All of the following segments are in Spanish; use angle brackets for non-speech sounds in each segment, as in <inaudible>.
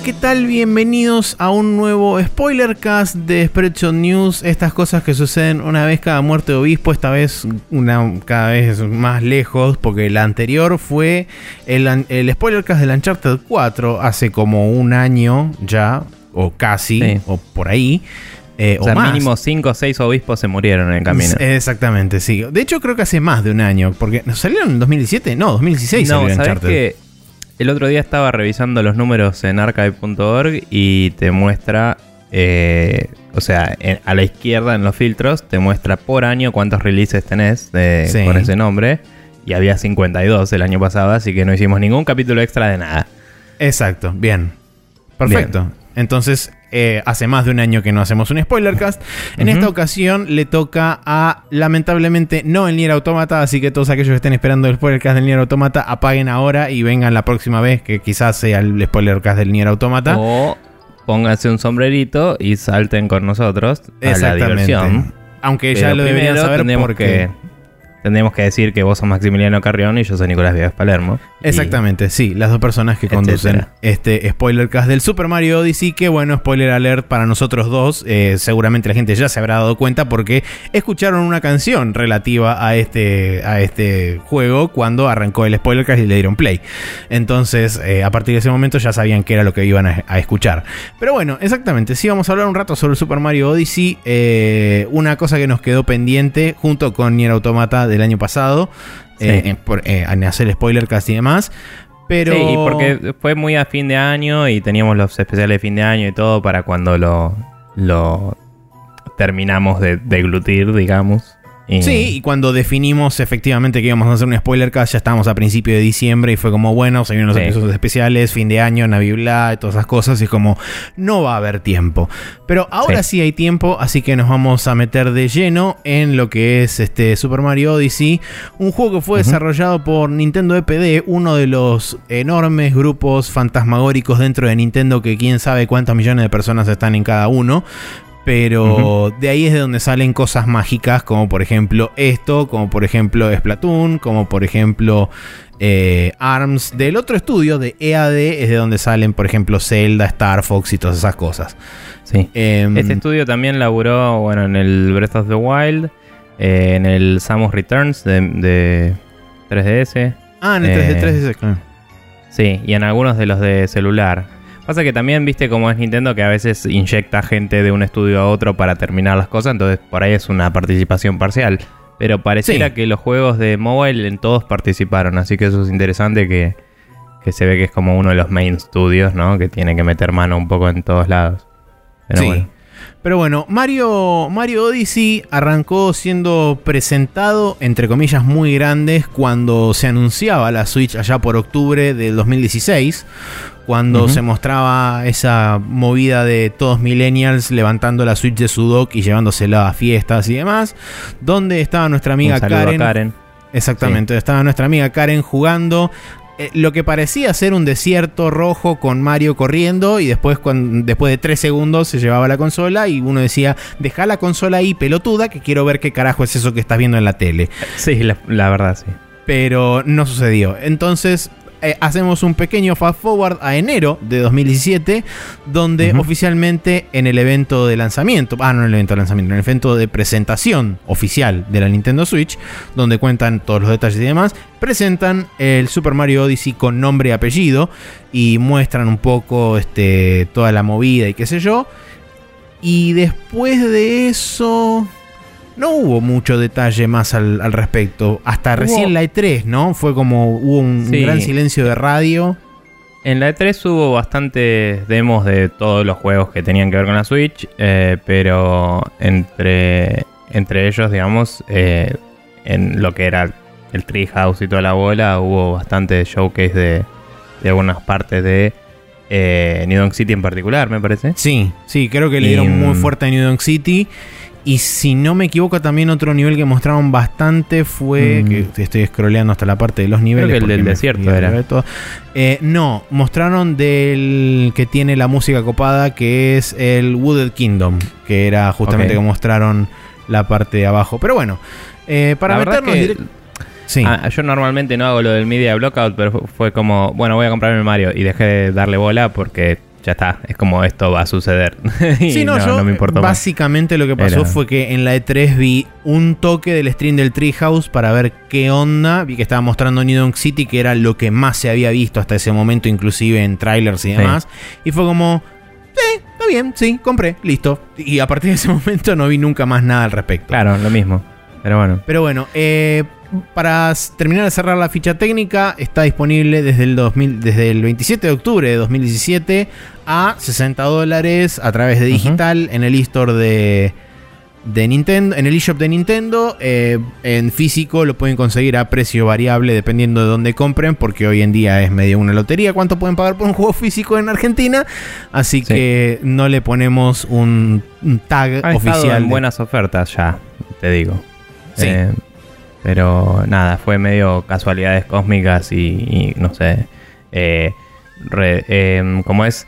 Hola, ¿qué tal? Bienvenidos a un nuevo spoilercast de Spreadshot News. Estas cosas que suceden una vez cada muerte de obispo, esta vez una cada vez más lejos, porque la anterior fue el, el spoilercast del Uncharted 4 hace como un año ya, o casi, Sí. o por ahí. eh, O sea, más. mínimo 5 o 6 obispos se murieron en el camino. Exactamente, sí. De hecho, creo que hace más de un año, porque ¿no ¿salieron en 2017? No, 2016 no, salió ¿sabes Uncharted. que El otro día estaba revisando los números en archive.org y te muestra, eh, o sea, en- a la izquierda en los filtros, te muestra por año cuántos releases tenés Sí. con ese nombre. Y había 52 el año pasado, así que no hicimos ningún capítulo extra de nada. Exacto, bien. Perfecto. Entonces, eh, hace más de un año que no hacemos un spoilercast. En Ujú. esta ocasión le toca a, lamentablemente, no el Nier Automata, así que todos aquellos que estén esperando el spoilercast del Nier Automata, apaguen ahora y vengan la próxima vez, que quizás sea el spoilercast del Nier Automata. O pónganse un sombrerito y salten con nosotros a la Exactamente. diversión. Aunque ya lo deberían saber porque... que tendríamos que decir que vos sos Maximiliano Carrión y yo soy Nicolás Viegas Palermo. Y- Exactamente, sí, las dos personas que conducen Etcétera. este spoilercast del Super Mario Odyssey, que bueno, spoiler alert para nosotros dos, eh, seguramente la gente ya se habrá dado cuenta porque escucharon una canción relativa a este, a este juego cuando arrancó el spoilercast y le dieron play. Entonces, eh, a partir de ese momento ya sabían qué era lo que iban a, a escuchar. Pero bueno, exactamente, sí vamos a hablar un rato sobre el Super Mario Odyssey, eh, una cosa que nos quedó pendiente junto con Nier Automata del año pasado. Sí. eh, en, por- eh, en hacer el spoilercast y demás. Pero. Sí, y porque fue muy a fin de año y teníamos los especiales de fin de año y todo para cuando lo, lo terminamos de deglutir, digamos. Y- Sí, y cuando definimos efectivamente que íbamos a hacer un spoilercast, ya estábamos a principio de diciembre y fue como, bueno, se vienen los Sí. episodios especiales, fin de año, Navibla, y todas esas cosas, y es como, no va a haber tiempo. Pero ahora sí. Sí. hay tiempo, así que nos vamos a meter de lleno en lo que es este Super Mario Odyssey, un juego que fue desarrollado por Nintendo EPD, uno de los enormes grupos fantasmagóricos dentro de Nintendo que quién sabe cuántos millones de personas están en cada uno. Pero de ahí es de donde salen cosas mágicas, como por ejemplo esto, como por ejemplo Splatoon, como por ejemplo eh, ARMS. Del otro estudio, de EAD, es de donde salen, por ejemplo, Zelda, Star Fox y todas esas cosas. sí. Em, Este estudio también laburó bueno, en el Breath of the Wild, eh, en el Samus Returns de, de 3DS. ah, en el 3D, eh, 3DS, claro. Sí, y en algunos de los de celular. Pasa que también viste cómo es Nintendo que a veces inyecta gente de un estudio a otro para terminar las cosas, entonces por ahí es una participación parcial. Pero pareciera Sí. que los juegos de mobile en todos participaron, así que eso es interesante que, que se ve que es como uno de los main studios, ¿no? Que tiene que meter mano un poco en todos lados. Pero Sí. bueno. Pero bueno, Mario, Mario Odyssey arrancó siendo presentado, entre comillas, muy grandes cuando se anunciaba la Switch allá por octubre del 2016. Cuando se mostraba esa movida de todos millennials levantando la Switch de su dock y llevándosela a fiestas y demás. Donde estaba nuestra amiga Karen. Karen. Exactamente, estaba nuestra amiga Karen jugando eh, lo que parecía ser un desierto rojo con Mario corriendo y después, después de tres segundos se llevaba la consola y uno decía, deja la consola ahí pelotuda que quiero ver qué carajo es eso que estás viendo en la tele. Sí, la, la verdad, sí. Pero no sucedió. Entonces eh, hacemos un pequeño fast forward a enero de 2017, donde oficialmente en el evento de lanzamiento, ah, no en el evento de lanzamiento, en el evento de presentación oficial de la Nintendo Switch, donde cuentan todos los detalles y demás, presentan el Super Mario Odyssey con nombre y apellido y muestran un poco este, toda la movida y qué sé yo. Y después de eso, no hubo mucho detalle más al, al respecto. Hasta Hubo- recién la E3, ¿no? Fue como hubo un, gran silencio de radio. En la E3 hubo bastantes demos de todos los juegos que tenían que ver con la Switch, eh, pero entre, entre ellos, digamos, eh, en lo que era el Treehouse y toda la bola, hubo bastante showcase de, de algunas partes de eh, New Donk City en particular, me parece. Sí, sí, creo que le Y, dieron muy mm, fuerte a New Donk City. Y si no me equivoco, también otro nivel que mostraron bastante fue. Mm. Que estoy scrolleando hasta la parte de los niveles. que el del desierto era. Eh, no, mostraron del que tiene la música copada, que es el Wooded Kingdom. Que era justamente Ok. que mostraron la parte de abajo. Pero bueno, eh, para La meternos que- Sí. Ah, yo normalmente no hago lo del Media Blockout, pero fu- fue como, bueno, voy a comprarme el Mario y dejé de darle bola porque ya está, es como esto va a suceder. <laughs> Sí, no, yo me importó más. básicamente lo que pasó Era- fue que en la E3 vi un toque del stream del Treehouse para ver qué onda. Vi que estaba mostrando New Donk City, que era lo que más se había visto hasta ese momento, inclusive en trailers y Sí. demás. Y fue como, sí, está bien, sí, compré, listo. Y a partir de ese <laughs> momento no vi nunca más nada al respecto. Claro, lo mismo. Pero bueno. Pero bueno, eh, para terminar de cerrar la ficha técnica, está disponible desde el, 2000, desde el 27 de octubre de 2017 a 60 dólares a través de digital en el e-store de, de Nintendo, en el eShop de Nintendo. Eh, en físico lo pueden conseguir a precio variable dependiendo de dónde compren, porque hoy en día es medio una lotería cuánto pueden pagar por un juego físico en Argentina. Así Sí. que no le ponemos un, un tag Ha oficial. en buenas ofertas ya, te digo. Sí. Eh, pero nada, fue medio casualidades cósmicas y, y no sé. Eh, re- eh, ¿Cómo es?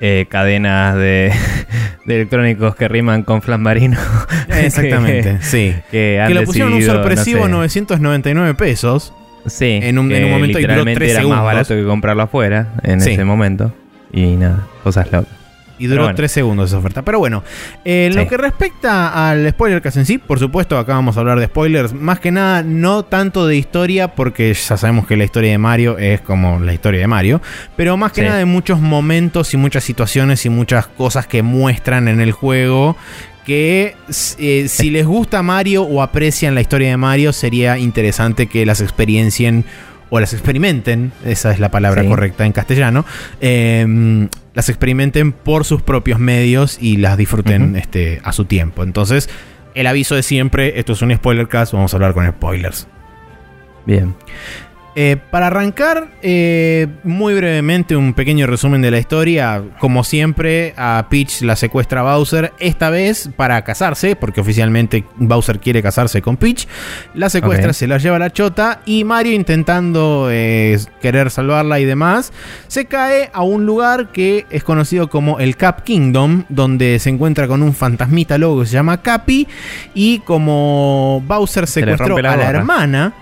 Eh, cadenas de, <laughs> de electrónicos que riman con flan marino. <laughs> Exactamente, <laughs> sí. que, han que lo pusieron un decidido, no sorpresivo sé. 999 pesos. Sí, en un- en que un momento y duró literalmente tres era segundos. más barato que comprarlo afuera en Sí. ese momento. Y nada, cosas locas. Y duró bueno. 3 segundos esa oferta. Pero bueno, eh, en lo Sí. que respecta al spoiler cast en sí, por supuesto, acá vamos a hablar de spoilers. Más que nada, no tanto de historia, porque ya sabemos que la historia de Mario es como la historia de Mario. Pero más que Sí. nada de muchos momentos y muchas situaciones y muchas cosas que muestran en el juego. Que eh, si les gusta Mario o aprecian la historia de Mario, sería interesante que las experiencien o las experimenten, esa es la palabra Sí. correcta en castellano, eh, las experimenten por sus propios medios y las disfruten este, a su tiempo. Entonces, el aviso de siempre, esto es un spoiler cast, vamos a hablar con spoilers. Bien. Eh, para arrancar, eh, muy brevemente, un pequeño resumen de la historia. Como siempre, a Peach la secuestra Bowser, esta vez para casarse, porque oficialmente Bowser quiere casarse con Peach. La secuestra, se la lleva a la chota y Mario intentando eh, querer salvarla y demás, se cae a un lugar que es conocido como el Cap Kingdom, donde se encuentra con un fantasmita loco que se llama Capi y como Bowser secuestró la a la gorra.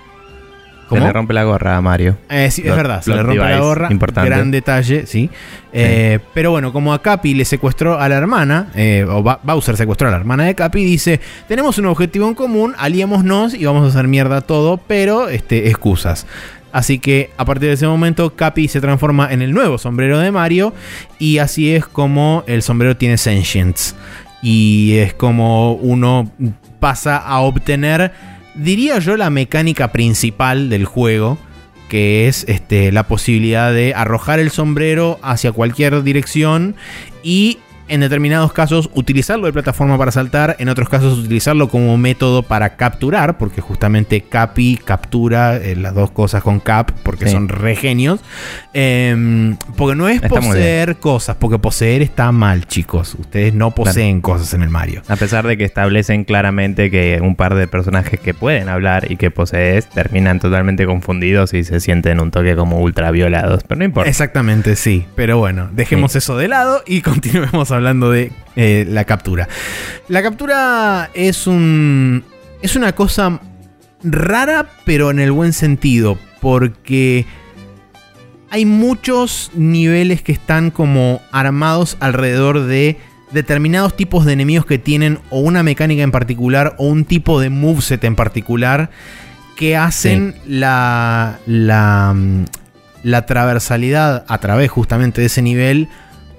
Se le rompe la gorra a Mario. Eh, sí, es verdad, se le rompe la gorra. importante. Gran detalle, sí. Eh, Pero bueno, como a Capi le secuestró a la hermana, eh, o Ba- Bowser secuestró a la hermana de Capi, dice: Tenemos un objetivo en común, aliémonos y vamos a hacer mierda todo, pero este, excusas. Así que a partir de ese momento, Capi se transforma en el nuevo sombrero de Mario. Y así es como el sombrero tiene sentience. Y es como uno pasa a obtener, diría yo, la mecánica principal del juego que es este, la posibilidad de arrojar el sombrero hacia cualquier dirección y en determinados casos utilizarlo de plataforma para saltar, en otros casos utilizarlo como método para capturar, porque justamente Capi captura eh, las dos cosas con Cap, porque Sí. son re genios. Em, porque no es Está poseer cosas, porque poseer está mal, chicos. Ustedes no poseen cosas en el Mario. A pesar de que establecen claramente que un par de personajes que pueden hablar y que posees terminan totalmente confundidos y se sienten un toque como ultra violados. Pero no importa. Exactamente, sí. Pero bueno, dejemos Sí. eso de lado y <laughs> continuemos hablando de eh, la captura. La captura es un. Es una cosa rara, pero en el buen sentido. Porque hay muchos niveles que están como armados alrededor de determinados tipos de enemigos que tienen o una mecánica en particular o un tipo de moveset en particular que hacen la, la, mm, la traversalidad a través justamente de ese nivel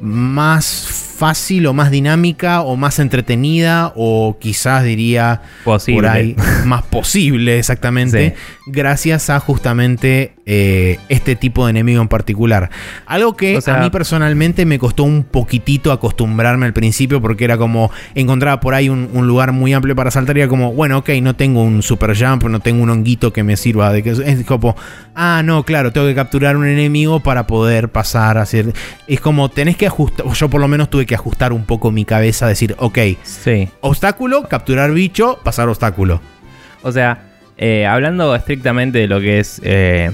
más fácil o más dinámica o más entretenida o quizás diría Posible. por ahí más posible exactamente gracias a justamente eh, este tipo de enemigo en particular algo que O sea- a mí personalmente me costó un poquitito acostumbrarme al principio porque era como encontraba por ahí un, un lugar muy amplio para saltar y era como bueno ok no tengo un super jump no tengo un honguito que me sirva de que es como ah no claro tengo que capturar un enemigo para poder pasar a hacer es como tenés que ajustar yo por lo menos tuve que ajustar un poco mi cabeza decir ok Sí. obstáculo capturar bicho pasar obstáculo O sea, eh, hablando estrictamente de lo que es eh,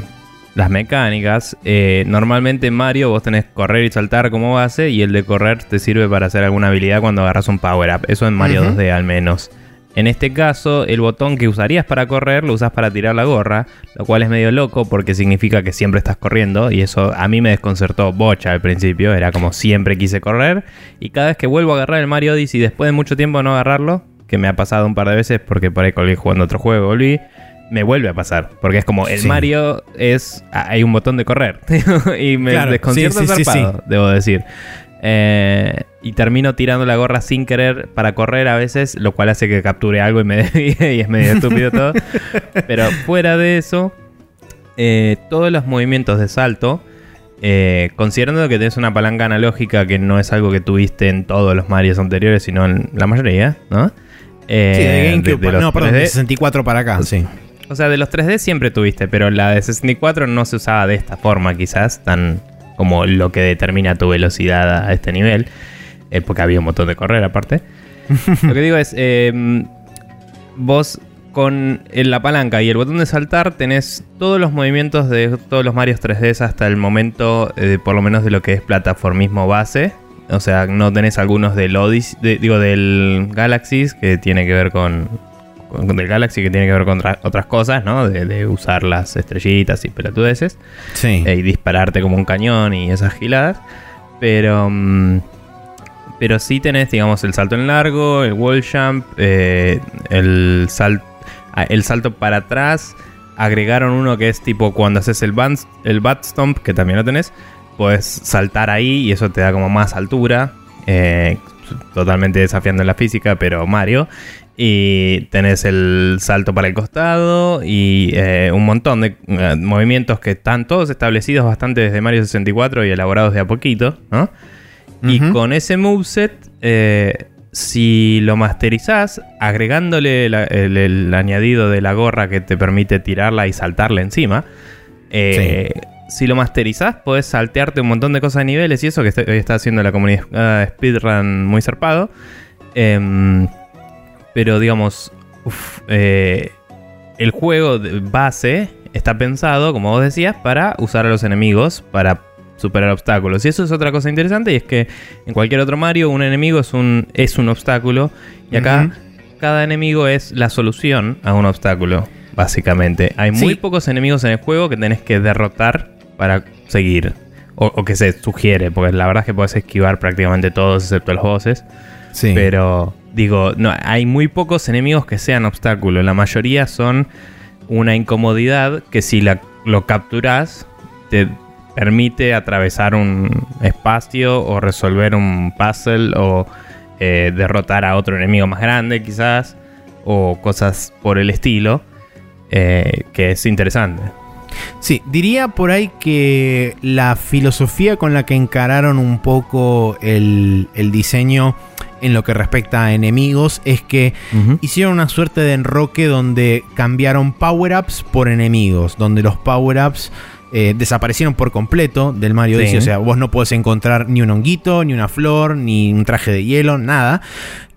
las mecánicas, eh, normalmente en Mario vos tenés correr y saltar como base y el de correr te sirve para hacer alguna habilidad cuando agarras un power up. Eso en Mario Ujú. 2D al menos. En este caso, el botón que usarías para correr lo usas para tirar la gorra, lo cual es medio loco porque significa que siempre estás corriendo y eso a mí me desconcertó bocha al principio, era como siempre quise correr y cada vez que vuelvo a agarrar el Mario Odyssey después de mucho tiempo no agarrarlo, que me ha pasado un par de veces porque por ahí colgué jugando otro juego, volví, me vuelve a pasar. Porque es como, el Mario es. Hay un botón de correr. <laughs> y me desconcierta zarpado, debo decir. Eh, y termino tirando la gorra sin querer para correr a veces, lo cual hace que capture algo y me <laughs> desvíe y es medio estúpido todo. Pero fuera de eso, eh, todos los movimientos de salto, eh, considerando que tienes una palanca analógica que no es algo que tuviste en todos los Marios anteriores, sino en la mayoría, ¿no? sí, de GameCube. no, perdón, de 64 para acá, sí. O sea, de los 3D siempre tuviste, pero la de 64 no se usaba de esta forma, quizás, tan como lo que determina tu velocidad a este nivel, eh, porque había un montón de correr aparte. <laughs> lo que digo es, eh, vos con la palanca y el botón de saltar tenés todos los movimientos de todos los Marios 3D hasta el momento, eh, por lo menos de lo que es plataformismo base. O sea, no tenés algunos del Odyssey, digo, del Galaxies, que tiene que ver con, del Galaxy que tiene que ver con otras cosas, ¿no? De, usar las estrellitas y pelotudeces. Sí. Eh, y dispararte como un cañón y esas giladas. Pero. Mm, pero sí tenés, digamos, el salto en largo, el wall jump, eh, el, ah, el salto para atrás. Agregaron uno que es tipo cuando haces el, band, el bat stomp, que también lo tenés. Puedes saltar ahí y eso te da como más altura. Eh, totalmente desafiando la física, pero Mario. Y tenés el salto para el costado y eh, un montón de movimientos que están todos establecidos bastante desde Mario 64 y elaborados de a poquito, ¿no? Y con ese moveset, eh, si lo masterizás, agregándole el, añadido de la gorra que te permite tirarla y saltarla encima, si lo masterizás, podés saltearte un montón de cosas de niveles y eso que hoy está haciendo la comunidad speedrun muy zarpado. Em, pero digamos, eh, el juego de base está pensado, como vos decías, para usar a los enemigos, para superar obstáculos. Y eso es otra cosa interesante, y es que en cualquier otro Mario un enemigo es un, es un obstáculo, y acá cada enemigo es la solución a un obstáculo, básicamente. Hay muy pocos enemigos en el juego que tenés que derrotar para seguir. O, que se sugiere, porque la verdad es que puedes esquivar prácticamente todos excepto los bosses. Sí. Pero digo, no, hay muy pocos enemigos que sean obstáculos. La mayoría son una incomodidad que si la, lo capturas te permite atravesar un espacio o resolver un puzzle o eh, derrotar a otro enemigo más grande quizás o cosas por el estilo eh, que es interesante. Sí, diría por ahí que la filosofía con la que encararon un poco el, el diseño en lo que respecta a enemigos es que hicieron una suerte de enroque donde cambiaron power-ups por enemigos, donde los power-ups eh, desaparecieron por completo del Mario Odyssey. O sea, vos no podés encontrar ni un honguito, ni una flor, ni un traje de hielo, nada.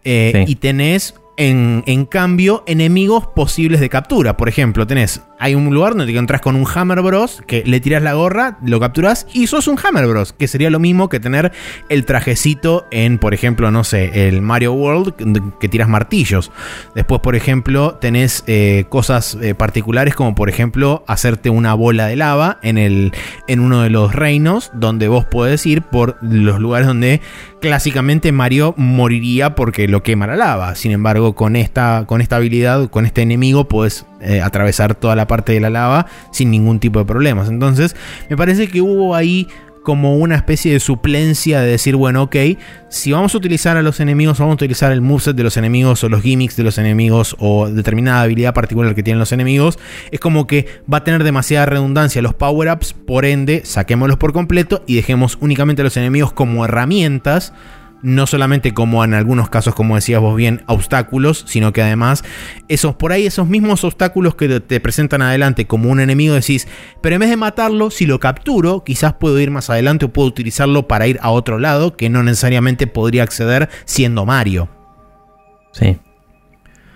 Eh, y tenés en, en, cambio, enemigos posibles de captura. Por ejemplo, tenés hay un lugar donde te encontrás con un Hammer Bros. que le tiras la gorra, lo capturas y sos un Hammer Bros. Que sería lo mismo que tener el trajecito en, por ejemplo, no sé, el Mario World que tiras martillos. Después, por ejemplo, tenés eh, cosas eh, particulares como, por ejemplo, hacerte una bola de lava en, el, en uno de los reinos donde vos podés ir por los lugares donde clásicamente Mario moriría porque lo quema la lava. Sin embargo, con esta, con esta habilidad, con este enemigo, podés eh, atravesar toda la parte de la lava sin ningún tipo de problemas. Entonces, me parece que hubo ahí como una especie de suplencia de decir, bueno, ok, si vamos a utilizar a los enemigos, vamos a utilizar el moveset de los enemigos o los gimmicks de los enemigos o determinada habilidad particular que tienen los enemigos, es como que va a tener demasiada redundancia los power-ups, por ende, saquémoslos por completo y dejemos únicamente a los enemigos como herramientas no solamente como en algunos casos, como decías vos bien, obstáculos, sino que además esos por ahí esos mismos obstáculos que te presentan adelante como un enemigo decís, pero en vez de matarlo, si lo capturo, quizás puedo ir más adelante o puedo utilizarlo para ir a otro lado que no necesariamente podría acceder siendo Mario. Sí.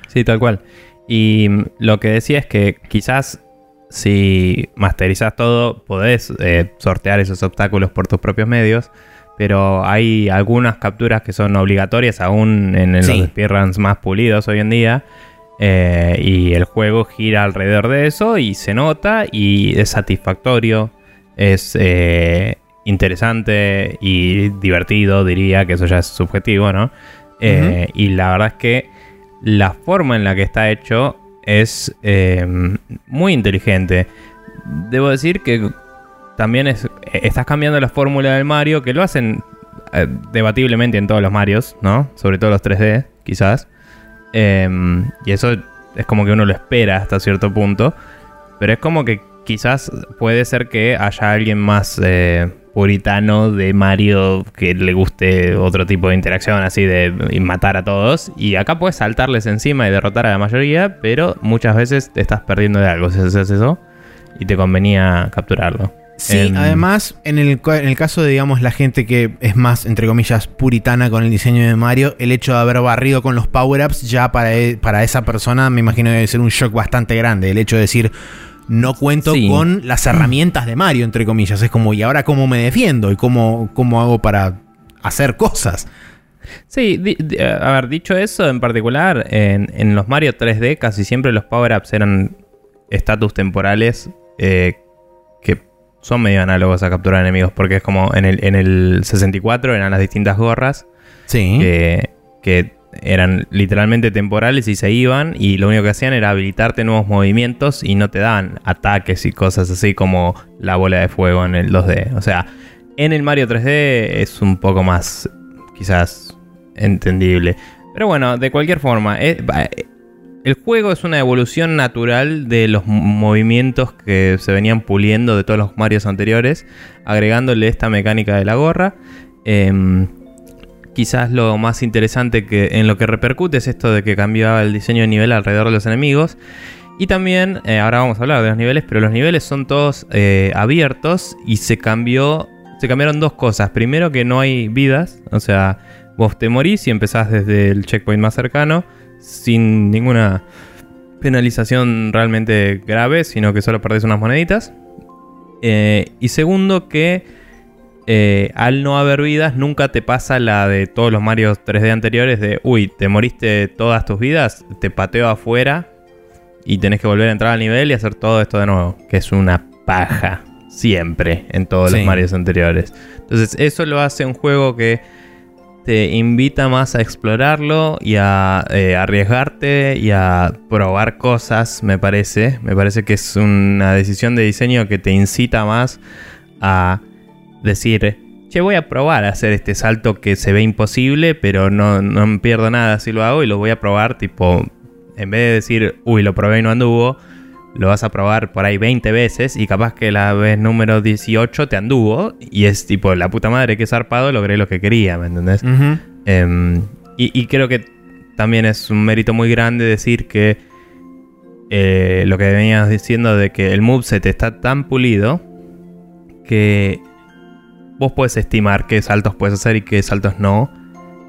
Sí, tal cual. Y lo que decía es que quizás si masterizas todo, podés eh, sortear esos obstáculos por tus propios medios pero hay algunas capturas que son obligatorias aún en, los speedruns más pulidos hoy en día. Eh, y el juego gira alrededor de eso y se nota y es satisfactorio, es eh, interesante y divertido, diría que eso ya es subjetivo, ¿no? Eh, y la verdad es que la forma en la que está hecho es muy inteligente. Debo decir que también es, estás cambiando la fórmula del Mario, que lo hacen debatiblemente en todos los Marios, ¿no? Sobre todo los 3D, quizás. Em, y eso es como que uno lo espera hasta cierto punto. Pero es como que quizás puede ser que haya alguien más eh, puritano de Mario que le guste otro tipo de interacción, así de matar a todos. Y acá puedes saltarles encima y derrotar a la mayoría, pero muchas veces te estás perdiendo de algo si haces eso y te convenía capturarlo. Sí, además, en el, en el, caso de, digamos, la gente que es más, entre comillas, puritana con el diseño de Mario, el hecho de haber barrido con los power-ups ya para, e, para esa persona me imagino debe ser un shock bastante grande. El hecho de decir, no cuento con las herramientas de Mario, entre comillas. Es como, ¿y ahora cómo me defiendo? ¿Y cómo, cómo hago para hacer cosas? Sí, a ver, dicho eso en particular, en, en los Mario 3D casi siempre los power-ups eran estatus temporales eh, son medio análogos a capturar enemigos, porque es como en el, en el 64 eran las distintas gorras. Sí. Que, eran literalmente temporales y se iban, y lo único que hacían era habilitarte nuevos movimientos y no te daban ataques y cosas así como la bola de fuego en el 2D. O sea, en el Mario 3D es un poco más, quizás, entendible. Pero bueno, de cualquier forma, es, el juego es una evolución natural de los movimientos que se venían puliendo de todos los Marios anteriores, agregándole esta mecánica de la gorra. Em, quizás lo más interesante que en lo que repercute es esto de que cambiaba el diseño de nivel alrededor de los enemigos. Y también, eh, ahora vamos a hablar de los niveles, pero los niveles son todos eh, abiertos y se cambió, se cambiaron dos cosas. Primero que no hay vidas, o sea, vos te morís y empezás desde el checkpoint más cercano sin ninguna penalización realmente grave, sino que solo perdés unas moneditas. Eh, y segundo, que eh, al no haber vidas, nunca te pasa la de todos los Mario 3D anteriores de, uy, te moriste todas tus vidas, te pateo afuera y tenés que volver a entrar al nivel y hacer todo esto de nuevo, que es una paja siempre en todos los Marios anteriores. Entonces eso lo hace un juego que te invita más a explorarlo y a eh, arriesgarte y a probar cosas, me parece. Me parece que es una decisión de diseño que te incita más a decir, che, voy a probar a hacer este salto que se ve imposible, pero no, no pierdo nada si lo hago y lo voy a probar, tipo, en vez de decir, uy, lo probé y no anduvo lo vas a probar por ahí 20 veces y capaz que la vez número 18 te anduvo y es tipo la puta madre que zarpado, logré lo que quería, ¿me entendés? Em, y, creo que también es un mérito muy grande decir que eh, lo que venías diciendo de que el moveset está tan pulido que vos puedes estimar qué saltos puedes hacer y qué saltos no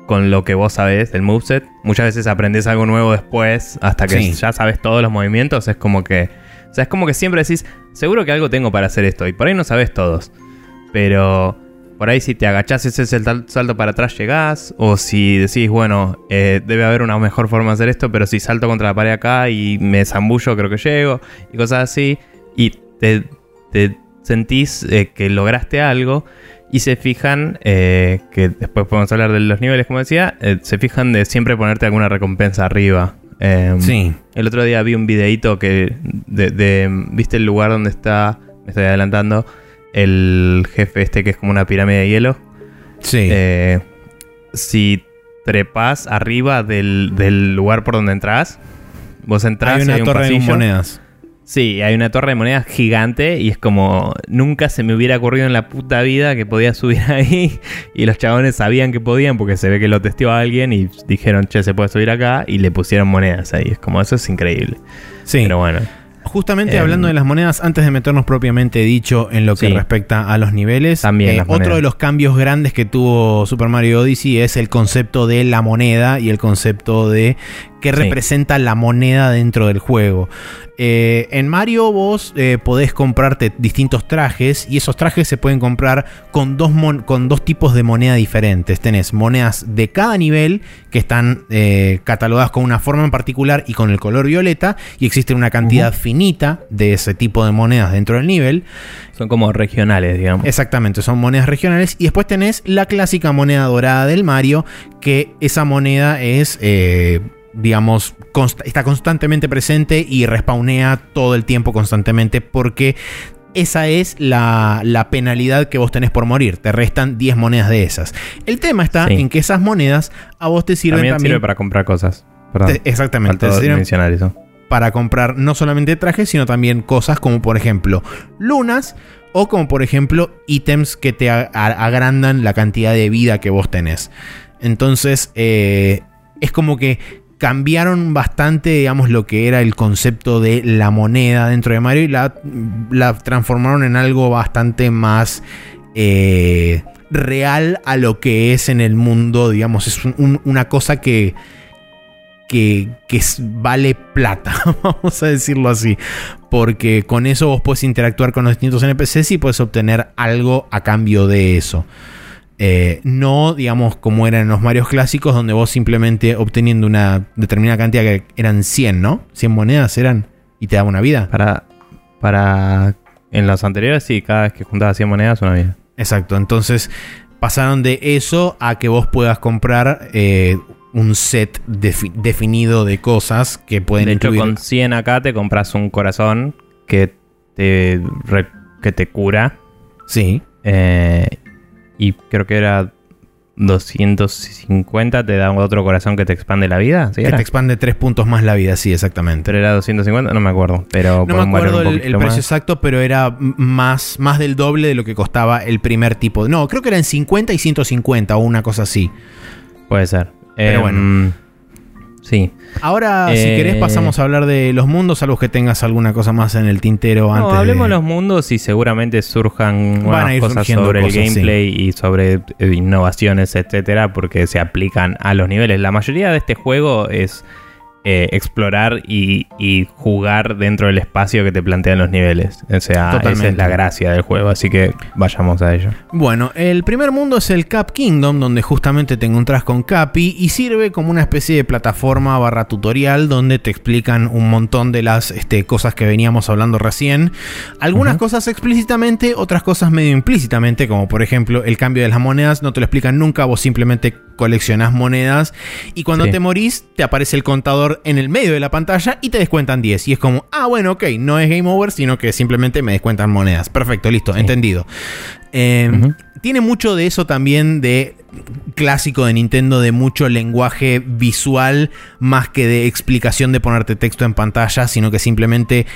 con lo que vos sabés del moveset. Muchas veces aprendes algo nuevo después, hasta que ya sabes todos los movimientos. Es como que. O sea, es como que siempre decís, seguro que algo tengo para hacer esto. Y por ahí no sabes todos. Pero por ahí si te agachás ese es el salto para atrás llegás. O si decís, bueno, eh, debe haber una mejor forma de hacer esto, pero si salto contra la pared acá y me zambullo, creo que llego. Y cosas así. Y te, sentís eh, que lograste algo y se fijan, eh, que después podemos hablar de los niveles, como decía, eh, se fijan de siempre ponerte alguna recompensa arriba. Em, sí. El otro día vi un videito que, de, ¿viste el lugar donde está, me estoy adelantando, el jefe este que es como una pirámide de hielo? Sí. Eh, si trepas arriba del, lugar por donde entras, vos entras hay una torre de monedas. Sí, hay una torre de monedas gigante y es como nunca se me hubiera ocurrido en la puta vida que podía subir <laughs> ahí y los chabones sabían que podían porque se ve que lo testeó a alguien y dijeron, che, se puede subir acá y le pusieron monedas ahí. Es como, eso es increíble. Sí. Pero bueno. Justamente em, hablando de las monedas, antes de meternos propiamente dicho en lo que respecta a los niveles, También eh, otro de los cambios grandes que tuvo Super Mario Odyssey es el concepto de la moneda y el concepto de que Sí. representa la moneda dentro del juego. Eh, en Mario vos eh, podés comprarte distintos trajes y esos trajes se pueden comprar con dos, mon- con dos tipos de moneda diferentes. Tenés monedas de cada nivel que están eh, catalogadas con una forma en particular y con el color violeta y existe una cantidad finita de ese tipo de monedas dentro del nivel. Son como regionales, digamos. Exactamente, son monedas regionales. Y después tenés la clásica moneda dorada del Mario, que esa moneda es, digamos, const- está constantemente presente y respawnea todo el tiempo constantemente porque esa es la, la penalidad que vos tenés por morir. Te restan 10 monedas de esas. El tema está Sí. en que esas monedas a vos te sirven también, también. sirve para comprar cosas. Te- exactamente, te Faltó sirven mencionar eso. para comprar no solamente trajes, sino también cosas como por ejemplo lunas o como por ejemplo ítems que te agrandan la cantidad de vida que vos tenés. Entonces eh, es como que cambiaron bastante, digamos, lo que era el concepto de la moneda dentro de Mario y la, la transformaron en algo bastante más... eh, real a lo que es en el mundo, digamos, es un- un- una cosa que, que, que vale plata, <laughs> vamos a decirlo así. Porque con eso vos puedes interactuar con los distintos NPCs y puedes obtener algo a cambio de eso. Eh, no, digamos, como era en los Marios clásicos, donde vos simplemente obteniendo una determinada cantidad, que eran 100, ¿no? 100 monedas eran y te daba una vida. Para, para. En los anteriores, sí, cada vez que juntabas 100 monedas, una vida. Exacto, entonces pasaron de eso a que vos puedas comprar eh, un set defi- definido de cosas que pueden de hecho, incluir... con 100 acá te compras un corazón que te, que te cura. Sí, eh, y creo que era 250, te da otro corazón que te expande la vida. ¿sí que era? te expande tres puntos más la vida, sí, exactamente. Pero era 250, no me acuerdo. Pero No me acuerdo el, el precio más. exacto, pero era más, más del doble de lo que costaba el primer tipo. No, creo que eran 50 y 150 o una cosa así. Puede ser. Pero Eh, bueno. Sí. Ahora, si Eh, querés, pasamos a hablar de los mundos, salvo que tengas alguna cosa más en el tintero antes hablemos de... los mundos y seguramente surjan nuevas cosas sobre cosas, el gameplay y sobre eh, innovaciones, etcétera, porque se aplican a los niveles. La mayoría de este juego es eh, explorar y, y jugar dentro del espacio que te plantean los niveles. O sea, esa es la gracia del juego, así que vayamos a ello. Bueno, el primer mundo es el Cap Kingdom, donde justamente te encontrás con Capi y sirve como una especie de plataforma barra tutorial donde te explican un montón de las este, cosas que veníamos hablando recién. Algunas cosas explícitamente, otras cosas medio implícitamente, como por ejemplo el cambio de las monedas, no te lo explican nunca, vos simplemente coleccionás monedas y cuando Sí. te morís te aparece el contador en el medio de la pantalla y te descuentan 10 y es como, ah bueno, ok, no es game over, sino que simplemente me descuentan monedas. Perfecto, listo, Sí. entendido. Eh, Ujú. Tiene mucho de eso también de clásico de Nintendo, de mucho lenguaje visual, más que de explicación de ponerte texto en pantalla, sino que simplemente...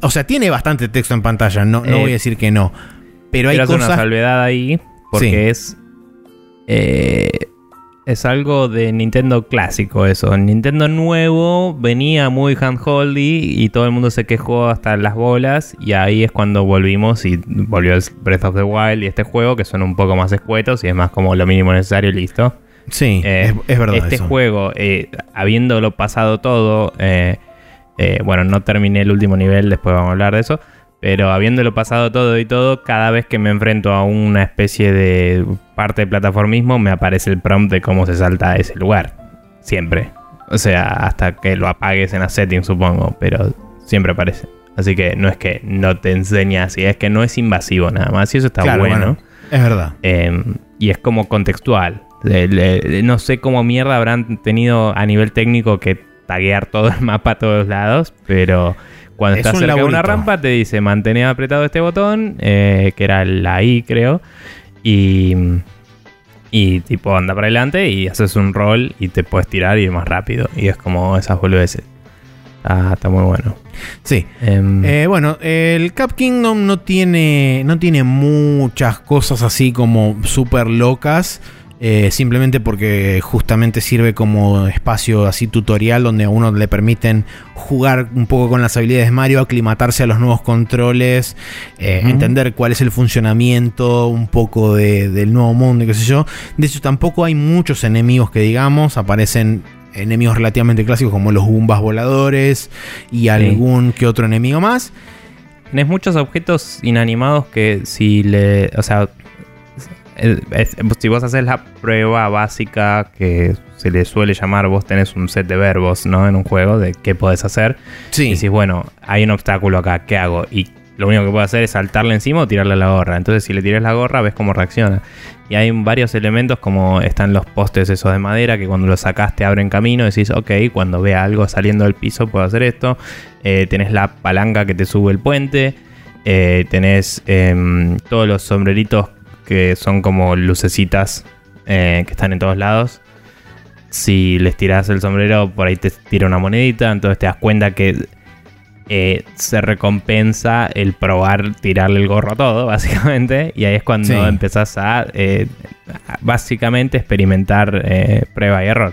O sea, tiene bastante texto en pantalla, no, no Eh, voy a decir que no. Pero hay hacer una cosas... salvedad ahí, porque Sí. es. eh, es algo de Nintendo clásico eso. Nintendo nuevo venía muy handholdy y todo el mundo se quejó hasta las bolas. Y ahí es cuando volvimos y volvió el Breath of the Wild y este juego que son un poco más escuetos y es más como lo mínimo necesario y listo. Sí, Eh, es, es verdad. Este eso. juego, eh, habiéndolo pasado todo, eh, eh, bueno, no terminé el último nivel, después vamos a hablar de eso, pero habiéndolo pasado todo y todo, cada vez que me enfrento a una especie de parte de plataformismo, me aparece el prompt de cómo se salta a ese lugar. Siempre. O sea, hasta que lo apagues en la setting, supongo, pero siempre aparece. Así que no es que no te enseña así, es que no es invasivo nada más, y eso está Claro, bueno. Es verdad. Eh, y es como contextual. Le- no sé cómo mierda habrán tenido a nivel técnico que taguear todo el mapa a todos lados, pero cuando Es estás un cerca de una laburito. rampa te dice mantener apretado este botón, eh, que era la I creo, y, y tipo anda para adelante y haces un roll y te puedes tirar y ir más rápido. Y es como esas boludeces. Ah, está muy bueno. Sí. Em, Eh, bueno, el Cap Kingdom no tiene, no tiene muchas cosas así como súper locas. Eh, simplemente porque justamente sirve como espacio así tutorial donde a uno le permiten jugar un poco con las habilidades de Mario, aclimatarse a los nuevos controles, eh, entender cuál es el funcionamiento un poco de- del nuevo mundo y qué sé yo. De hecho, tampoco hay muchos enemigos que digamos, aparecen enemigos relativamente clásicos como los Goombas voladores y algún que otro enemigo más. Tienes muchos objetos inanimados que si le... O sea, si vos haces la prueba básica que se le suele llamar, vos tenés un set de verbos, ¿no? En un juego de qué podés hacer. Sí. Y decís, bueno, hay un obstáculo acá, ¿qué hago? Y lo único que puedo hacer es saltarle encima o tirarle la gorra. Entonces, si le tiras la gorra, ves cómo reacciona. Y hay varios elementos, como están los postes esos de madera, que cuando los sacas te abren camino. Decís, ok, cuando vea algo saliendo del piso, puedo hacer esto. Eh, tenés la palanca que te sube el puente. Eh, tenés em, todos los sombreritos que son como lucecitas eh, que están en todos lados. Si les tiras el sombrero, por ahí te tira una monedita. Entonces te das cuenta que eh, se recompensa el probar tirarle el gorro a todo, <laughs> básicamente. Y ahí es cuando Sí. empezás a, eh, básicamente experimentar prueba y error.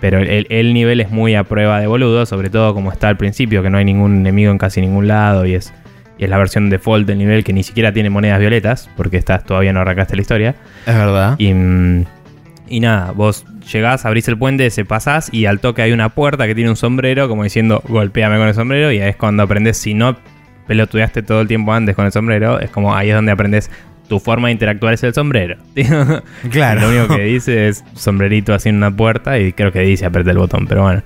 Pero el, el nivel es muy a prueba de boludo, sobre todo como está al principio, que no hay ningún enemigo en casi ningún lado y es, y es la versión default del nivel que ni siquiera tiene monedas violetas, porque estás todavía no arrancaste la historia. Es verdad. Y, mm, y nada, vos llegás, abrís el puente, se pasás y al toque hay una puerta que tiene un sombrero, como diciendo, golpéame con el sombrero. Y ahí es cuando aprendes, si no pelotudeaste todo el tiempo antes con el sombrero, es como ahí es donde aprendes tu forma de interactuar es el sombrero. <laughs> Claro. Lo único que dice es sombrerito así en una puerta y creo que dice aprieta el botón, pero bueno.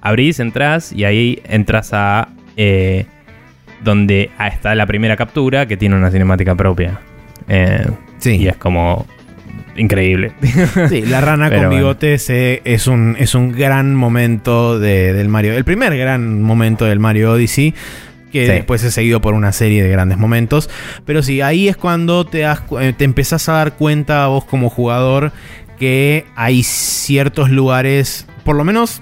Abrís, entras y ahí entras a eh, donde ah, está la primera captura que tiene una cinemática propia. Eh, Sí. Y es como increíble. Sí, la rana <laughs> Pero con bigotes es, un, es un gran momento de- del Mario. El primer gran momento del Mario Odyssey. Que Sí. después es seguido por una serie de grandes momentos. Pero sí, ahí es cuando te, das cu- eh, te empezás a dar cuenta vos como jugador que hay ciertos lugares, por lo menos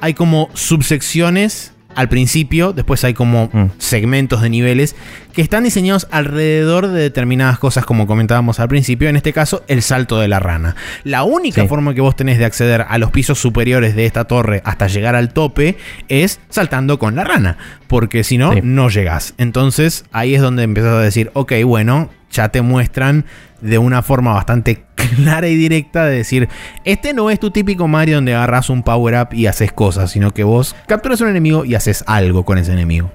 hay como subsecciones al principio, después hay como Mm. segmentos de niveles que están diseñados alrededor de determinadas cosas, como comentábamos al principio, en este caso el salto de la rana. La única Sí. forma que vos tenés de acceder a los pisos superiores de esta torre hasta llegar al tope es saltando con la rana, porque si no, Sí. no llegás. Entonces ahí es donde empezás a decir, ok, bueno, ya te muestran de una forma bastante <laughs> clara y directa de decir, este no es tu típico Mario donde agarras un power up y haces cosas, sino que vos capturas un enemigo y haces algo con ese enemigo.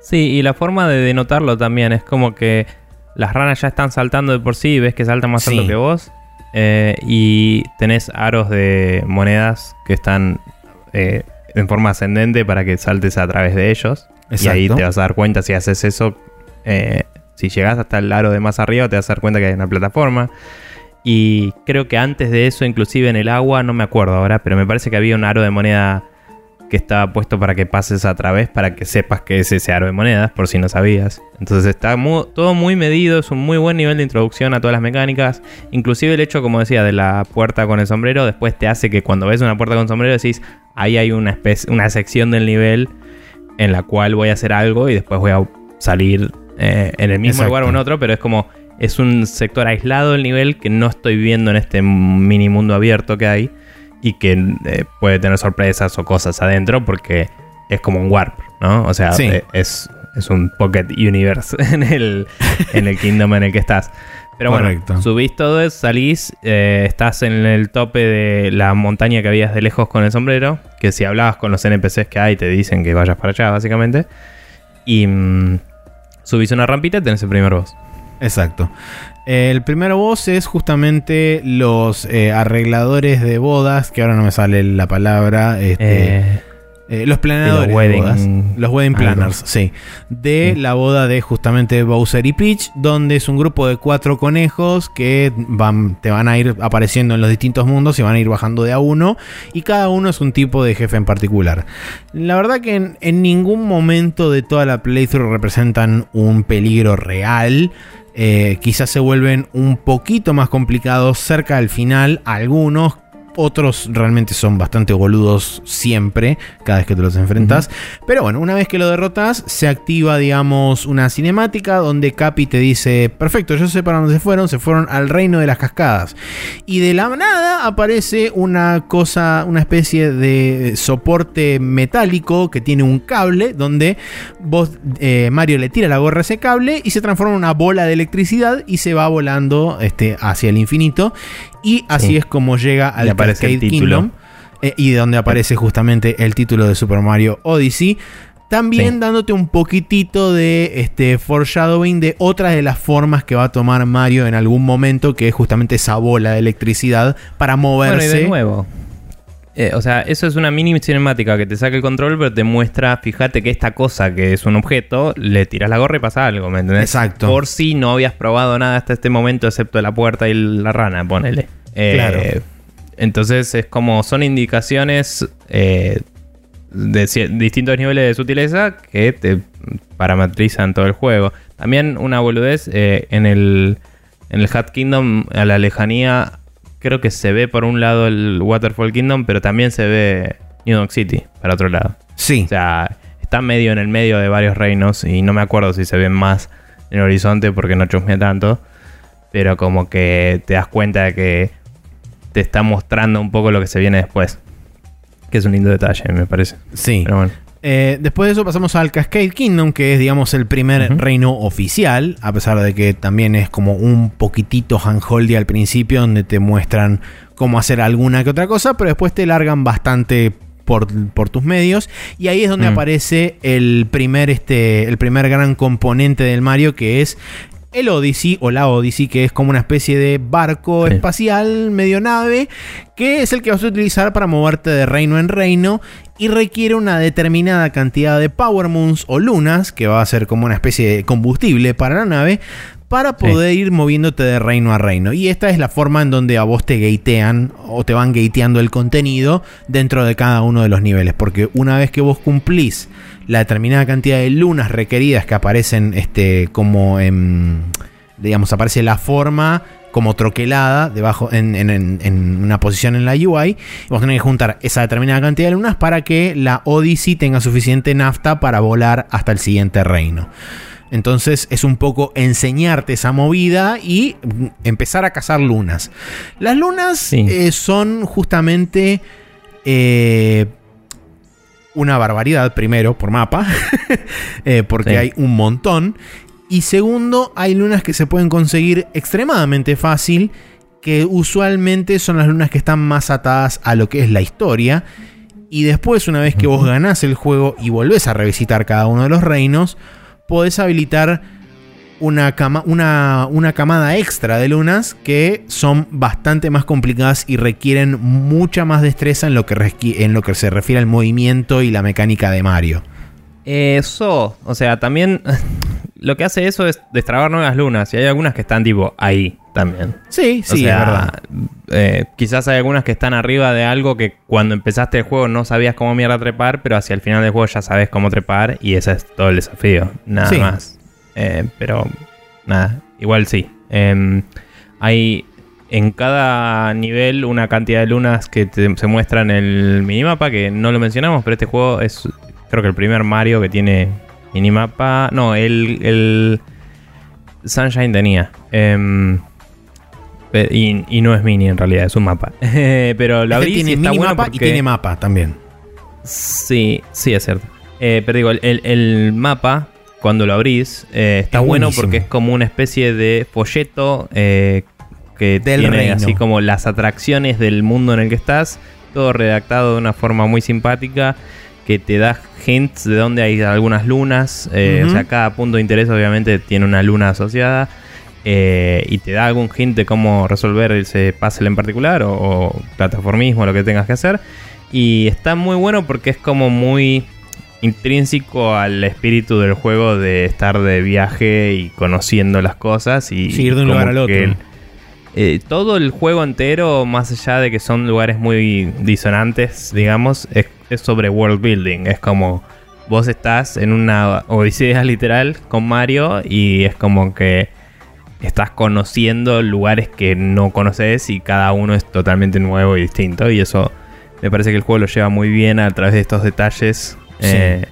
Sí, y la forma de denotarlo también es como que las ranas ya están saltando de por sí y ves que saltan más Sí. alto que vos. eh, y tenés aros de monedas que están eh, en forma ascendente para que saltes a través de ellos. Y ahí te vas a dar cuenta si haces eso. eh, si llegas hasta el aro de más arriba, te vas a dar cuenta que hay una plataforma. Y creo que antes de eso, inclusive en el agua, no me acuerdo ahora, pero me parece que había un aro de moneda que estaba puesto para que pases a través, para que sepas que es ese aro de monedas, por si no sabías. Entonces está mu- todo muy medido, es un muy buen nivel de introducción a todas las mecánicas. Inclusive el hecho, como decía, de la puerta con el sombrero, después te hace que cuando ves una puerta con sombrero decís, ahí hay una, especie, una sección del nivel en la cual voy a hacer algo y después voy a salir eh, en el mismo Exacto. lugar o en otro, pero es como... Es un sector aislado del nivel que no estoy viendo en este mini mundo abierto que hay y que eh, puede tener sorpresas o cosas adentro porque es como un warp, ¿no? O sea, Sí. eh, es, es un pocket universe <laughs> en el, en el kingdom en el que estás. Pero Correcto. bueno, subís todo eso, salís, eh, estás en el tope de la montaña que habías de lejos con el sombrero, que si hablabas con los NPCs que hay te dicen que vayas para allá, básicamente. Y mm, subís una rampita y tenés el primer boss. Exacto. El primer boss es justamente los eh, arregladores de bodas, que ahora no me sale la palabra. este, Eh, eh, los planeadores los de wedding- bodas. Los wedding algo. planners, sí. De Sí. la boda de justamente Bowser y Peach, donde es un grupo de cuatro conejos que van, te van a ir apareciendo en los distintos mundos y van a ir bajando de a uno. Y cada uno es un tipo de jefe en particular. La verdad que en, en ningún momento de toda la playthrough representan un peligro real. Eh, quizás se vuelven un poquito más complicados cerca del final. Algunos, otros realmente son bastante boludos siempre, cada vez que te los enfrentas. Pero bueno, una vez que lo derrotas, se activa, digamos, una cinemática donde Capi te dice: Perfecto, yo sé para dónde se fueron, se fueron al reino de las cascadas. Y de la nada aparece una cosa, una especie de soporte metálico que tiene un cable donde vos, eh, Mario le tira la gorra a ese cable y se transforma en una bola de electricidad y se va volando este, hacia el infinito. Y así Sí. es como llega al título. Kingdom. eh, y donde aparece justamente el título de Super Mario Odyssey. También Sí. dándote un poquitito de este foreshadowing de otras de las formas que va a tomar Mario en algún momento, que es justamente esa bola de electricidad para moverse. Bueno, y de nuevo. Eh, o sea, eso es una mini cinemática que te saca el control, pero te muestra, fíjate que esta cosa que es un objeto, le tiras la gorra y pasa algo, ¿me entendés? Exacto. Por si no habías probado nada hasta este momento, excepto la puerta y la rana, ponele. Eh, Claro. Entonces es como son indicaciones eh, de distintos niveles de sutileza que te parametrizan todo el juego. También una boludez en el en el Hat Kingdom a la lejanía creo que se ve por un lado el Waterfall Kingdom, pero también se ve New York City para otro lado. Sí. O sea, está medio en el medio de varios reinos y no me acuerdo si se ven más en el horizonte porque no chusmeé tanto. Pero como que te das cuenta de que te está mostrando un poco lo que se viene después. Que es un lindo detalle, me parece. Sí. Pero bueno. Eh, después de eso pasamos al Cascade Kingdom, que es, digamos, el primer reino oficial, a pesar de que también es como un poquitito handholdy al principio, donde te muestran cómo hacer alguna que otra cosa, pero después te largan bastante por, por tus medios. Y ahí es donde Mm. aparece el primer, este, el primer gran componente del Mario, que es el Odyssey o la Odyssey, que es como una especie de barco Sí. espacial, medio nave, que es el que vas a utilizar para moverte de reino en reino y requiere una determinada cantidad de Power Moons o lunas, que va a ser como una especie de combustible para la nave, para Sí. poder ir moviéndote de reino a reino. Y esta es la forma en donde a vos te gatean o te van gateando el contenido dentro de cada uno de los niveles. Porque una vez que vos cumplís la determinada cantidad de lunas requeridas que aparecen este, como en, digamos, aparece la forma como troquelada debajo en, en- en- en una posición en la UI. Vos tenés que juntar esa determinada cantidad de lunas para que la Odyssey tenga suficiente nafta para volar hasta el siguiente reino. Entonces es un poco enseñarte esa movida y mm, empezar a cazar lunas. Las lunas Sí. eh, son justamente eh, una barbaridad, primero, por mapa, <laughs> eh, porque Sí. hay un montón. Y segundo, hay lunas que se pueden conseguir extremadamente fácil, que usualmente son las lunas que están más atadas a lo que es la historia. Y después, una vez que vos ganás el juego y volvés a revisitar cada uno de los reinos, podés habilitar una, cama- una, una camada extra de lunas que son bastante más complicadas y requieren mucha más destreza en lo que, en lo que se refiere al movimiento y la mecánica de Mario. Eso, o sea, también <laughs> lo que hace eso es destrabar nuevas lunas. Y hay algunas que están tipo ahí también. Sí, O sí, sea, es verdad. eh, quizás hay algunas que están arriba de algo que cuando empezaste el juego no sabías cómo mierda trepar, pero hacia el final del juego ya sabes cómo trepar y ese es todo el desafío. Nada Sí. más. Eh, pero nada, igual sí. Em, hay en cada nivel una cantidad de lunas que te- se muestran en el minimapa, que no lo mencionamos, pero este juego es creo que el primer Mario que tiene minimapa. No, el, el Sunshine tenía. Em, Y, y no es mini en realidad, es un mapa. <laughs> Pero lo Este tiene está bueno minimapa porque... y tiene mapa también. Sí, sí, es cierto. Eh, pero digo, el mapa, cuando lo abrís, eh, está Es bueno buenísimo. porque es como una especie de folleto eh, que Del tiene reino. así como las atracciones del mundo en el que estás, todo redactado de una forma muy simpática, que te da hints de dónde hay algunas lunas. eh. O sea, cada punto de interés obviamente tiene una luna asociada. eh, y te da algún hint de cómo resolver ese puzzle en particular o, o plataformismo, lo que tengas que hacer. Y está muy bueno porque es como muy intrínseco al espíritu del juego de estar de viaje y conociendo las cosas y Sí, ir de un lugar al otro. el- eh, todo el juego entero, más allá de que son lugares muy disonantes, digamos, es, es sobre world building. Es como vos estás en una odisea <laughs> literal con Mario y es como que estás conociendo lugares que no conoces y cada uno es totalmente nuevo y distinto. Y eso me parece que el juego lo lleva muy bien a través de estos detalles. Sí. eh,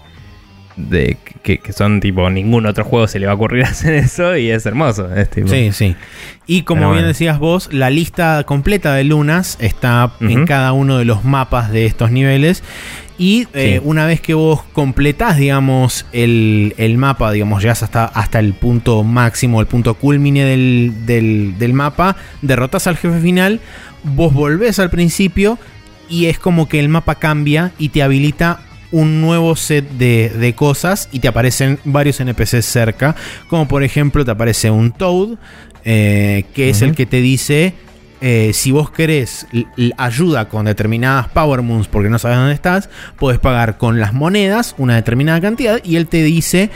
de que, que son tipo ningún otro juego se le va a ocurrir <laughs> hacer eso y es hermoso. Es tipo, Sí, sí. Y como Pero bien bueno. decías vos, la lista completa de lunas está en cada uno de los mapas de estos niveles. Y eh, Sí. una vez que vos completás, digamos, el, el mapa, digamos, llegas hasta, hasta el punto máximo, el punto culmine del, del- del mapa, derrotas al jefe final, vos volvés al principio y es como que el mapa cambia y te habilita un nuevo set de, de, cosas y te aparecen varios NPCs cerca, como por ejemplo te aparece un Toad, eh, que es el que te dice eh, si vos querés ayuda con determinadas Power Moons porque no sabes dónde estás, puedes pagar con las monedas una determinada cantidad y él te dice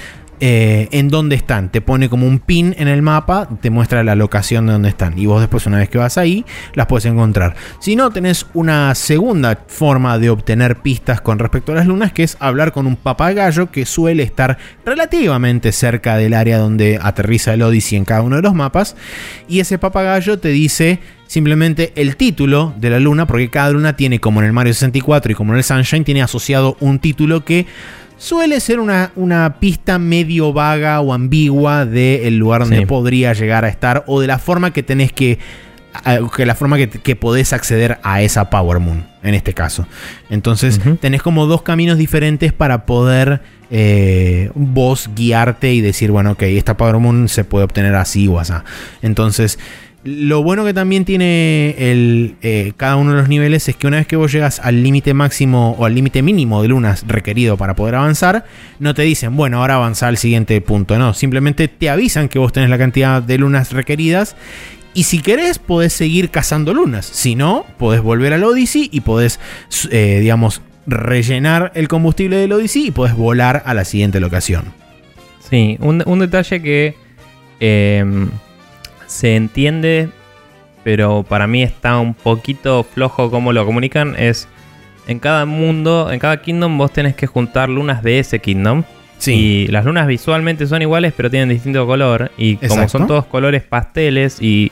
eh, en dónde están. Te pone como un pin en el mapa, te muestra la locación de dónde están. Y vos después, una vez que vas ahí, las puedes encontrar. Si no, tenés una segunda forma de obtener pistas con respecto a las lunas, que es hablar con un papagayo que suele estar relativamente cerca del área donde aterriza el Odyssey en cada uno de los mapas. Y ese papagayo te dice simplemente el título de la luna, porque cada luna tiene, como en el Mario 64 y como en el Sunshine, tiene asociado un título que suele ser una, una pista medio vaga o ambigua del lugar donde podría llegar a estar o de la forma que tenés que que la forma que, podés acceder a esa Power Moon, en este caso. Entonces, tenés como dos caminos diferentes para poder eh, vos guiarte y decir, bueno, ok, esta Power Moon se puede obtener así o así. Entonces, lo bueno que también tiene el, eh, cada uno de los niveles es que una vez que vos llegas al límite máximo o al límite mínimo de lunas requerido para poder avanzar, no te dicen, bueno, ahora avanza al siguiente punto. No, simplemente te avisan que vos tenés la cantidad de lunas requeridas. Y si querés, podés seguir cazando lunas. Si no, podés volver al Odyssey y podés, eh, digamos, rellenar el combustible del Odyssey y podés volar a la siguiente locación. Sí, un, detalle que... Em, se entiende, pero para mí está un poquito flojo como lo comunican. Es en cada mundo, en cada kingdom, vos tenés que juntar lunas de ese kingdom. Y las lunas visualmente son iguales, pero tienen distinto color. Y como son todos colores pasteles y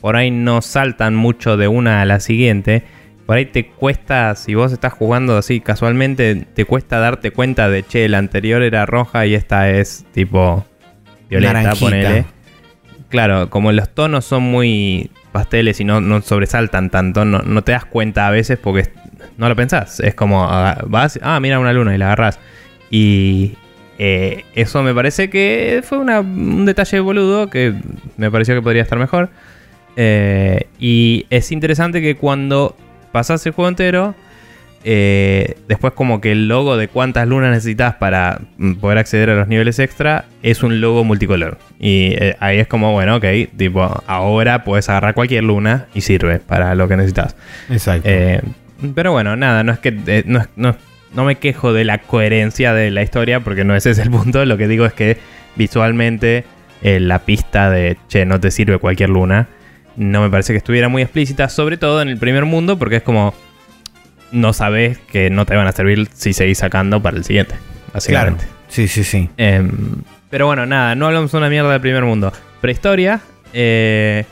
por ahí no saltan mucho de una a la siguiente, por ahí te cuesta, si vos estás jugando así casualmente, te cuesta darte cuenta de, che, la anterior era roja y esta es tipo violeta, ponele claro, como los tonos son muy pasteles y no, sobresaltan tanto, no, te das cuenta a veces porque no lo pensás. Es como, vas, ah, mira una luna y la agarras. Y eh, eso me parece que fue un detalle boludo que me pareció que podría estar mejor. Eh, y es interesante que cuando pasas el juego entero eh, después como que el logo de cuántas lunas necesitas para mm, poder acceder a los niveles extra es un logo multicolor. Y eh, ahí es como, bueno, ok, tipo, ahora puedes agarrar cualquier luna y sirve para lo que necesitas. Exacto. Eh, pero bueno, nada, no es que no, no, me quejo de la coherencia de la historia porque no ese es el punto. Lo que digo es que visualmente la pista de, che, no te sirve cualquier luna, no me parece que estuviera muy explícita, sobre todo en el primer mundo porque es como no sabes que no te van a servir si seguís sacando para el siguiente, básicamente. Claro. Sí, sí, sí. Em, pero bueno, nada, no hablamos una mierda del primer mundo. Prehistoria, eh,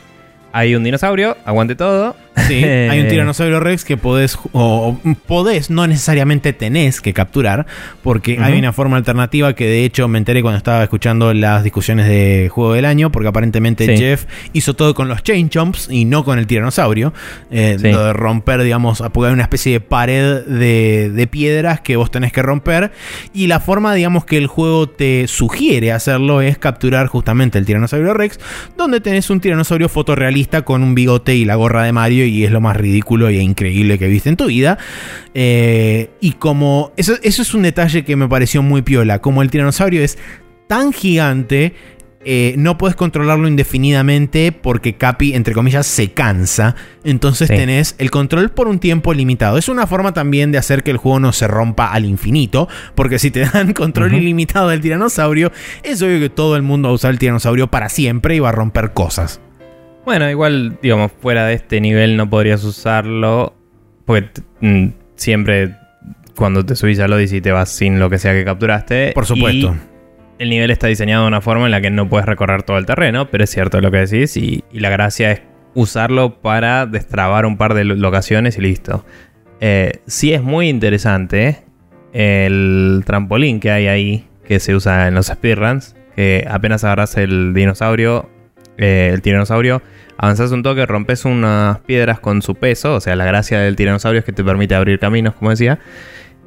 hay un dinosaurio, aguante todo. Sí, hay un <laughs> tiranosaurio Rex que podés, o podés, no necesariamente tenés que capturar, porque hay una forma alternativa que de hecho me enteré cuando estaba escuchando las discusiones de Juego del Año, porque aparentemente Jeff hizo todo con los chain jumps y no con el tiranosaurio. Eh, de romper, digamos, porque hay una especie de pared de, de piedras que vos tenés que romper. Y la forma, digamos, que el juego te sugiere hacerlo es capturar justamente el tiranosaurio Rex, donde tenés un tiranosaurio fotorrealista con un bigote y la gorra de Mario y es lo más ridículo e increíble que viste en tu vida. Eh, y como. Eso, eso es un detalle que me pareció muy piola. Como el tiranosaurio es tan gigante. Eh, no puedes controlarlo indefinidamente porque Capi, entre comillas, se cansa. Entonces tenés el control por un tiempo limitado. Es una forma también de hacer que el juego no se rompa al infinito. Porque si te dan control ilimitado del tiranosaurio, es obvio que todo el mundo va a usar el tiranosaurio para siempre y va a romper cosas. Bueno, igual, digamos, fuera de este nivel no podrías usarlo. Porque mm, siempre cuando te subís al Odyssey te vas sin lo que sea que capturaste. Por supuesto. el nivel está diseñado de una forma en la que no puedes recorrer todo el terreno, pero es cierto lo que decís. Y, la gracia es usarlo para destrabar un par de locaciones y listo. Eh, sí es muy interesante el trampolín que hay ahí, que se usa en los speedruns, que apenas agarras el dinosaurio, eh, el tiranosaurio, avanzas un toque, rompes unas piedras con su peso, o sea, la gracia del tiranosaurio es que te permite abrir caminos, como decía.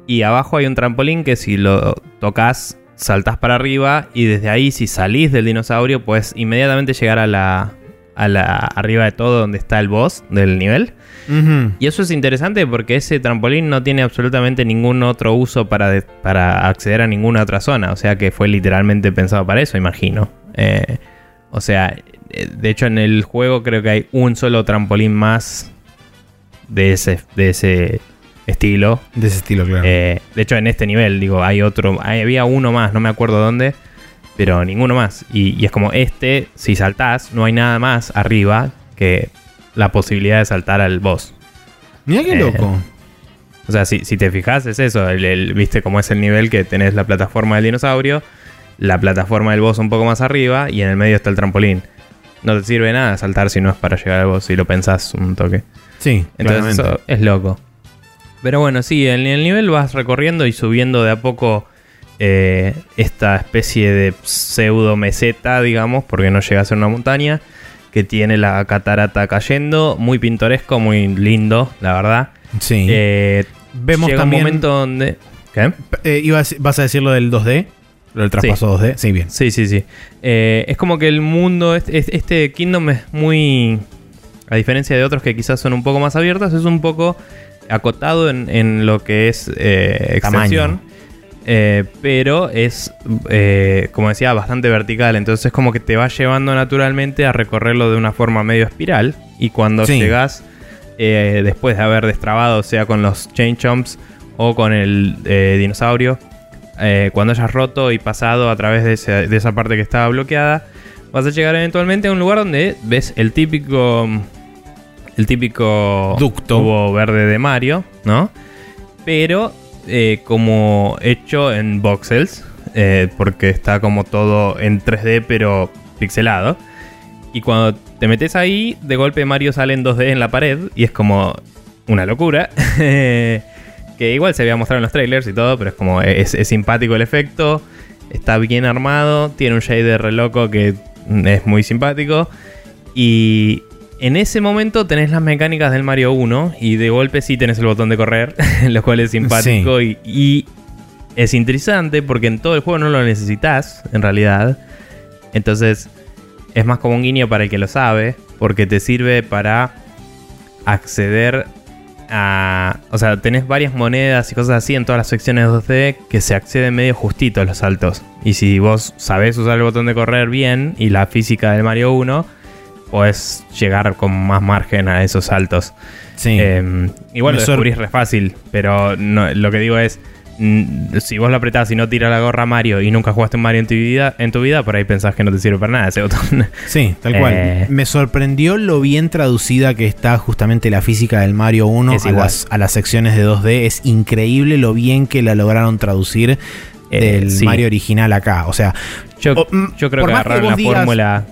Y abajo hay un trampolín que si lo tocas, saltas para arriba y desde ahí, si salís del dinosaurio, puedes inmediatamente llegar a la, a la, arriba de todo donde está el boss del nivel. Y eso es interesante porque ese trampolín no tiene absolutamente ningún otro uso para, de- para acceder a ninguna otra zona. O sea que fue literalmente pensado para eso, imagino. Eh, o sea, eh, de hecho en el juego creo que hay un solo trampolín más de ese, de ese estilo. De ese estilo, claro. Eh, de hecho en este nivel, digo, hay otro, hay- había uno más, no me acuerdo dónde. Pero ninguno más. Y, y es como este, si saltás, no hay nada más arriba que la posibilidad de saltar al boss. Mira qué eh, loco. O sea, si, si te fijas, es eso. el- el- Viste cómo es el nivel que tenés la plataforma del dinosaurio, la plataforma del boss un poco más arriba y en el medio está el trampolín. No te sirve nada saltar si no es para llegar al boss, si lo pensás un toque. Sí, Entonces claramente. eso es loco. Pero bueno, sí, en el nivel vas recorriendo y subiendo de a poco eh, esta especie de pseudo meseta, digamos, porque no llega a ser una montaña, que tiene la catarata cayendo, muy pintoresco, muy lindo, la verdad. Sí. Eh, Vemos llega también. un momento donde... ¿Qué? Eh, ibas- ¿Vas a decir lo del 2D? Lo del traspaso 2D. Sí, bien. Sí, sí, sí. Eh, es como que el mundo, este, este Kingdom es muy... A diferencia de otros que quizás son un poco más abiertos, es un poco acotado en, en lo que es eh, extensión. Eh, pero es, eh, como decía, bastante vertical. Entonces es como que te va llevando naturalmente a recorrerlo de una forma medio espiral. Y cuando Sí. llegas, eh, después de haber destrabado, sea con los chain chomps o con el dinosaurio, eh, cuando hayas roto y pasado a través de, ese- de esa parte que estaba bloqueada, vas a llegar eventualmente a un lugar donde ves el típico. El típico Ducto. tubo verde de Mario, ¿no? Pero eh, como hecho en voxels, eh, porque está como todo en 3D pero pixelado. Y cuando te metes ahí, de golpe Mario sale en 2D en la pared y es como una locura. <laughs> que igual se había mostrado en los trailers y todo, pero es como es, es simpático el efecto, está bien armado, tiene un shader loco que mm, es muy simpático. Y en ese momento tenés las mecánicas del Mario 1 y de golpe sí tenés el botón de correr, <laughs> lo cual es simpático y, y es interesante porque en todo el juego no lo necesitas, en realidad. Entonces es más como un guiño para el que lo sabe, porque te sirve para acceder a... O sea, tenés varias monedas y cosas así en todas las secciones 2D que se acceden medio justito a los saltos. Y si vos sabés usar el botón de correr bien y la física del Mario 1, podés llegar con más margen a esos saltos. Sí. Eh, igual Me lo descubrís re fácil, pero no- lo que digo es, si vos lo apretás y no tira la gorra a Mario y nunca jugaste un Mario en tu vida, en tu vida por ahí pensás que no te sirve para nada ese botón. <laughs> Sí, tal cual. Eh. Me sorprendió lo bien traducida que está justamente la física del Mario 1 Es a las, a las secciones de 2D. Es increíble lo bien que la lograron traducir Eh, del sí. Mario original acá. O sea, Yo, mm, yo creo que agarraron la digas- fórmula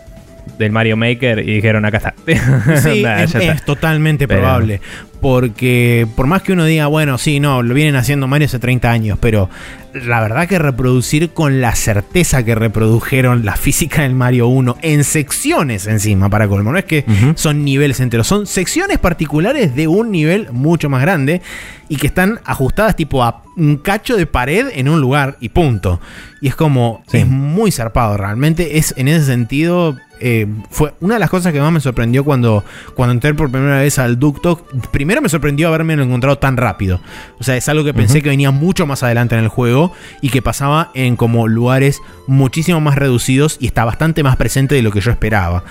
del Mario Maker y dijeron acá está. <laughs> sí, Nah, es, ya está. es totalmente Pero- probable. Porque por más que uno diga, bueno, sí, no, lo vienen haciendo Mario hace 30 años, pero la verdad que reproducir con la certeza que reprodujeron la física del Mario 1 en secciones encima, para colmo, no es que son niveles enteros, son secciones particulares de un nivel mucho más grande y que están ajustadas tipo a un cacho de pared en un lugar y punto. Y es como, Sí. es muy zarpado realmente, es en ese sentido... eh, fue una de las cosas que más me sorprendió cuando, cuando entré por primera vez al ducto. Primero me sorprendió haberme encontrado tan rápido. O sea, es algo que pensé que venía mucho más adelante en el juego y que pasaba en como lugares muchísimo más reducidos y está bastante más presente de lo que yo esperaba.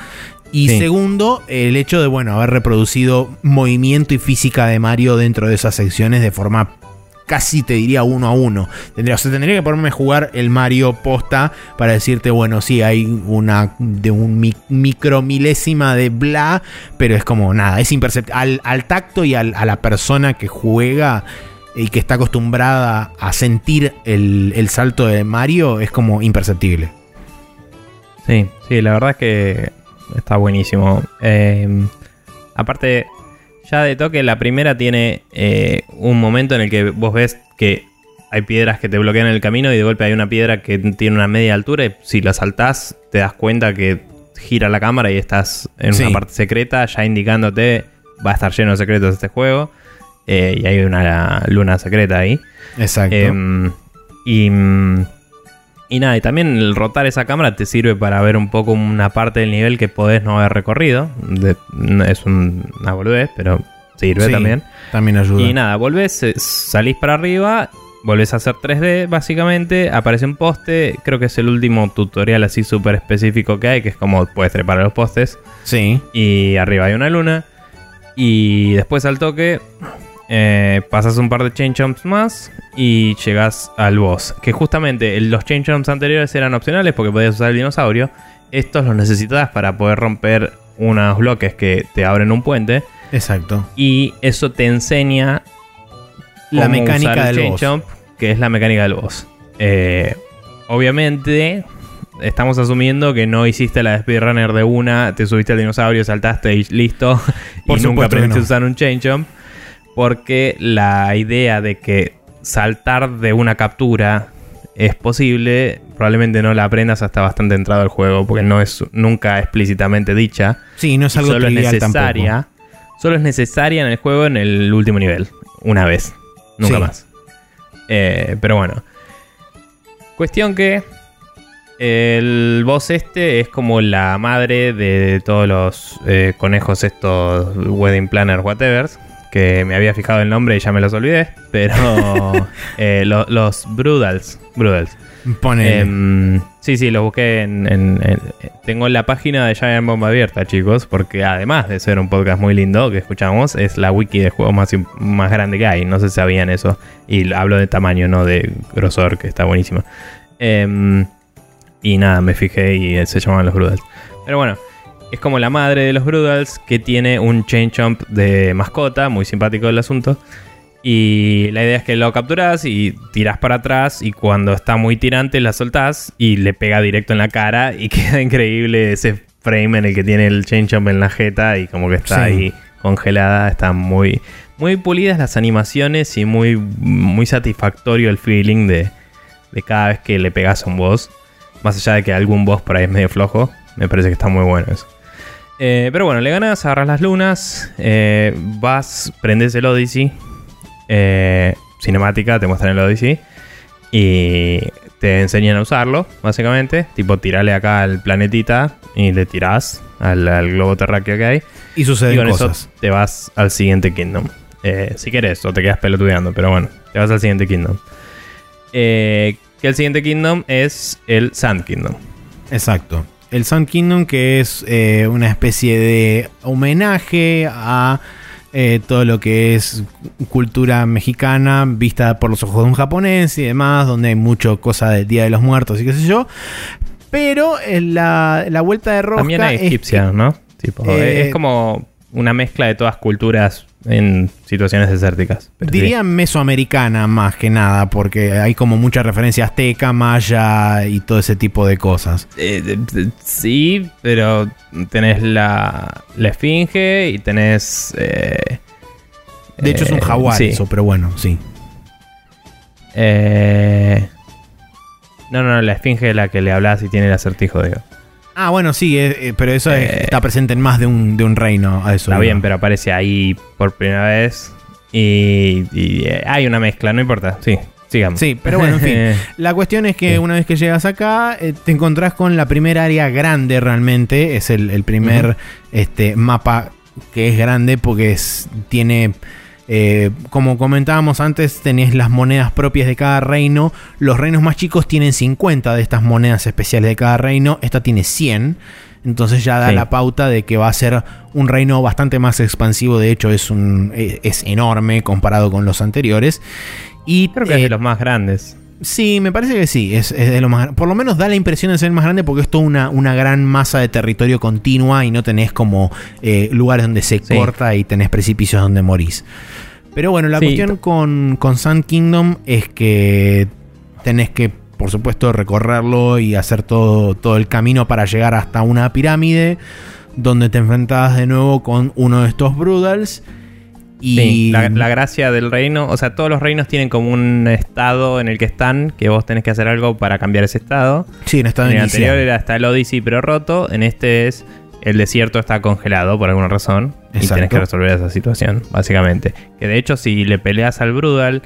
Y Sí. segundo, el hecho de, bueno, haber reproducido movimiento y física de Mario dentro de esas secciones de forma casi te diría uno a uno. Tendría, o sea, tendría que ponerme a jugar el Mario posta para decirte, bueno, sí, hay una de un mi- micro milésima de bla, pero es como nada, es imperceptible. Al, al tacto y al- a la persona que juega y que está acostumbrada a sentir el, el salto de Mario, es como imperceptible. Sí, sí, la verdad es que está buenísimo. Eh, aparte, ya de toque, la primera tiene eh, un momento en el que vos ves que hay piedras que te bloquean el camino y de golpe hay una piedra que tiene una media altura y si la saltás te das cuenta que gira la cámara y estás en Sí. una parte secreta ya indicándote va a estar lleno de secretos este juego eh, y hay una luna secreta ahí. Exacto. Em, y, mm, Y nada, y también el rotar esa cámara te sirve para ver un poco una parte del nivel que podés no haber recorrido. De- es un- una boludez, pero sirve Sí, también. También ayuda. Y nada, volvés, eh, salís para arriba, volvés a hacer 3D básicamente, aparece un poste, creo que es el último tutorial así súper específico que hay, que es como puedes trepar a los postes, Sí. y arriba hay una luna, y después al toque eh, pasas un par de chain jumps más y llegas al boss, que justamente los chain jumps anteriores eran opcionales porque podías usar el dinosaurio, estos los necesitas para poder romper unos bloques que te abren un puente. Exacto. Y eso te enseña La mecánica usar del chain boss. jump, que es la mecánica del boss. Eh, obviamente, estamos asumiendo que no hiciste la speedrunner de una, te subiste al dinosaurio, saltaste y listo, Por <laughs> y nunca aprendiste no. a usar un chain jump, porque la idea de que saltar de una captura es posible, probablemente no la aprendas hasta bastante entrado al juego, porque no es nunca explícitamente dicha Sí, no es algo solo es necesaria. tampoco. Solo es necesaria en el juego en el último nivel. Una vez. Nunca Sí. más. Eh, pero bueno. Cuestión que. El boss este es como la madre de todos los eh, conejos estos wedding planner whatever que me había fijado el nombre y ya me los olvidé pero <laughs> eh, lo- los Brudals Brudals Ponele. Em, sí, sí, lo busqué en, en- en- Tengo la página de Giant Bomb abierta, chicos, porque además de ser un podcast muy lindo que escuchamos, es la wiki de juegos más, más grande que hay. No sé si sabían eso. Y hablo de tamaño, no de grosor, que está buenísimo. Em, y nada, me fijé y eh, se llamaban los Brudals. Pero bueno, es como la madre de los Brudals que tiene un Chain Jump de mascota, muy simpático el asunto. Y la idea es que lo capturas y tiras para atrás y cuando está muy tirante la soltás y le pega directo en la cara y <laughs> queda increíble ese frame en el que tiene el chain jump en la jeta y como que está Sí. ahí congelada. Está muy, muy pulidas las animaciones y muy, muy satisfactorio el feeling de, de cada vez que le pegas a un boss. Más allá de que algún boss por ahí es medio flojo, me parece que está muy bueno eso. Eh, pero bueno, le ganas, agarras las lunas, eh, vas, prendes el Odyssey, eh, cinemática, te muestran el Odyssey y te enseñan a usarlo, básicamente. Tipo, tirarle acá al planetita y le tirás al, al globo terráqueo que hay. y Y suceden con cosas. eso te vas al siguiente Kingdom. Si querés, o te quedas pelotudeando, pero bueno, te vas al siguiente Kingdom. Que el siguiente Kingdom es el Sand Kingdom. Exacto. El Sun Kingdom, que es eh, una especie de homenaje a eh, todo lo que es cultura mexicana vista por los ojos de un japonés y demás, donde hay mucho cosa del Día de los Muertos y qué sé yo. Pero eh, la, la vuelta de rosca También hay egipcia, ¿no? Tipo, Eh, es como una mezcla de todas culturas en situaciones desérticas. Sí. Diría mesoamericana más que nada, porque hay como mucha referencia azteca, maya y todo ese tipo de cosas. Eh, sí, pero tenés la, la esfinge y tenés... eh, De hecho es un eh, jaguar sí. eso, pero bueno, sí. Eh, no, no, no, la esfinge es la que le hablas y tiene el acertijo, digo. Ah, bueno, sí, eh, eh, pero eso es- Eh, está presente en más de un, de un reino. A eso Está iba. bien, pero aparece ahí por primera vez. Y, y, eh, hay una mezcla, no importa. Sí, sigamos. Sí, pero bueno, en fin. <laughs> La cuestión es que Sí. una vez que llegas acá, eh, te encontrás con la primera área grande realmente. Es el, el primer Ujú. este, mapa que es grande porque es- tiene, eh, como comentábamos antes, tenés las monedas propias de cada reino. Los reinos más chicos tienen 50 de estas monedas especiales de cada reino. Esta tiene 100. Entonces ya da Sí. la pauta de que va a ser un reino bastante más expansivo. De hecho, es, un, eh, es enorme comparado con los anteriores. Y Creo que es eh, de los más grandes. Sí, me parece que sí. Es, es de lo más, por lo menos da la impresión de ser el más grande porque es toda una, una gran masa de territorio continua y no tenés como eh, lugares donde se Sí. corta y tenés precipicios donde morís. Pero bueno, la Sí. cuestión con, con Sand Kingdom es que tenés que, por supuesto, recorrerlo y hacer todo, todo el camino para llegar hasta una pirámide donde te enfrentas de nuevo con uno de estos Brudals. Y Sí, la, la gracia del reino, o sea, todos los reinos tienen como un estado en el que están, que vos tenés que hacer algo para cambiar ese estado. sí, en estado en el inicial. anterior era hasta el Odyssey pero roto, en este es el desierto está congelado por alguna razón y Exacto. tenés que resolver esa situación, básicamente. Que de hecho si le peleas al Brudal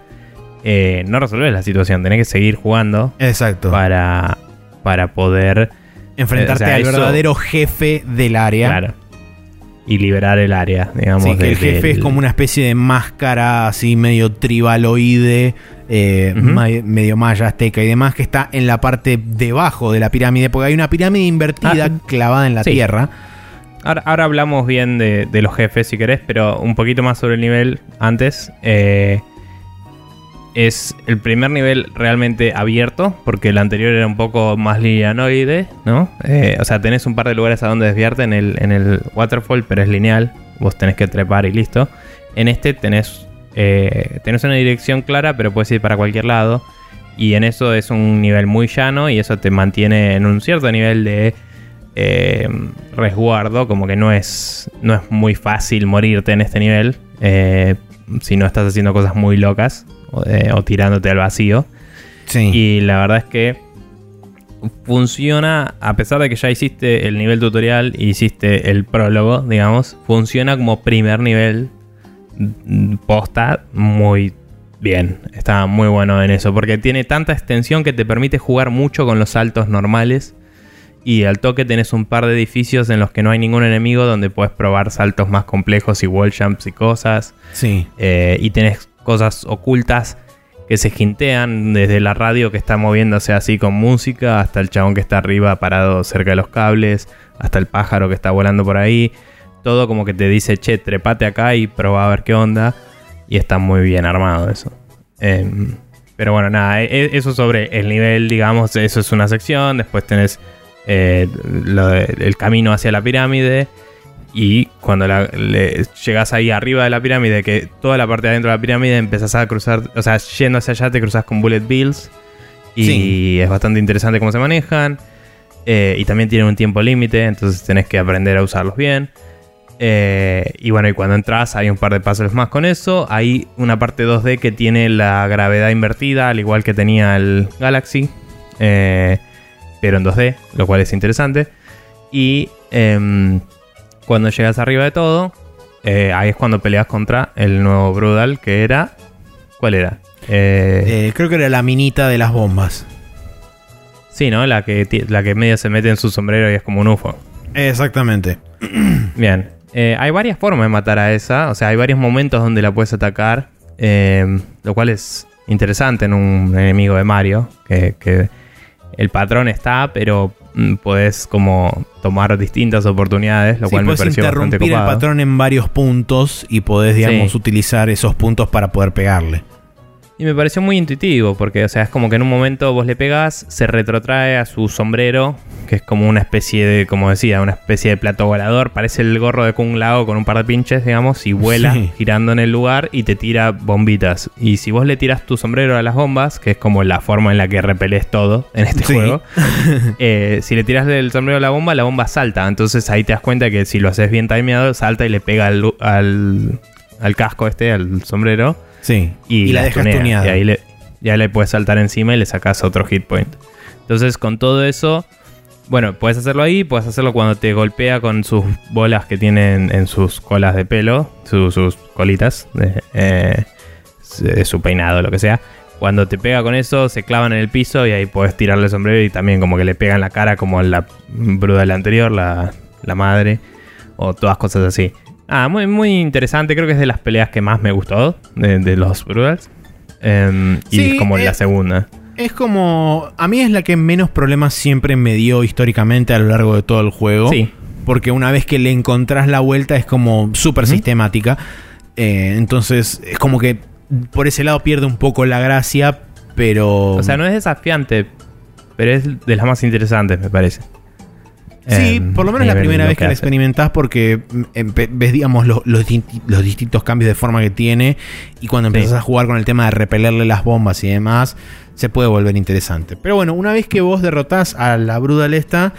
eh, no resolvés la situación. Tenés que seguir jugando Exacto. para, para poder Enfrentarte o sea, al eso- verdadero jefe del área. Claro. Y liberar el área, digamos. Sí, que de- el jefe del- es como una especie de máscara así medio tribaloide, eh, ma- medio maya, azteca y demás, que está en la parte debajo de la pirámide, porque hay una pirámide invertida Ah, clavada en la sí. tierra. Ahora, ahora hablamos bien de, de los jefes, si querés, pero un poquito más sobre el nivel antes. Eh, es el primer nivel realmente abierto, porque el anterior era un poco más lineanoide, ¿no? Eh, o sea, tenés un par de lugares a donde desviarte en el, en el waterfall, pero es lineal. Vos tenés que trepar y listo. En este tenés, eh, tenés una dirección clara, pero puedes ir para cualquier lado. Y en eso es un nivel muy llano y eso te mantiene en un cierto nivel de eh, resguardo, como que no es, no es muy fácil morirte en este nivel si no estás haciendo cosas muy locas eh, o tirándote al vacío. Sí. Y la verdad es que funciona, a pesar de que ya hiciste el nivel tutorial y hiciste el prólogo, digamos, funciona como primer nivel mm, posta muy bien. Está muy bueno en eso, porque tiene tanta extensión que te permite jugar mucho con los saltos normales. Y al toque tenés un par de edificios en los que no hay ningún enemigo donde puedes probar saltos más complejos y wall jumps y cosas. sí. Eh, y tenés cosas ocultas que se jintean desde la radio que está moviéndose así con música hasta el chabón que está arriba parado cerca de los cables, hasta el pájaro que está volando por ahí. Todo como que te dice, che, trepate acá y probá a ver qué onda. Y está muy bien armado eso. Em, pero bueno, nada, e- e- eso sobre el nivel, digamos, eso es una sección. Después tenés eh, el camino hacia la pirámide. Y cuando la- le- llegas ahí arriba de la pirámide, que toda la parte de adentro de la pirámide empezás a cruzar, o sea, yendo hacia allá te cruzas con bullet bills. Y Sí. es bastante interesante cómo se manejan. Eh, y también tienen un tiempo límite, entonces tenés que aprender a usarlos bien. Eh, y bueno, y cuando entras hay un par de puzzles más con eso. Hay una parte 2D que tiene la gravedad invertida, al igual que tenía el Galaxy. Eh, pero en 2D, lo cual es interesante. Y em, cuando llegas arriba de todo, eh, ahí es cuando peleas contra el nuevo Brudal, que era... ¿Cuál era? Eh, Eh, creo que era la minita de las bombas. sí, ¿no? La que, la que medio se mete en su sombrero y es como un UFO. Exactamente. <clears throat> Bien. Hay varias formas de matar a esa. O sea, hay varios momentos donde la puedes atacar. lo cual es interesante en un enemigo de Mario. Que, que el patrón está, pero podés como tomar distintas oportunidades. Lo Sí, cual me pareció bastante el patrón en varios puntos y podés, digamos, Sí. utilizar esos puntos para poder pegarle. Y me pareció muy intuitivo, porque, o sea, es como que en un momento vos le pegás, se retrotrae a su sombrero, que es como una especie de, como decía, una especie de plato volador. Parece el gorro de Kung Lao con un par de pinches, digamos, y vuela Sí. girando en el lugar y te tira bombitas. Y si vos le tiras tu sombrero a las bombas, que es como la forma en la que repelés todo en este Sí. juego, <laughs> eh, si le tiras el sombrero a la bomba, la bomba salta. Entonces ahí te das cuenta que si lo haces bien timeado, salta y le pega al, al, al casco este, al sombrero. Sí. Y, la dejas tunea, tuneada. Y ahí le, ya le puedes saltar encima y le sacas otro hit point. Entonces, con todo eso, bueno, puedes hacerlo ahí, puedes hacerlo cuando te golpea con sus bolas que tienen en sus colas de pelo, su- sus colitas, de, eh, de su peinado, lo que sea. Cuando te pega con eso, se clavan en el piso y ahí puedes tirarle el sombrero y también como que le pegan la cara como la bruda de la anterior, la, la madre, o todas cosas así. Ah, muy, muy interesante, creo que es de las peleas que más me gustó de, de los Brudals. Em, y Sí, es como la segunda. Es como. A mí es la que menos problemas siempre me dio históricamente a lo largo de todo el juego. Sí. Porque una vez que le encontrás la vuelta es como súper sistemática. Eh, entonces es como que por ese lado pierde un poco la gracia, pero. O sea, no es desafiante, pero es de las más interesantes, me parece. Sí, Em, por lo menos la primera vez que la experimentás porque empe- ves, digamos, lo- los, distintos cambios de forma que tiene y cuando Sí. empezás a jugar con el tema de repelerle las bombas y demás, se puede volver interesante. Pero bueno, una vez que vos derrotás a la Brudal esta,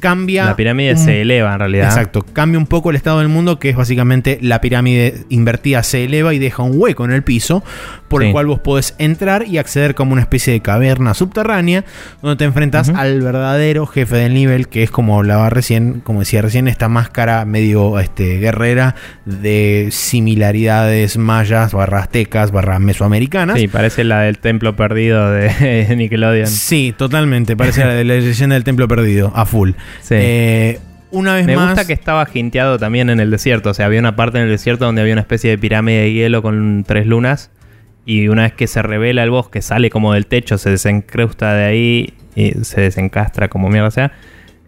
cambia. La pirámide un- se eleva en realidad. Exacto, cambia un poco el estado del mundo, que es básicamente la pirámide invertida se eleva y deja un hueco en el piso, por el cual vos podés entrar y acceder como una especie de caverna subterránea, donde te enfrentas al verdadero jefe del nivel, que es como hablaba recién, como decía recién, esta máscara medio este, guerrera de similaridades mayas, barra aztecas, barra mesoamericanas. Sí, parece la del templo perdido de <laughs> Nickelodeon. Sí, totalmente. Parece la de la leyenda del templo perdido, a full. Sí. Eh, una vez Me más. gusta que estaba jinteado también en el desierto. O sea, había una parte en el desierto donde había una especie de pirámide de hielo con tres lunas. Y una vez que se revela el bosque, sale como del techo, se desencrusta de ahí y se desencastra como mierda sea,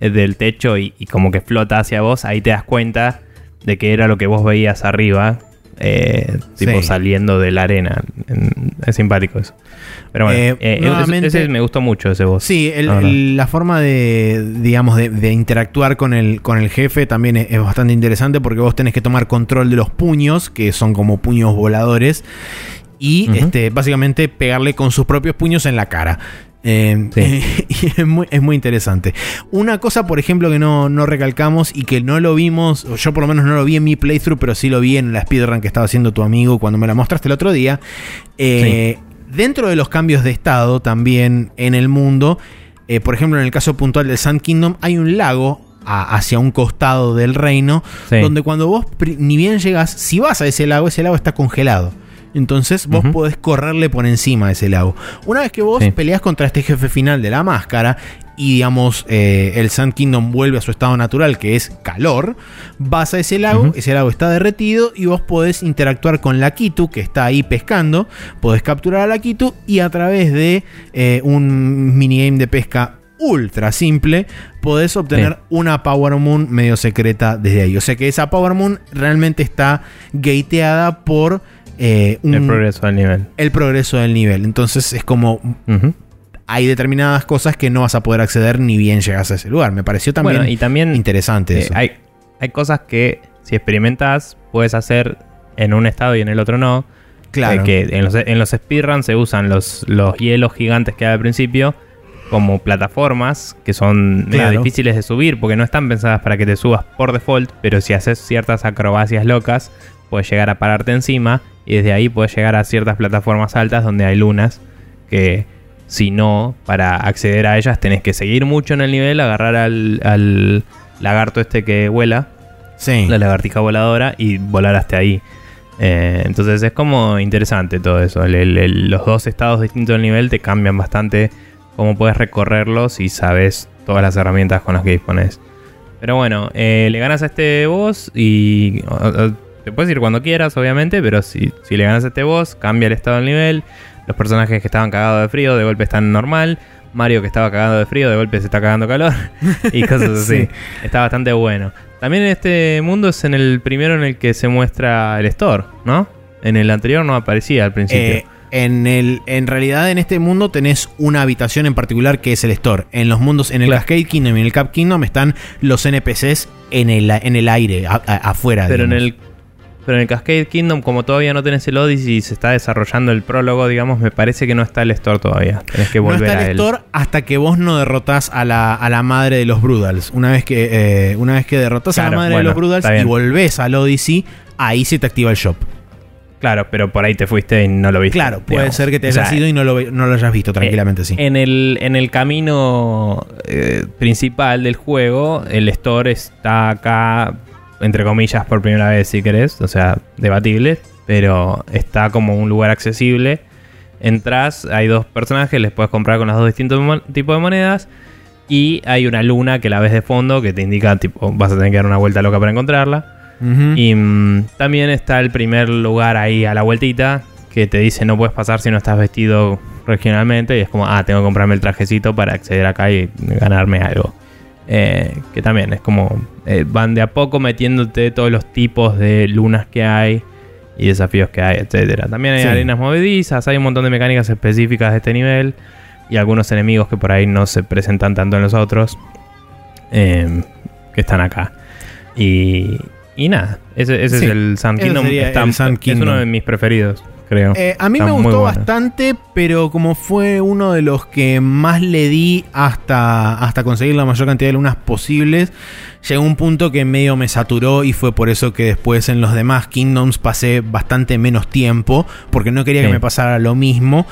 eh, del techo y, y como que flota hacia vos. Ahí te das cuenta de que era lo que vos veías arriba, eh, tipo Sí. saliendo de la arena. En- Es simpático eso. Pero bueno, Eh, eh, ese, me gustó mucho ese boss. Sí, el- la verdad. el- la forma de, digamos, de, de interactuar con el, con el jefe también es, es bastante interesante porque vos tenés que tomar control de los puños, que son como puños voladores, y este, básicamente pegarle con sus propios puños en la cara. Eh, Sí. <laughs> y es muy, es muy interesante. Una cosa, por ejemplo, que no, no recalcamos y que no lo vimos, o yo por lo menos no lo vi en mi playthrough, pero sí lo vi en la speedrun que estaba haciendo tu amigo cuando me la mostraste el otro día. Eh, Dentro de los cambios de estado también en el mundo, eh, por ejemplo en el caso puntual del Sand Kingdom, hay un lago hacia un costado del reino, Sí. donde cuando vos ni bien llegas, si vas a ese lago, ese lago está congelado. Entonces vos podés correrle por encima de ese lago. Una vez que vos Sí. peleas contra este jefe final de la máscara y digamos eh, el Sand Kingdom vuelve a su estado natural que es calor, vas a ese lago, ese lago está derretido y vos podés interactuar con la Kitu que está ahí pescando, podés capturar a la Kitu y a través de eh, un minigame de pesca ultra simple, podés obtener Sí. una Power Moon medio secreta desde ahí. O sea que esa Power Moon realmente está gateada por eh, un- el progreso del nivel. el progreso del nivel. Entonces es como hay determinadas cosas que no vas a poder acceder ni bien llegas a ese lugar. Me pareció también Bueno, y también interesante eh, eso. hay, hay cosas que si experimentas puedes hacer en un estado y en el otro no. claro. Eh, que en los, en los speedruns se usan los, los hielos gigantes que hay al principio como plataformas que son medio difíciles de subir porque no están pensadas para que te subas por default, pero si haces ciertas acrobacias locas puedes llegar a pararte encima y desde ahí puedes llegar a ciertas plataformas altas donde hay lunas que si no, para acceder a ellas tenés que seguir mucho en el nivel, agarrar al, al lagarto este que vuela, sí. la lagartija voladora y volar hasta ahí. Eh, entonces es como interesante todo eso. El- el- el- los dos estados distintos del nivel te cambian bastante cómo puedes recorrerlos y sabes todas las herramientas con las que dispones. Pero bueno, eh, le ganas a este boss y te puedes ir cuando quieras, obviamente, pero si, si le ganas a este boss, cambia el estado del nivel. Los personajes que estaban cagados de frío de golpe están normal. Mario que estaba cagado de frío de golpe se está cagando calor. <laughs> y cosas así. Sí. Está bastante bueno. También en este mundo es en el primero en el que se muestra el store, ¿no? En el anterior no aparecía al principio. Eh, en, el, en realidad, en este mundo tenés una habitación en particular que es el store. En los mundos, en el Claro. Cascade Kingdom y en el Cap Kingdom están los NPCs en el, en el aire, a- a- afuera. pero en el pero en el Cascade Kingdom, como todavía no tenés el Odyssey y se está desarrollando el prólogo, digamos, me parece que no está el store todavía. Tenés que no volver está a el él. store hasta que vos no derrotás a la, a la madre de los Brudals. Una vez que, eh, una vez que derrotás a la madre de los Brudals está y volvés al Odyssey, ahí se te activa el shop. Claro, pero por ahí te fuiste y no lo viste. Claro, puede digamos. ser que te O hayas sea, ido y no lo, no lo hayas visto tranquilamente, sí. En el, en el camino eh, principal del juego, el store está acá, entre comillas, por primera vez, si querés. O sea, debatible, pero está como un lugar accesible. Entras, hay dos personajes, les puedes comprar con los dos distintos tipos de monedas. Y hay una luna que la ves de fondo que te indica, tipo, vas a tener que dar una vuelta loca para encontrarla. Y mm, también está el primer lugar ahí a la vueltita que te dice no puedes pasar si no estás vestido regionalmente. Y es como, ah, tengo que comprarme el trajecito para acceder acá y ganarme algo. Eh, que también es como, eh, van de a poco metiéndote todos los tipos de lunas que hay y desafíos que hay, etcétera. También hay Sí. arenas movedizas, hay un montón de mecánicas específicas de este nivel y algunos enemigos que por ahí no se presentan tanto en los otros eh, que están acá. Y, y nada, ese, ese Sí, es el Sun Kingdom. Está- el Sun Es Kingdom. uno de mis preferidos. Creo. Eh, a mí Está me gustó bueno. bastante, pero como fue uno de los que más le di hasta, hasta conseguir la mayor cantidad de lunas posibles, llegó un punto que medio me saturó y fue por eso que después en los demás Kingdoms pasé bastante menos tiempo, porque no quería Sí. que me pasara lo mismo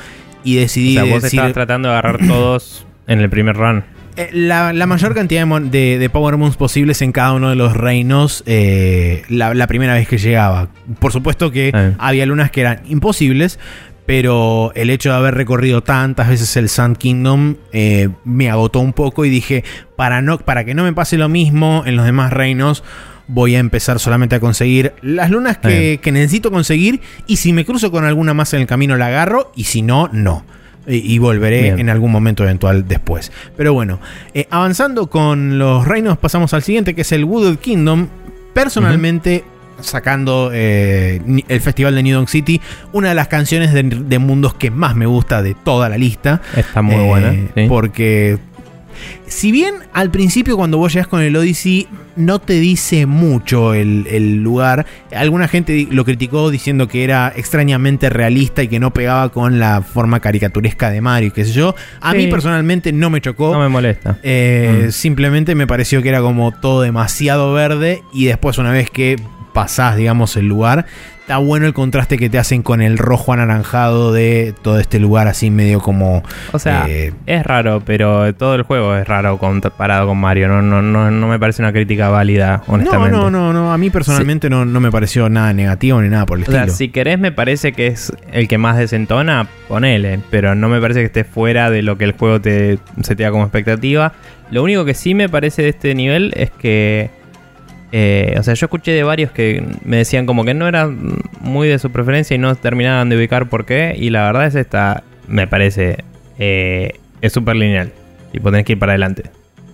y O decidí sea, vos decir... estabas tratando de agarrar todos en el primer run. Eh, La, la mayor cantidad de, de- de Power Moons posibles en cada uno de los reinos eh, la, la primera vez que llegaba. Por supuesto que había lunas que eran imposibles, pero el hecho de haber recorrido tantas veces el Sand Kingdom eh, me agotó un poco y dije, para, no, para que no me pase lo mismo en los demás reinos, voy a empezar solamente a conseguir las lunas que, que necesito conseguir y si me cruzo con alguna más en el camino la agarro y si no, no. Y, volveré Bien. en algún momento eventual después. Pero bueno, eh, avanzando con los reinos, pasamos al siguiente, que es el Wooded Kingdom. Personalmente, sacando eh, el festival de New Donk City, una de las canciones de, de mundos que más me gusta de toda la lista. Está muy Eh, buena. sí. Porque. Si bien al principio cuando vos llegas con el Odyssey no te dice mucho el, el lugar, alguna gente lo criticó diciendo que era extrañamente realista y que no pegaba con la forma caricaturesca de Mario, qué sé yo. A Sí. mí personalmente no me chocó. No me molesta. Eh, Mm. Simplemente me pareció que era como todo demasiado verde y después una vez que pasás, digamos, el lugar, está bueno el contraste que te hacen con el rojo anaranjado de todo este lugar así medio como... O sea, eh, es raro, pero todo el juego es raro comparado con Mario. No, no, no, no me parece una crítica válida, no, honestamente. no, no, no, a mí personalmente no, no me pareció nada negativo ni nada por el O sea, estilo. si querés, me parece que es el que más desentona, ponele. Pero no me parece que esté fuera de lo que el juego te setea como expectativa. Lo único que sí me parece de este nivel es que. Eh, o sea, yo escuché de varios que me decían como que no era muy de su preferencia y no terminaban de ubicar por qué. Y la verdad es esta, me parece, eh, es súper lineal. Tipo, tenés que ir para adelante.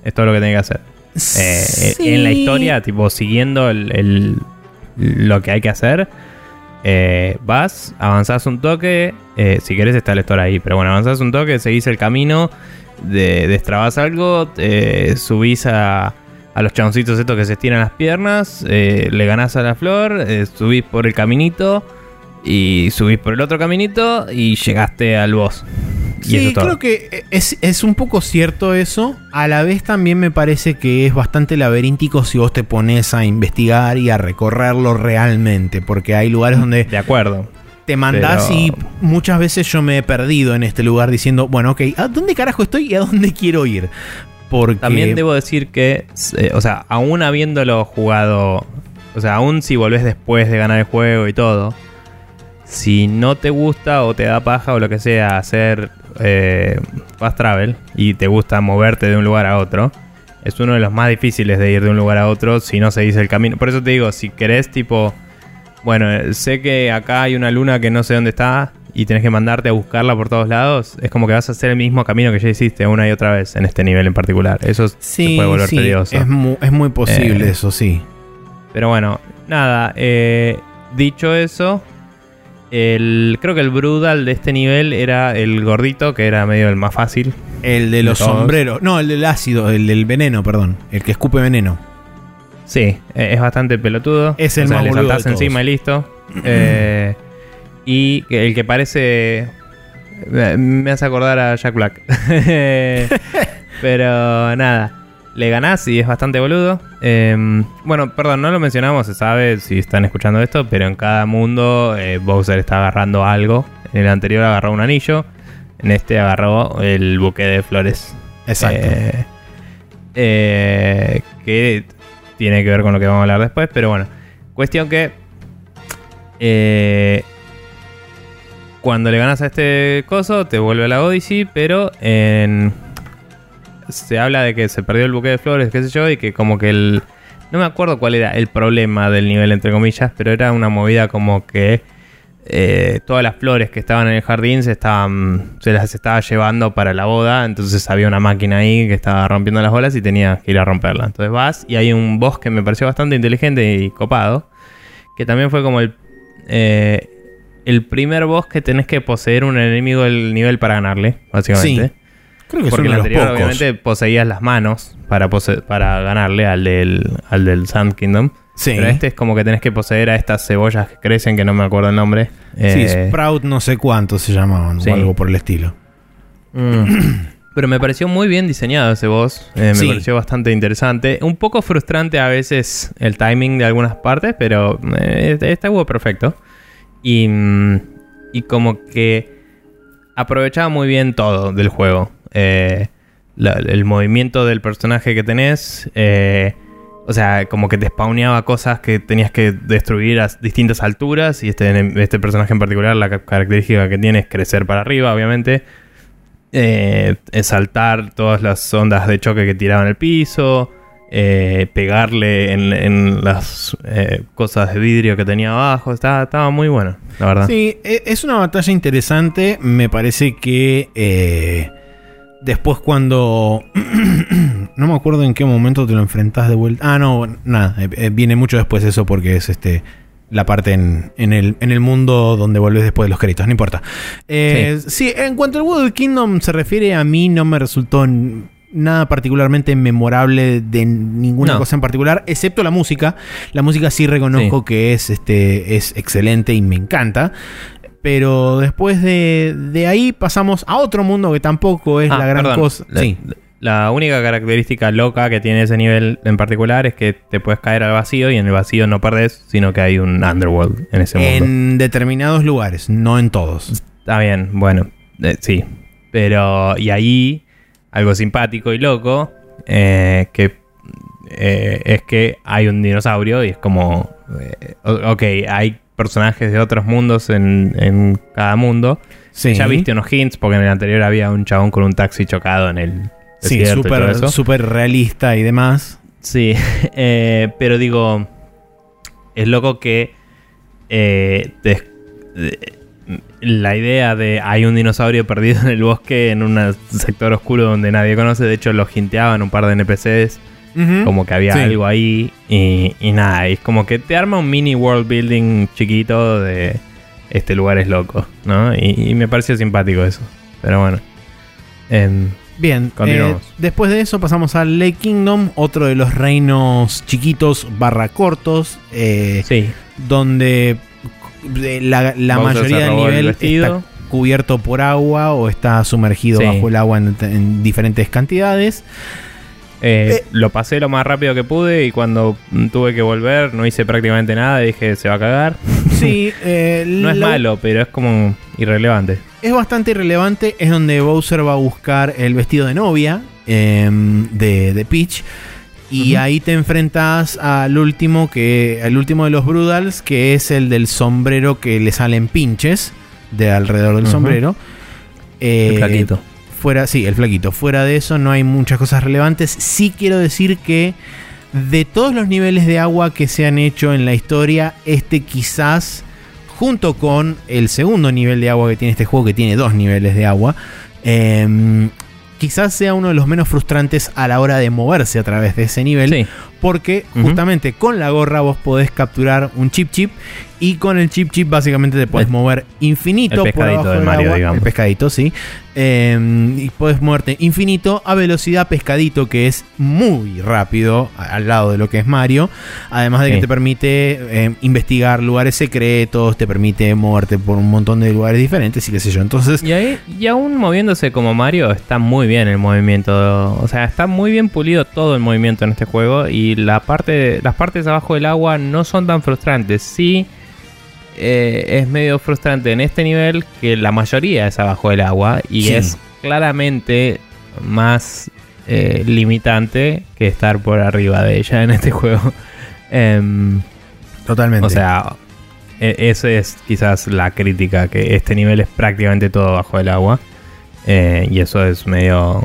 Es todo lo que tenés que hacer. Eh, Sí. En la historia, tipo, siguiendo el, el- lo que hay que hacer, eh, vas, avanzás un toque. si querés, está el store ahí. Pero bueno, avanzás un toque, seguís el camino, de, destrabás algo, subís a, a los chaboncitos estos que se estiran las piernas, eh, le ganás a la flor, eh, subís por el caminito. Y subís por el otro caminito y llegaste al boss. Y Sí, eso es todo. creo que es, es un poco cierto eso. A la vez también me parece que es bastante laberíntico si vos te pones a investigar y a recorrerlo realmente. Porque hay lugares donde De acuerdo. te mandás Pero- y muchas veces yo me he perdido en este lugar diciendo, bueno, ok, ¿a dónde carajo estoy y a dónde quiero ir? Porque... También debo decir que, eh, o sea, aún habiéndolo jugado, o sea, aún si volvés después de ganar el juego y todo, si no te gusta o te da paja o lo que sea hacer eh, fast travel y te gusta moverte de un lugar a otro, es uno de los más difíciles de ir de un lugar a otro si no seguís el camino. Por eso te digo, si querés tipo, bueno, eh, sé que acá hay una luna que no sé dónde está y tenés que mandarte a buscarla por todos lados, es como que vas a hacer el mismo camino que ya hiciste una y otra vez en este nivel en particular. Eso se Sí, puede volver sí, tedioso. es, mu- es muy posible Eh, eso, sí. Pero bueno, nada, eh, dicho eso, el, creo que el Brudal de este nivel era el gordito, que era medio el más fácil. El de los de sombreros. No, el del ácido, el del veneno, perdón. El que escupe veneno. Sí, eh, es bastante pelotudo. Es el o sea, más le saltás de todos. encima y listo. <clears throat> Eh, y el que parece. me- hace acordar a Jack Black. <laughs> Pero nada. Le ganás y es bastante boludo. Eh, bueno, perdón, no lo mencionamos, se sabe si están escuchando esto, pero en cada mundo eh, Bowser está agarrando algo. En el anterior agarró un anillo, en este agarró el buque de flores. Exacto. Eh, eh, que tiene que ver con lo que vamos a hablar después, pero bueno. Cuestión que. Cuando le ganas a este coso, te vuelve a la Odyssey, pero. Se habla de que se perdió el buque de flores, qué sé yo, y que como que el. No me acuerdo cuál era el problema del nivel, entre comillas, pero era una movida como que eh, todas las flores que estaban en el jardín se estaban se las estaba llevando para la boda entonces había una máquina ahí que estaba rompiendo las bolas y tenías que ir a romperla entonces vas y hay un boss que me pareció bastante inteligente y copado que también fue como el eh, el primer boss que tenés que poseer un enemigo del nivel para ganarle básicamente Sí. Creo que porque son el anterior pocos. obviamente poseías las manos para, pose- para ganarle al del, al del Sand Kingdom. Sí. Pero este es como que tenés que poseer a estas cebollas que crecen, que no me acuerdo el nombre. Sí, Eh, Sprout no sé cuánto se llamaban Sí. o algo por el estilo. Mm. <clears throat> Pero me pareció muy bien diseñado ese boss. Eh, me Sí. pareció bastante interesante. Un poco frustrante a veces el timing de algunas partes, pero eh, este estuvo perfecto. Y, como que aprovechaba muy bien todo del juego. Eh, el movimiento del personaje que tenés. eh, o sea, como que te spawneaba cosas que tenías que destruir a distintas alturas. Y este, este personaje en particular, la ca- característica que tiene es crecer para arriba, obviamente. Eh, saltar todas las ondas de choque que tiraban el piso. Eh, pegarle en, en las eh, cosas de vidrio que tenía abajo. Estaba, estaba muy bueno, la verdad. Sí, e- es una batalla interesante. Me parece que eh, después cuando... <clears throat> no me acuerdo en qué momento te lo enfrentás de vuelta. Ah, no, nada. viene mucho después eso porque es este la parte en, en el, en el mundo donde volvés después de los créditos. No importa. Eh, sí. en cuanto al World Kingdom se refiere, a mí no me resultó... Nada particularmente memorable de ninguna No. cosa en particular, excepto la música. La música sí reconozco Sí. que es, este, es excelente y me encanta. Pero después de, de ahí pasamos a otro mundo que tampoco es Ah, la gran perdón. cosa. La, sí. la única característica loca que tiene ese nivel en particular es que te puedes caer al vacío y en el vacío no perdés, sino que hay un underworld en ese mundo. En determinados lugares, no en todos. Está bien, bueno, eh, sí. Pero, y ahí, algo simpático y loco, eh, que eh, es que hay un dinosaurio y es como, eh, ok, hay personajes de otros mundos en, en cada mundo. Sí. Ya viste unos hints, porque en el anterior había un chabón con un taxi chocado en el Sí, súper realista y demás. Sí, <laughs> pero digo, es loco que te- la idea de hay un dinosaurio perdido en el bosque en un sector oscuro donde nadie conoce, de hecho lo hinteaban un par de NPCs, como que había Sí. algo ahí y, y nada, y es como que te arma un mini world building chiquito de este lugar es loco, ¿no? Y, y me pareció simpático eso, pero bueno. Em, Bien, Continuamos. eh, después de eso pasamos al Lake Kingdom, otro de los reinos chiquitos barra cortos, eh, sí, donde la, mayoría del nivel está cubierto por agua o está sumergido Sí. bajo el agua en, en diferentes cantidades. Eh, Eh. lo pasé lo más rápido que pude y cuando tuve que volver no hice prácticamente nada y dije se va a cagar. <laughs> Sí, eh, <laughs> No es lo- malo, pero es como irrelevante. Es bastante irrelevante, es donde Bowser va a buscar el vestido de novia em, de, de Peach. Y ahí te enfrentas al último que. al último de los Brudals, que es el del sombrero que le salen pinches de alrededor del sombrero. Eh, El flaquito. Fuera, sí, el flaquito. Fuera de eso no hay muchas cosas relevantes. Sí quiero decir que de todos los niveles de agua que se han hecho en la historia, este quizás, junto con el segundo nivel de agua que tiene este juego, que tiene dos niveles de agua, em, quizás sea uno de los menos frustrantes a la hora de moverse a través de ese nivel. Sí, Porque justamente con la gorra vos podés capturar un chip chip y con el chip chip básicamente te El- mover infinito el por pescadito abajo del Mario, agua. digamos. El pescadito, sí. Eh, y podés moverte infinito a velocidad pescadito que es muy rápido al lado de lo que es Mario. Además de que te permite eh, investigar lugares secretos, te permite moverte por un montón de lugares diferentes y qué sé yo. Entonces, y, ahí, y aún moviéndose como Mario, está muy bien el movimiento. O sea, está muy bien pulido todo el movimiento en este juego. Y la parte, las partes abajo del agua no son tan frustrantes. Sí, eh, es medio frustrante en este nivel que la mayoría es abajo del agua. Y Sí. es claramente más eh, limitante que estar por arriba de ella en este <laughs> juego. Em, totalmente. o sea, e- esa es quizás la crítica, que este nivel es prácticamente todo bajo el agua. Eh, y eso es medio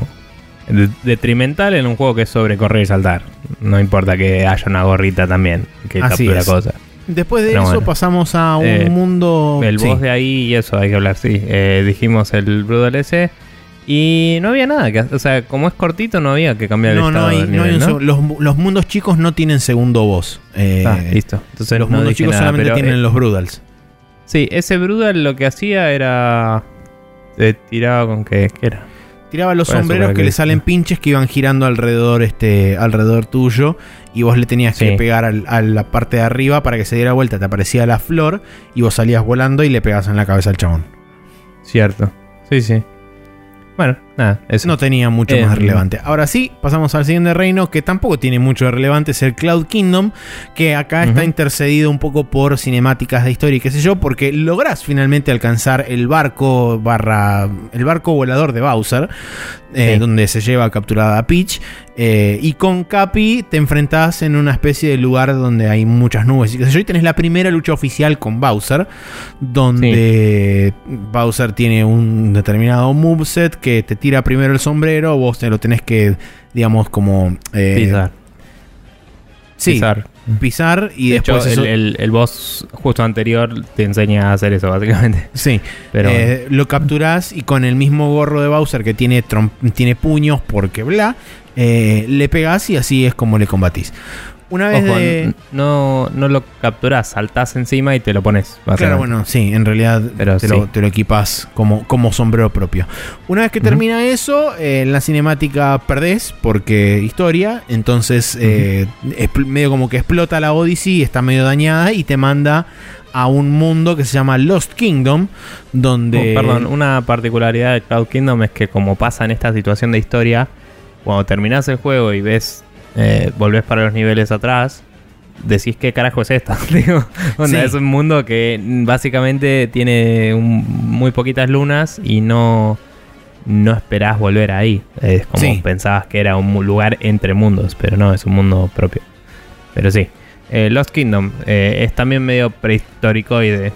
de- detrimental en un juego que es sobre correr y saltar. No importa que haya una gorrita también que Así captura cosas. Después de pero eso bueno. pasamos a un Eh, mundo... El sí. boss de ahí y eso hay que hablar, sí. Eh, dijimos el Brudal ese. Y no había nada que O sea, como es cortito, no había que cambiar el No, no estado hay, del no hay un ¿no? los, los mundos chicos no tienen segundo voz. Eh, Ah, listo. Entonces los no mundos chicos nada, solamente tienen eh, los Brudals. Sí, ese Brudal lo que hacía era. Te tiraba con que. ¿Qué era? Tiraba los sombreros que que- le salen pinches que iban girando alrededor, este, alrededor tuyo. Y vos le tenías que Sí. pegar al- a la parte de arriba para que se diera vuelta. Te aparecía la flor y vos salías volando y le pegabas en la cabeza al chabón. Cierto. Sí, sí. Bueno, nada, eso. No tenía mucho Eh, más relevante. Ahora sí, pasamos al siguiente reino que tampoco tiene mucho de relevante, es el Cloud Kingdom, que acá está intercedido un poco por cinemáticas de historia y qué sé yo, porque lográs finalmente alcanzar el barco barra el barco volador de Bowser, eh, Sí. donde se lleva capturada a Peach, eh, y con Capi te enfrentás en una especie de lugar donde hay muchas nubes y qué sé yo, y tenés la primera lucha oficial con Bowser, donde Bowser tiene un determinado moveset que te tira primero el sombrero, vos te lo tenés que, digamos, como... eh, Pisar. Sí, Pisar. pisar y de después hecho, eso- el, el- el boss justo anterior te enseña a hacer eso, básicamente. Sí, Pero eh, lo capturás y con el mismo gorro de Bowser que tiene, tiene puños porque bla, eh, le pegás y así es como le combatís. Una vez ojo, de... n- no, no lo capturas, saltás encima y te lo pones. Claro, bueno, sí, en realidad Pero te, sí. lo, te lo equipas como, como sombrero propio. Una vez que termina eso, eh, en la cinemática perdés porque historia, entonces eh, expl- medio como que explota la Odyssey, está medio dañada y te manda a un mundo que se llama Lost Kingdom, donde... Oh, perdón, una particularidad de Cloud Kingdom es que como pasa en esta situación de historia, cuando terminás el juego y ves, eh, volvés para los niveles atrás, decís qué carajo es esto. <laughs> Digo, onda, Sí. Es un mundo que básicamente tiene un- muy poquitas lunas y no, no esperás volver ahí. Es como Sí. pensabas que era un lugar entre mundos, pero no, es un mundo propio. Pero sí. Eh, Lost Kingdom eh, es también medio prehistóricoide.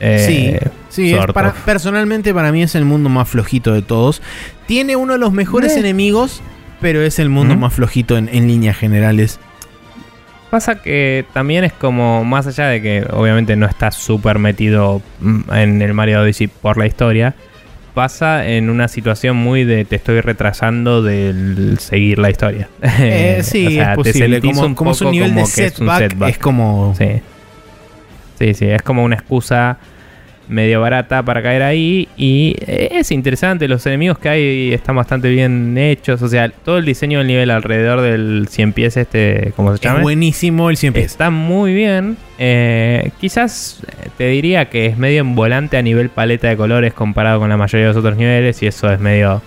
Sí, Eh, sí es para- of. personalmente para mí es el mundo más flojito de todos. Tiene uno de los mejores enemigos, pero es el mundo más flojito en, en líneas generales. Pasa que también es como, más allá de que obviamente no está súper metido mm, en el Mario Odyssey por la historia, pasa en una situación muy de te estoy retrasando del seguir la historia. <laughs> Eh, sí, O sea, es posible. Como, un como es un nivel de como un setback, es, como... Sí. Sí, sí, es como una excusa medio barata para caer ahí y eh, es interesante, los enemigos que hay están bastante bien hechos, o sea, todo el diseño del nivel alrededor del 100 pies este, ¿cómo se Es llama? buenísimo el 100 pies. Está muy bien. Eh, quizás eh, te diría que es medio en volante a nivel paleta de colores comparado con la mayoría de los otros niveles. Y eso es medio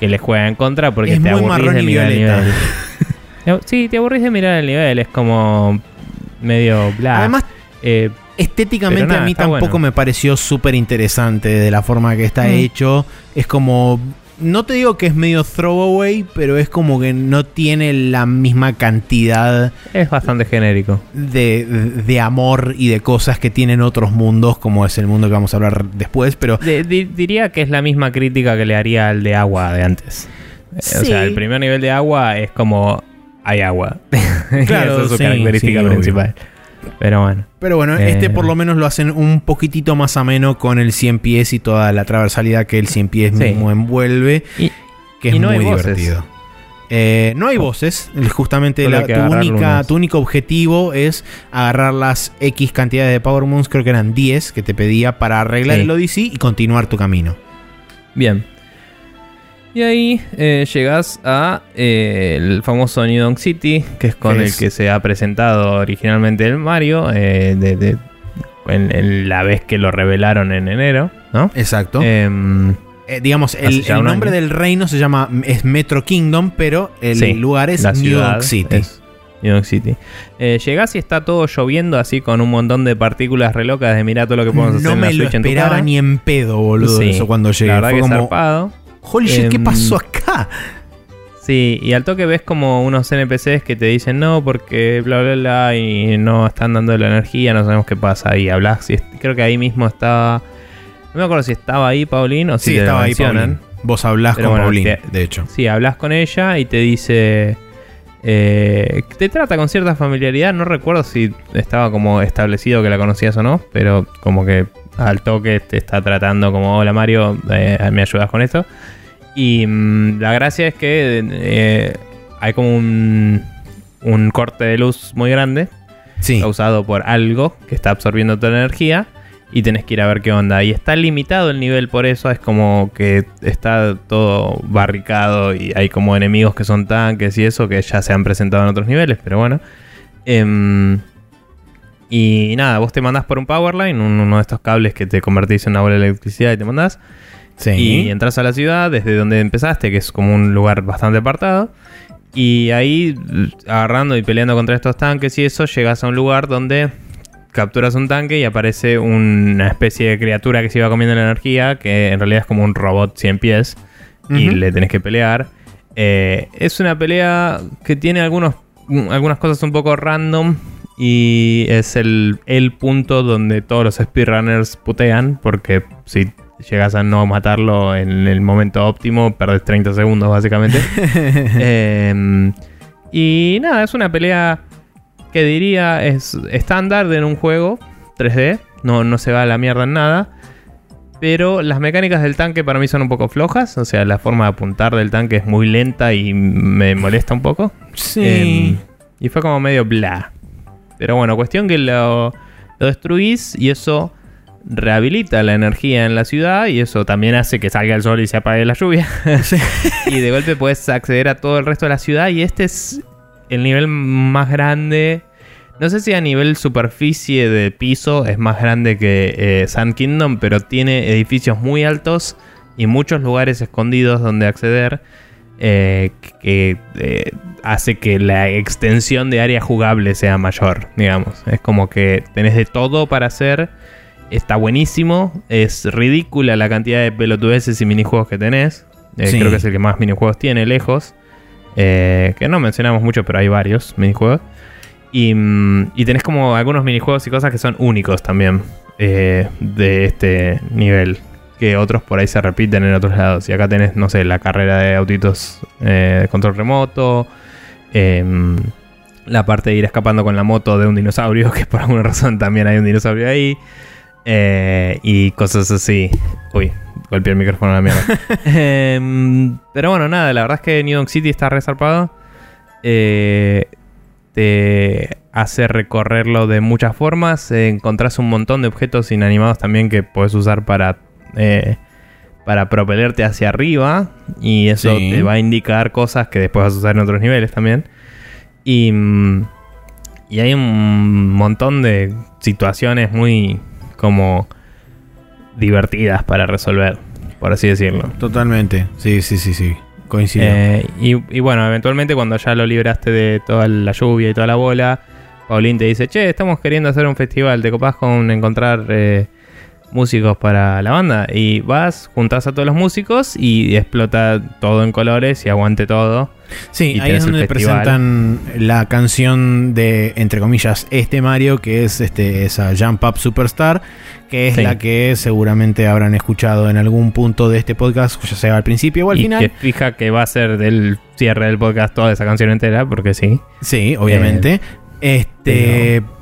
que le juega en contra porque Es te aburrís de mirar el nivel. <laughs> Sí, te aburrís de mirar el nivel. Es como medio bla. Además, Eh, estéticamente nada, a mí tampoco bueno. me pareció súper interesante de la forma que está Mm. hecho. Es como... No te digo que es medio throwaway, pero es como que no tiene la misma cantidad es bastante genérico. de, de amor y de cosas que tienen otros mundos, como es el mundo que vamos a hablar después, pero De- di- diría que es la misma crítica que le haría al de agua de antes. Eh, O sea, el primer nivel de agua es como hay agua. <laughs> Claro, Esa es su sí, característica sí, obvio. Pero bueno. Pero bueno, Eh. este por lo menos lo hacen un poquitito más ameno con el 100 pies y toda la transversalidad que el 100 pies Sí. mismo envuelve, Y- que es y no muy divertido. Eh, no hay voces, justamente la- tu, agarrar única, lunas. tu único objetivo es agarrar las X cantidades de Power Moons, creo que eran 10 que te pedía para arreglar Sí. el Odyssey y continuar tu camino. Bien. Y ahí eh, llegas a eh, el famoso New Donk City, que es con el que se ha presentado originalmente el Mario, eh, de, de- en, en la vez que lo revelaron en enero, ¿no? Exacto. Em, digamos, el, el nombre del reino se llama es Metro Kingdom, pero el Sí, lugar es New York City. es New York City. Eh, llegás y está todo lloviendo así con un montón de partículas re locas de mira todo lo que podemos hacer No en la lo Switch en tu esperaba cara. ni en pedo, boludo, Sí, eso cuando llegué. La verdad Fue que como, zarpado. Holy shit, ¿qué Em, pasó acá? Sí, y al toque ves como unos NPCs que te dicen no, porque bla bla bla, y no están dando la energía, no sabemos qué pasa. Y hablas, y creo que ahí mismo estaba. No me acuerdo si estaba ahí Paulín o si Sí, te estaba ahí. Paulín. Vos hablás Pero con bueno, Paulín, te- de hecho. Sí, hablas con ella y te dice. eh, te trata con cierta familiaridad. No recuerdo si estaba como establecido que la conocías o no, pero como que al toque te está tratando como: Hola Mario, eh, ¿me ayudas con esto? Y mm, la gracia es que eh, hay como un, un corte de luz muy grande Sí. causado por algo que está absorbiendo toda la energía. y tenés que ir a ver qué onda. Y está limitado el nivel por eso, es como que está todo barricado y hay como enemigos que son tanques y eso que ya se han presentado en otros niveles, pero bueno. Em, y nada, vos te mandás por un powerline, uno de estos cables que te convertís en una bola de electricidad y te mandás. Y entras a la ciudad desde donde empezaste, que es como un lugar bastante apartado. Y ahí, agarrando y peleando contra estos tanques y eso, llegas a un lugar donde capturas un tanque y aparece una especie de criatura que se iba comiendo la energía, que en realidad es como un robot 100 pies, y le tenés que pelear. Eh, es una pelea que tiene algunos, algunas cosas un poco random. Y es el, el punto donde todos los speedrunners putean. Porque si llegas a no matarlo en el momento óptimo, perdes 30 segundos básicamente. <laughs> Em, y nada, es una pelea que diría es estándar en un juego 3D. No, no se va a la mierda en nada. Pero las mecánicas del tanque para mí son un poco flojas. O sea, la forma de apuntar del tanque es muy lenta y me molesta un poco. Sí. Em, y fue como medio bla. Pero bueno, cuestión que lo, lo destruís y eso rehabilita la energía en la ciudad y eso también hace que salga el sol y se apague la lluvia. <laughs> y de golpe puedes acceder a todo el resto de la ciudad y este es el nivel más grande. No sé si a nivel superficie de piso es más grande que eh, Sun Kingdom, pero tiene edificios muy altos y muchos lugares escondidos donde acceder. Eh, que eh, hace que la extensión de área jugable sea mayor, digamos. Es como que tenés de todo para hacer está buenísimo. Es ridícula la cantidad de pelotudeces y minijuegos que tenés. Eh, creo que es el que más minijuegos tiene, lejos. Que no mencionamos mucho, pero hay varios minijuegos. Y, mm, y, tenés como algunos minijuegos y cosas que son únicos también de este nivel. Que otros por ahí se repiten en otros lados. Y acá tenés, no sé, la carrera de autitos de control remoto. Em, la parte de ir escapando con la moto de un dinosaurio, <laughs> que por alguna razón también hay un dinosaurio ahí. Eh, y cosas así. Uy, golpeé el micrófono a la mierda. <laughs> Em, pero bueno, nada, la verdad es que New York City está resarpado. Eh, te hace recorrerlo de muchas formas. encontrás un montón de objetos inanimados también que puedes usar para, eh, para propelerte hacia arriba. Y eso te va a indicar cosas que después vas a usar en otros niveles también. Y, mm, y hay un montón de situaciones muy como divertidas para resolver, por así decirlo. Totalmente, sí, sí, sí, sí. Coincido. Eh, y, bueno, eventualmente cuando ya lo libraste de toda la lluvia y toda la bola, Paulín te dice, che, estamos queriendo hacer un festival, ¿te copás con encontrar eh, músicos para la banda? Y vas, juntas a todos los músicos y explota todo en colores y aguante todo. Sí, ahí es donde presentan la canción de, entre comillas, este Mario, que es este, esa Jump Up Superstar, que es la que seguramente habrán escuchado en algún punto de este podcast, ya sea al principio o al final. Que fija que va a ser del cierre del podcast toda esa canción entera, porque sí. Sí, obviamente. Eh, este. Pero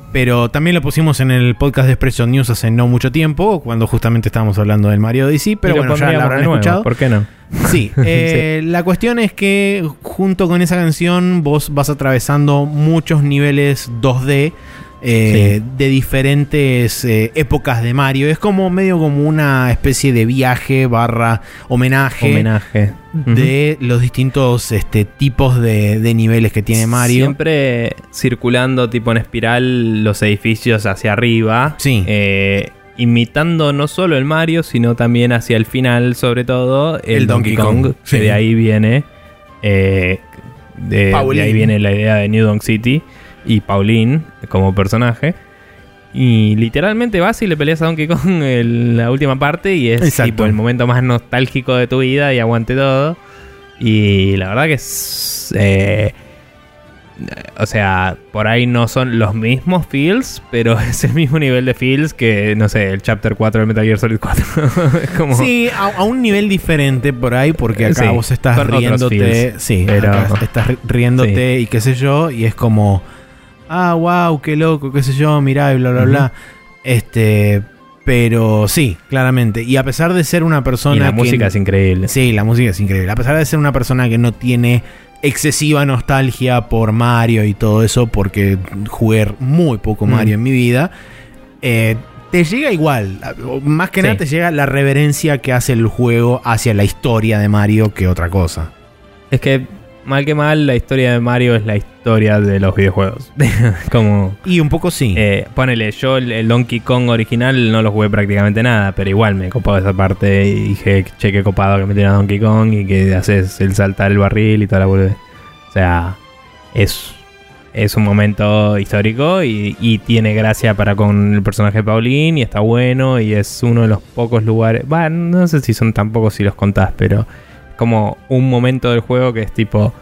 también lo pusimos en el podcast de Expression News hace no mucho tiempo, cuando justamente estábamos hablando del Mario Odyssey, pero bueno, ya lo habrán escuchado. ¿Por qué no? Sí, <laughs> eh, la cuestión es que junto con esa canción vos vas atravesando muchos niveles 2D eh, de diferentes eh, épocas de Mario. Es como medio como una especie de viaje barra homenaje, homenaje. de los distintos este, tipos de, niveles que tiene Mario. Siempre circulando tipo en espiral los edificios hacia arriba. Sí. Eh, imitando no solo el Mario, sino también hacia el final, sobre todo, el, Donkey, Kong, que de ahí viene. de, ahí viene la idea de New Donk City y Pauline como personaje. Y literalmente vas y le peleas a Donkey Kong <laughs> en la última parte y es tipo el momento más nostálgico de tu vida y aguante todo. Y la verdad que es... Eh, o sea, por ahí no son los mismos feels, pero <laughs> es el mismo nivel de feels que, no sé, el Chapter 4 de Metal Gear Solid 4. <laughs> Sí, a, un nivel diferente por ahí, porque acá vos estás riéndote. Sí, pero... estás riéndote y qué sé yo, y es como ah, wow, qué loco, qué sé yo, mirá y bla, bla, bla. Este, pero sí, claramente. Y a pesar de ser una persona. Y la música es increíble. Sí, la música es increíble. A pesar de ser una persona que no tiene excesiva nostalgia por Mario y todo eso, porque jugué muy poco Mario en mi vida. Eh, te llega igual. Más que Sí. nada te llega la reverencia que hace el juego hacia la historia de Mario que otra cosa. Es que, mal que mal, la historia de Mario es la historia de los videojuegos. <laughs> Como. Y un poco sí. Eh, ponele, yo el, el Donkey Kong original no lo jugué prácticamente nada, pero igual me copaba esa parte y dije, che, qué copado que metieron a Donkey Kong y que haces el saltar el barril y toda la boludez. O sea, es, es un momento histórico y, y tiene gracia para con el personaje de Pauline y está bueno y es uno de los pocos lugares, va, no sé si son tan pocos si los contás, pero como un momento del juego que es tipo,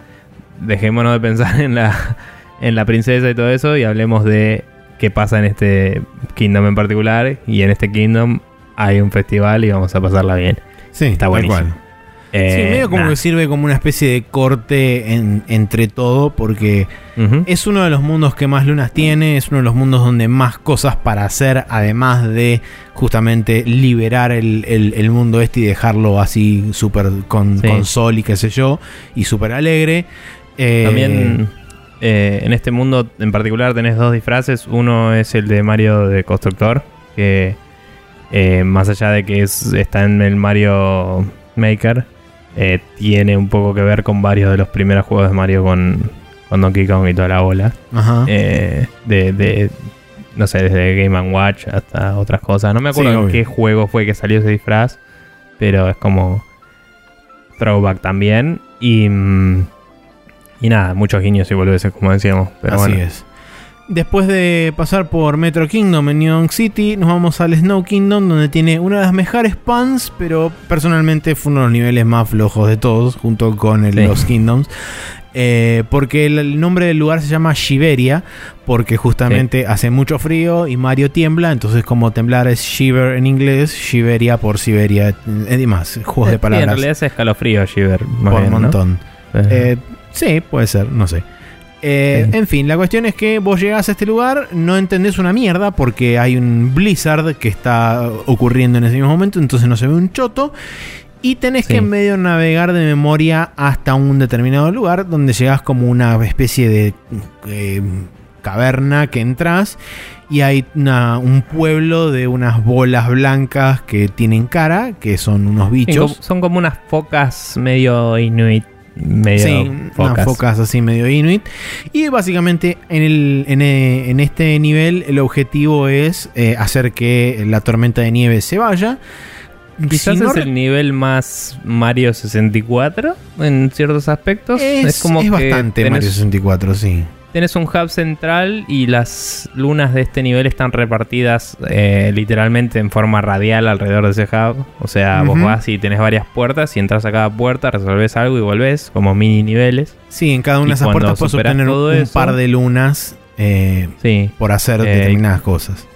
dejémonos de pensar <laughs> en la, en la princesa y todo eso y hablemos de qué pasa en este Kingdom en particular. Y en este Kingdom hay un festival y vamos a pasarla bien. sí, está buenísimo. Eh, sí, medio como que sirve como una especie de corte en- entre todo, porque es uno de los mundos que más lunas tiene, es uno de los mundos donde más cosas para hacer, además de justamente liberar el, el- el mundo este y dejarlo así súper con, Sí. con sol y qué sé yo, y súper alegre. Eh, También eh, en este mundo en particular tenés dos disfraces. Uno es el de Mario de Constructor, que eh, más allá de que es, está en el Mario Maker, eh, tiene un poco que ver con varios de los primeros juegos de Mario con, con Donkey Kong y toda la bola. Ajá. Eh, de, de- no sé, desde Game Watch hasta otras cosas. No me acuerdo Sí, en qué juego fue que salió ese disfraz, pero es como throwback también. Y, mm, y nada, muchos guiños y boludeces, como decíamos. Pero Así bueno, es. Después de pasar por Metro Kingdom en New York City, nos vamos al Snow Kingdom, donde tiene una de las mejores puns, pero personalmente fue uno de los niveles más flojos de todos, junto con el Sí. Los Kingdoms. Eh, porque el, el nombre del lugar se llama Shiveria, porque justamente hace mucho frío y Mario tiembla, entonces como temblar es shiver en inglés, Shiveria por Siberia, y demás, juegos de Sí, en palabras realidad es escalofrío, Shiver. por bien, ¿no? montón. Eh, Eh, sí, puede ser, no sé. Eh, Sí. En fin, la cuestión es que vos llegás a este lugar, no entendés una mierda porque hay un blizzard que está ocurriendo en ese mismo momento, entonces no se ve un choto. Y tenés Sí. que medio navegar de memoria hasta un determinado lugar donde llegás como una especie de eh, caverna que entras y hay una- un pueblo de unas bolas blancas que tienen cara, que son unos bichos. son como unas focas medio inuit. Medio Sí, unas focas así medio inuit. Y básicamente en, el, en, eh, en este nivel el objetivo es eh, hacer que la tormenta de nieve se vaya. Quizás Si no es re- el nivel más Mario 64 en ciertos aspectos. es, Es, como es que bastante tenés, Mario 64, sí. Tenés un hub central y las lunas de este nivel están repartidas eh, literalmente en forma radial alrededor de ese hub. O sea, vos Ujú. vas y tenés varias puertas y entras a cada puerta, resolvés algo y volvés, como mini niveles. Sí, en cada una Y de esas puertas puedes obtener todo un eso- par de lunas eh, Sí. por hacer Eh, determinadas cosas.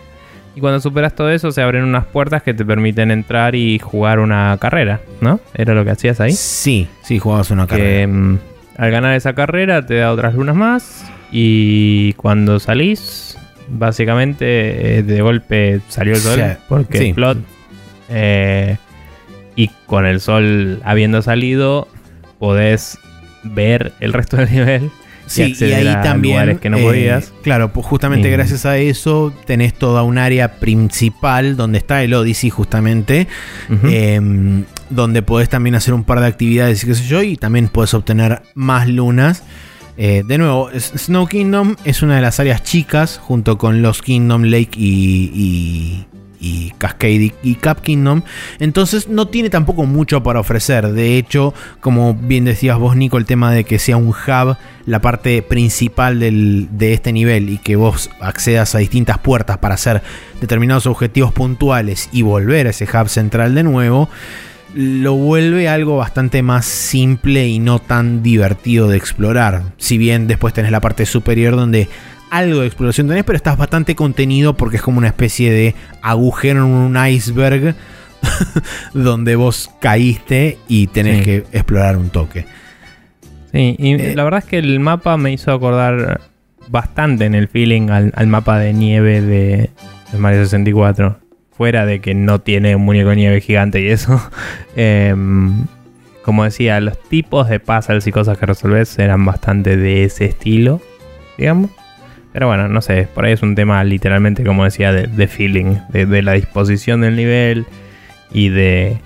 Y cuando superas todo eso, se abren unas puertas que te permiten entrar y jugar una carrera, ¿no? Era lo que hacías ahí. Sí, sí, jugabas una que carrera. mm, al ganar esa carrera te da otras lunas más y cuando salís básicamente eh, de golpe salió el sol Sí, porque sí. plot eh, y con el sol habiendo salido podés ver el resto del nivel Sí, y ahí a también. lugares que no eh, podías. Claro, pues justamente Y- gracias a eso tenés toda un área principal donde está el Odyssey, justamente. Eh, donde podés también hacer un par de actividades y qué sé yo, y también podés obtener más lunas. Eh, de nuevo, Snow Kingdom es una de las áreas chicas, junto con Los Kingdom, Lake y, y, y Cascade y, y Cap Kingdom. Entonces no tiene tampoco mucho para ofrecer. De hecho, como bien decías vos, Nico, el tema de que sea un hub, la parte principal del- de este nivel y que vos accedas a distintas puertas para hacer determinados objetivos puntuales y volver a ese hub central de nuevo lo vuelve algo bastante más simple y no tan divertido de explorar. Si bien después tenés la parte superior donde algo de exploración tenés, pero estás bastante contenido porque es como una especie de agujero en un iceberg <laughs> donde vos caíste y tenés Sí. que explorar un toque. Sí, y Eh, la verdad es que el mapa me hizo acordar bastante en el feeling al, al mapa de nieve de, de Mario 64. Fuera de que no tiene un muñeco de nieve gigante y eso. <laughs> Em, como decía, los tipos de puzzles y cosas que resolvés eran bastante de ese estilo, digamos. pero bueno, no sé, por ahí es un tema literalmente, como decía, de, feeling, de, la disposición del nivel y de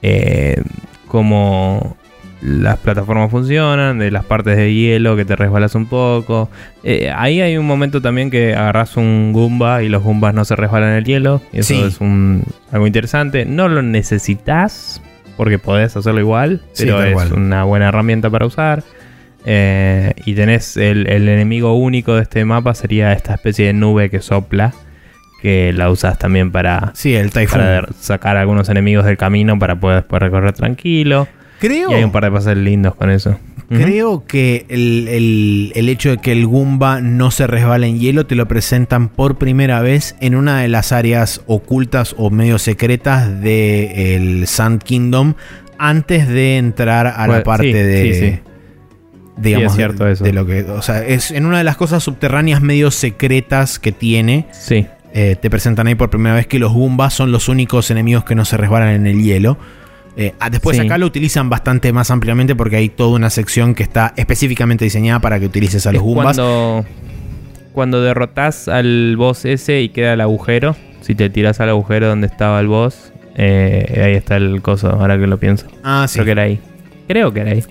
eh, cómo las plataformas funcionan, de las partes de hielo que te resbalas un poco. Eh, ahí hay un momento también que agarras un Goomba y los Goombas no se resbalan en el hielo. Y eso es un, algo interesante. No lo necesitas porque podés hacerlo igual, pero es una buena herramienta para usar. Eh, y tenés el, enemigo único de este mapa sería esta especie de nube que sopla. Que la usas también para, sí, el para sacar algunos enemigos del camino para poder después recorrer tranquilo. Creo. Y hay un par de pases lindos con eso. Creo que el, hecho de que el Goomba no se resbale en hielo te lo presentan por primera vez en una de las áreas ocultas o medio secretas del Sand Kingdom antes de entrar a la parte de. Sí, sí. Digamos, es cierto eso. de lo que. O sea, es en una de las cosas subterráneas medio secretas que tiene. Sí. Eh, te presentan ahí por primera vez que los Goombas son los únicos enemigos que no se resbalan en el hielo. Eh, ah, después acá lo utilizan bastante más ampliamente porque hay toda una sección que está específicamente diseñada para que utilices a los Goombas. Cuando, cuando derrotas al boss ese y queda el agujero, si te tiras al agujero donde estaba el boss, eh, ahí está el coso, ahora que lo pienso. Ah, sí. Creo que era ahí. Creo que era ahí.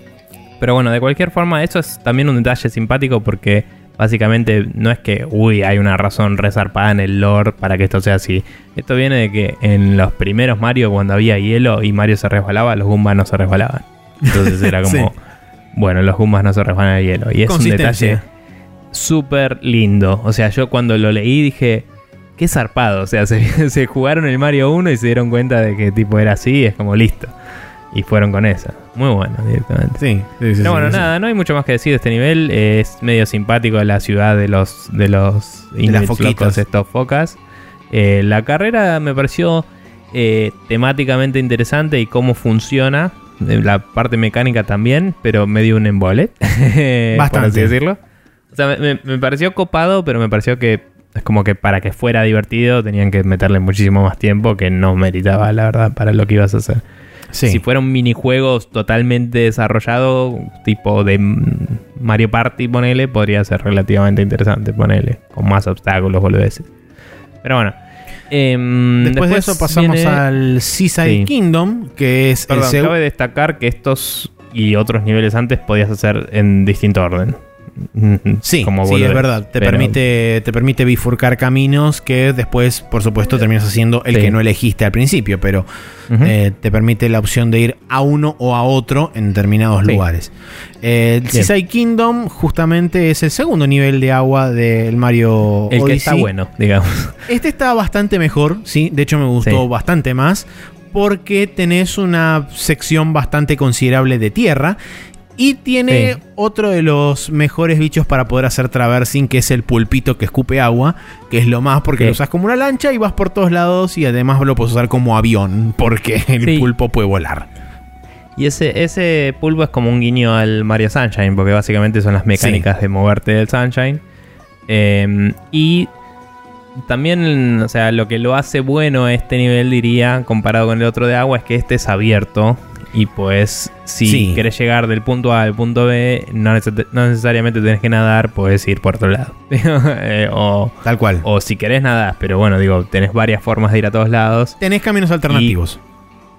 Pero bueno, de cualquier forma, eso es también un detalle simpático porque Básicamente no es que, uy, hay una razón resarpada en el lore para que esto sea así. Esto viene de que en los primeros Mario, cuando había hielo y Mario se resbalaba, los Goombas no se resbalaban. Entonces era <laughs> como, bueno, los Goombas no se resbalan el hielo. Y es un detalle súper lindo. O sea, yo cuando lo leí dije, qué zarpado. O sea, <laughs> se, se jugaron el Mario 1 y se dieron cuenta de que tipo era así, es como listo. Y fueron con esa. Muy bueno, directamente. Sí, sí, Pero bueno, nada, no hay mucho más que decir de este nivel. Es medio simpático la ciudad de los de los de las foquitas. estos focas. Eh, la carrera me pareció eh, temáticamente interesante y cómo funciona. Eh, la parte mecánica también, pero me dio un embole. Bastante. <laughs> por así decirlo. O sea, me, me pareció copado, pero me pareció que es como que para que fuera divertido tenían que meterle muchísimo más tiempo que no meritaba, la verdad, para lo que ibas a hacer. Si fuera un minijuego totalmente desarrollado, tipo de Mario Party, ponele, podría ser relativamente interesante, ponele, con más obstáculos, boludeces. Pero bueno. Em, después, de eso pasamos al Seaside Kingdom, que es... Perdón, cabe destacar que estos y otros niveles antes podías hacer en distinto orden. Sí, sí es verdad. Te, permite, te permite bifurcar caminos que después, por supuesto, terminas haciendo el que no elegiste al principio, pero eh, te permite la opción de ir a uno o a otro en determinados lugares. Eh, el Seaside Kingdom justamente es el segundo nivel de agua del Mario el que está bueno, digamos. Este está bastante mejor, sí. De hecho, me gustó bastante más porque tenés una sección bastante considerable de tierra y tiene otro de los mejores bichos para poder hacer traversing, que es el pulpito que escupe agua, que es lo más porque lo usas como una lancha y vas por todos lados y además lo puedes usar como avión, porque el pulpo puede volar. Y ese, ese pulpo es como un guiño al Mario Sunshine, porque básicamente son las mecánicas de moverte del Sunshine. Em, y también, o sea, lo que lo hace bueno a este nivel, diría, comparado con el otro de agua, es que este es abierto y pues, si quieres llegar del punto A al punto B, no, necesariamente tenés que nadar, puedes ir por otro lado. <laughs> Eh, o, Tal cual. O si querés nadar, pero bueno, digo, tenés varias formas de ir a todos lados. Tenés caminos alternativos.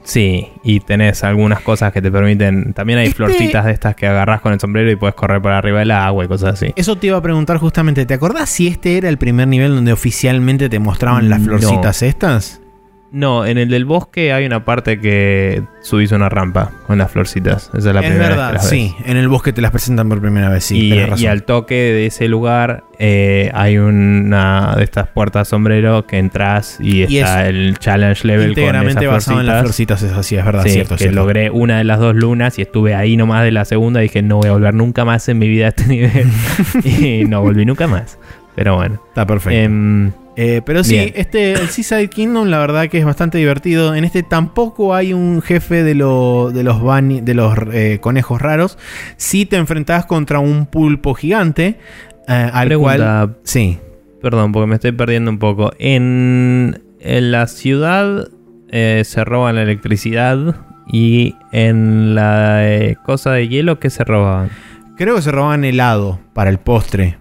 sí, y tenés algunas cosas que te permiten. También hay este florcitas de estas que agarrás con el sombrero y puedes correr por arriba del agua y cosas así. Eso te iba a preguntar justamente. ¿Te acordás si este era el primer nivel donde oficialmente te mostraban las florcitas estas? No, en el del bosque hay una parte que subís una rampa con las florcitas. Esa es la primera verdad, vez sí. En el bosque te las presentan por primera vez, sí. Y, al toque de ese lugar eh, hay una de estas puertas sombrero que entras y, está el challenge level con esas basado en las florcitas, es así, es verdad, sí, cierto. Que logré una de las dos lunas y estuve ahí nomás de la segunda. Y dije, no voy a volver nunca más en mi vida a este <laughs> nivel. <laughs> y no volví nunca más. Pero bueno. Está perfecto. Em, eh, pero sí, este, el Seaside Kingdom, la verdad que es bastante divertido. En este tampoco hay un jefe de, lo, de los, de los eh, conejos raros. Sí te enfrentás contra un pulpo gigante. Eh, al cual. Sí. Perdón, porque me estoy perdiendo un poco. En, en la ciudad se roban la electricidad. Y en la cosa de hielo, ¿qué se robaban? Creo que se roban helado para el postre.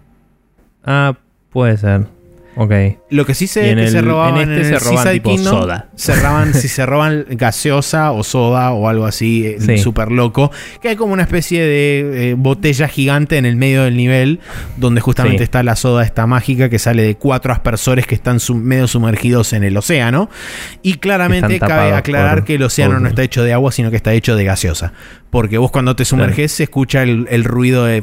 Ah, puede ser. Ok. Lo que sí sé es en se robaban en en, este el se roban Seaside tipo Kingdom, soda. Se roban, <laughs> si se roban gaseosa o soda o algo así, eh, Sí. súper loco. Que hay como una especie de eh, botella gigante en el medio del nivel, donde justamente Sí. está la soda esta mágica que sale de cuatro aspersores que están sum- medio sumergidos en el océano. Y claramente cabe aclarar por- que el océano por- no está hecho de agua, sino que está hecho de gaseosa. Porque vos cuando te sumerges se escucha el, el ruido de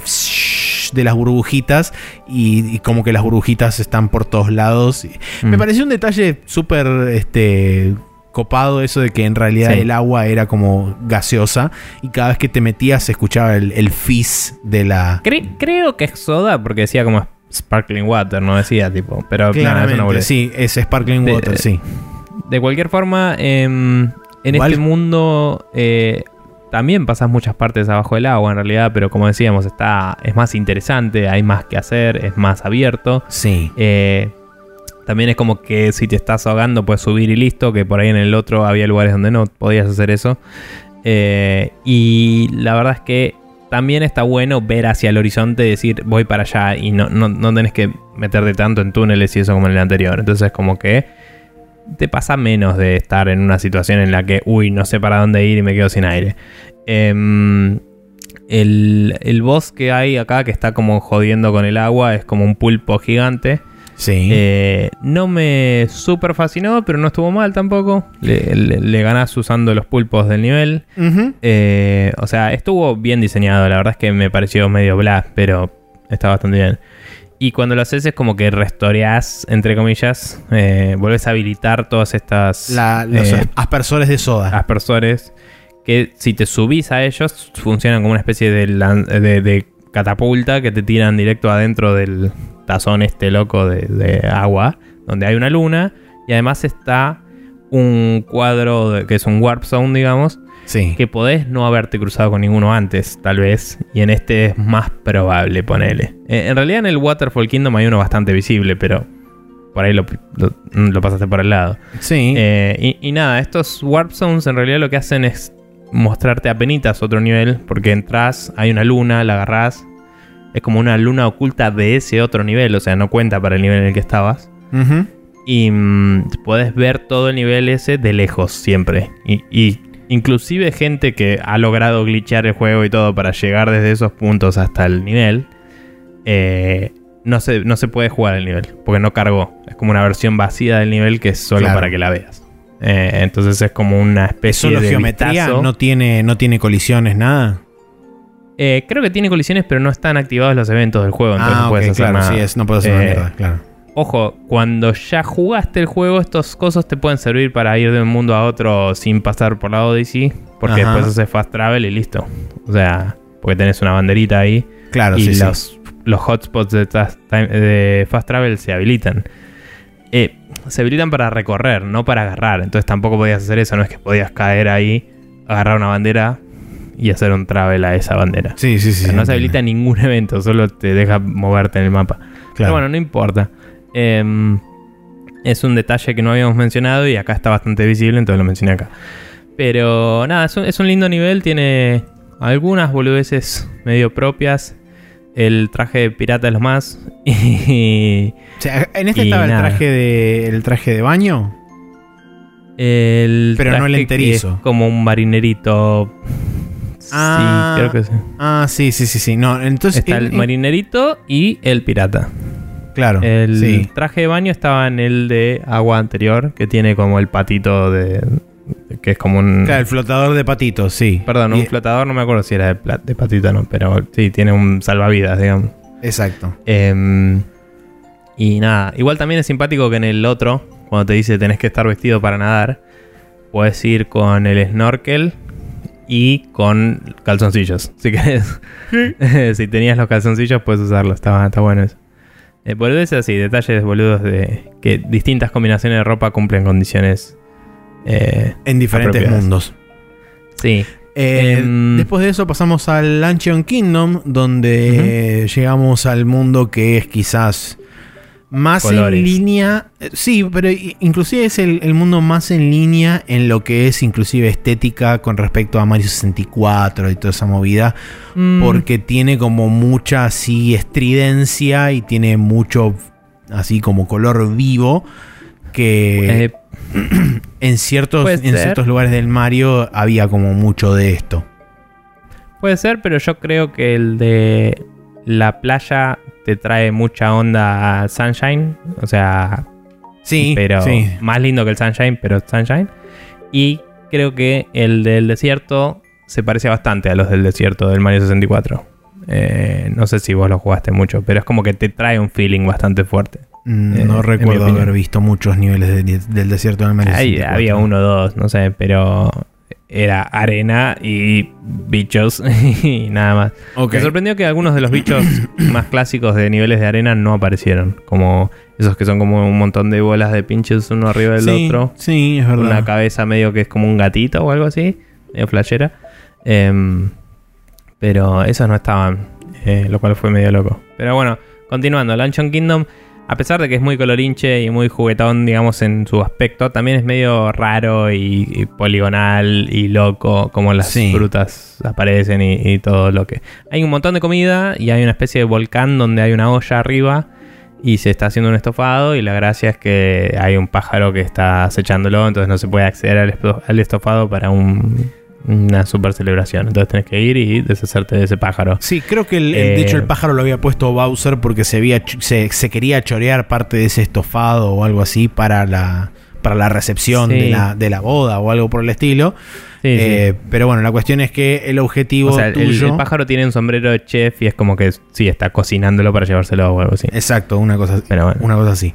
de las burbujitas y, y como que las burbujitas están por todos lados. Y Me Mm. pareció un detalle súper este, copado eso de que en realidad Sí. el agua era como gaseosa y cada vez que te metías se escuchaba el, el fizz de la... Cre- creo que es soda porque decía como sparkling water, no decía tipo. Pero Claramente, sí, es sparkling De- water, sí. De cualquier forma, em, en este mundo eh, también pasas muchas partes abajo del agua en realidad, pero como decíamos, está, es más interesante, hay más que hacer, es más abierto. Sí. Eh, también es como que si te estás ahogando puedes subir y listo, que por ahí en el otro había lugares donde no podías hacer eso. Eh, y la verdad es que también está bueno ver hacia el horizonte y decir voy para allá y no, no, no tenés que meterte tanto en túneles y eso como en el anterior. Entonces como que te pasa menos de estar en una situación en la que, uy, no sé para dónde ir y me quedo sin aire. Em, el, el boss que hay acá que está como jodiendo con el agua es como un pulpo gigante. Sí. Eh, no me super fascinó, pero no estuvo mal tampoco. Le, le, le ganás usando los pulpos del nivel. Eh, o sea, estuvo bien diseñado. La verdad es que me pareció medio bla, pero está bastante bien. Y cuando lo haces es como que restoreás, entre comillas, eh, vuelves a habilitar todas estas La- los eh, aspersores de soda. aspersores que si te subís a ellos funcionan como una especie de, de- de catapulta que te tiran directo adentro del tazón este loco de, de agua, donde hay una luna y además está un cuadro de- que es un warp zone, digamos, Sí. que podés no haberte cruzado con ninguno antes, tal vez, y en este es más probable, ponele. Eh, en realidad en el Waterfall Kingdom hay uno bastante visible, pero por ahí lo, lo- lo pasaste por el lado. Sí. Eh, y, y nada, estos Warp Zones en realidad lo que hacen es mostrarte apenitas otro nivel, porque entras, hay una luna, la agarrás, es como una luna oculta de ese otro nivel, o sea, no cuenta para el nivel en el que estabas. Y mm, puedes ver todo el nivel ese de lejos siempre. Y, y inclusive gente que ha logrado glitchear el juego y todo para llegar desde esos puntos hasta el nivel, eh, no, se, no se puede jugar el nivel, porque no cargó. Es como una versión vacía del nivel que es solo Claro. para que la veas. Eh, entonces es como una ¿Es especie solo de geometría? vistazo. ¿No tiene, ¿No tiene colisiones, nada? Eh, creo que tiene colisiones, pero no están activados los eventos del juego. Entonces ah, no puedes hacer claro, nada. sí, es, no hacer Eh, mierda, claro. Ojo, cuando ya jugaste el juego, estos cosas te pueden servir para ir de un mundo a otro sin pasar por la Odyssey. Porque Ajá. después haces fast travel y listo. O sea, porque tenés una banderita ahí. Claro, y sí, sí. los, los hotspots de, fast travel se habilitan. Eh, se habilitan para recorrer, no para agarrar. Entonces tampoco podías hacer eso. No es que podías caer ahí, agarrar una bandera y hacer un travel a esa bandera. Sí, sí, sí. O sea, no se habilita ningún <laughs> evento, solo te deja moverte en el mapa. Pero Claro. bueno, no importa. Em, es un detalle que no habíamos mencionado y acá está bastante visible, entonces lo mencioné acá. Pero nada, es un, es un lindo nivel, tiene algunas boludeces medio propias. El traje de pirata es lo más. <laughs> Y O sea, en este estaba el traje de el traje de baño. el Pero no el enterizo. como un marinerito. Ah. sí, creo que sí. Ah, sí, sí, sí, sí. No, entonces Está el en- marinerito y el pirata. Claro. El sí. traje de baño estaba en el de agua anterior, que tiene como el patito de. que es como un. Claro, el flotador de patitos, sí. Perdón, Y- un flotador, no me acuerdo si era de, de patito o no, pero sí, tiene un salvavidas, digamos. Exacto. Em, y nada, igual también es simpático que en el otro, cuando te dice tenés que estar vestido para nadar, puedes ir con el snorkel y con calzoncillos, si querés. <laughs> si tenías los calzoncillos, puedes usarlos, está, está bueno eso. Eh, boludeces así, detalles boludos de que distintas combinaciones de ropa cumplen condiciones. eh, En diferentes mundos. sí, Eh, Em, después de eso pasamos al Ancient Kingdom, donde llegamos al mundo que es quizás más colores. en línea. eh, Sí, pero inclusive es el, el mundo más en línea en lo que es inclusive estética con respecto a Mario 64 y toda esa movida. Mm, Porque tiene como mucha así estridencia y tiene mucho así como color vivo. Que eh, <clears throat> en, ciertos, en ser. ciertos lugares del Mario había como mucho de esto. puede ser, pero yo creo que el de la playa te trae mucha onda a Sunshine. O sea, Sí, pero sí. más lindo que el Sunshine, pero Sunshine. Y creo que el del desierto se parece bastante a los del desierto del Mario 64. Eh, no sé si vos lo jugaste mucho, pero es como que te trae un feeling bastante fuerte. Mm, Eh, no recuerdo haber visto muchos niveles de- del desierto del Mario Ahí 64. había uno o dos, no sé, pero era arena y bichos <laughs> y nada más. Me sorprendió que algunos de los bichos <coughs> más clásicos de niveles de arena no aparecieron. Como esos que son como un montón de bolas de pinches uno arriba del sí, otro. Sí, es verdad. Una cabeza medio que es como un gatito o algo así. Medio flashera. Em, pero esos no estaban. eh, lo cual fue medio loco. Pero bueno, continuando. Luncheon Kingdom. A pesar de que es muy colorinche y muy juguetón, digamos, en su aspecto, también es medio raro y, y poligonal y loco, como las Sí. frutas aparecen y, y todo lo que... Hay un montón de comida y hay una especie de volcán donde hay una olla arriba y se está haciendo un estofado y la gracia es que hay un pájaro que está acechándolo, entonces no se puede acceder al estofado para un- una super celebración. Entonces tenés que ir y deshacerte de ese pájaro. Sí, creo que el, Eh, de hecho el pájaro lo había puesto Bowser porque se, había, se, se quería chorear parte de ese estofado o algo así para la, para la recepción Sí. de, la, de la boda o algo por el estilo. Sí, sí. Eh, Pero bueno, la cuestión es que el objetivo O sea, el, tuyo... el pájaro tiene un sombrero de chef y es como que sí, está cocinándolo para llevárselo o algo así. Exacto, una cosa, Pero bueno. una cosa así.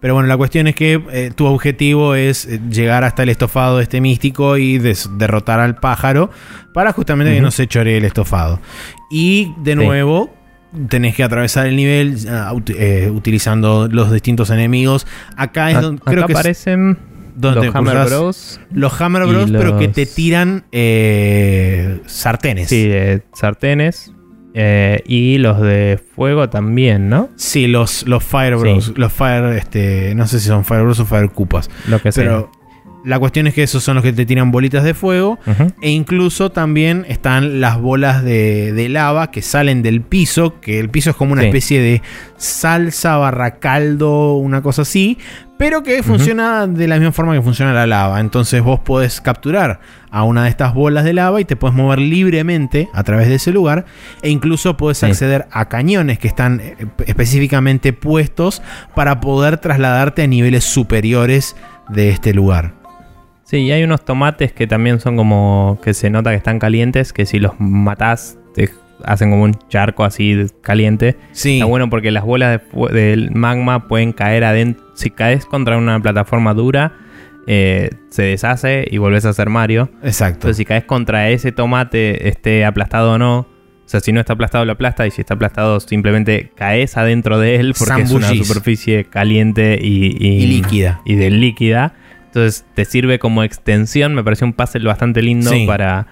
Pero bueno, la cuestión es que eh, tu objetivo es eh, llegar hasta el estofado de este místico y derrotar al pájaro para justamente que no se choree el estofado. Y de Sí. nuevo, tenés que atravesar el nivel eh, utilizando los distintos enemigos. Acá es A- donde acá creo que aparecen donde los Hammer Bros. los Hammer Bros, pero que te tiran eh, sartenes. Sí, sartenes. Eh, y los de fuego también, ¿no? Sí, los, los Fire Bros. Sí. Los Fire, este, no sé si son Fire Bros o Fire Cupas. Lo que sea. La cuestión es que esos son los que te tiran bolitas de fuego. E incluso también están las bolas de, de lava que salen del piso. Que el piso es como una Sí. especie de salsa barra caldo, una cosa así. Pero que funciona de la misma forma que funciona la lava. Entonces vos podés capturar a una de estas bolas de lava y te puedes mover libremente a través de ese lugar. E incluso podés Sí. acceder a cañones que están eh, específicamente puestos para poder trasladarte a niveles superiores de este lugar. Sí, y hay unos tomates que también son como que se nota que están calientes, que si los matás te hacen como un charco así caliente. Sí. Está bueno porque las bolas de del magma pueden caer adentro. Si caes contra una plataforma dura, eh, se deshace y volvés a ser Mario. Exacto. Entonces, si caes contra ese tomate, esté aplastado o no. O sea, si no está aplastado, lo aplasta. Y si está aplastado, simplemente caes adentro de él porque es una superficie caliente y, Y líquida. Y de líquida. Entonces, te sirve como extensión. Me pareció un puzzle bastante lindo Sí. para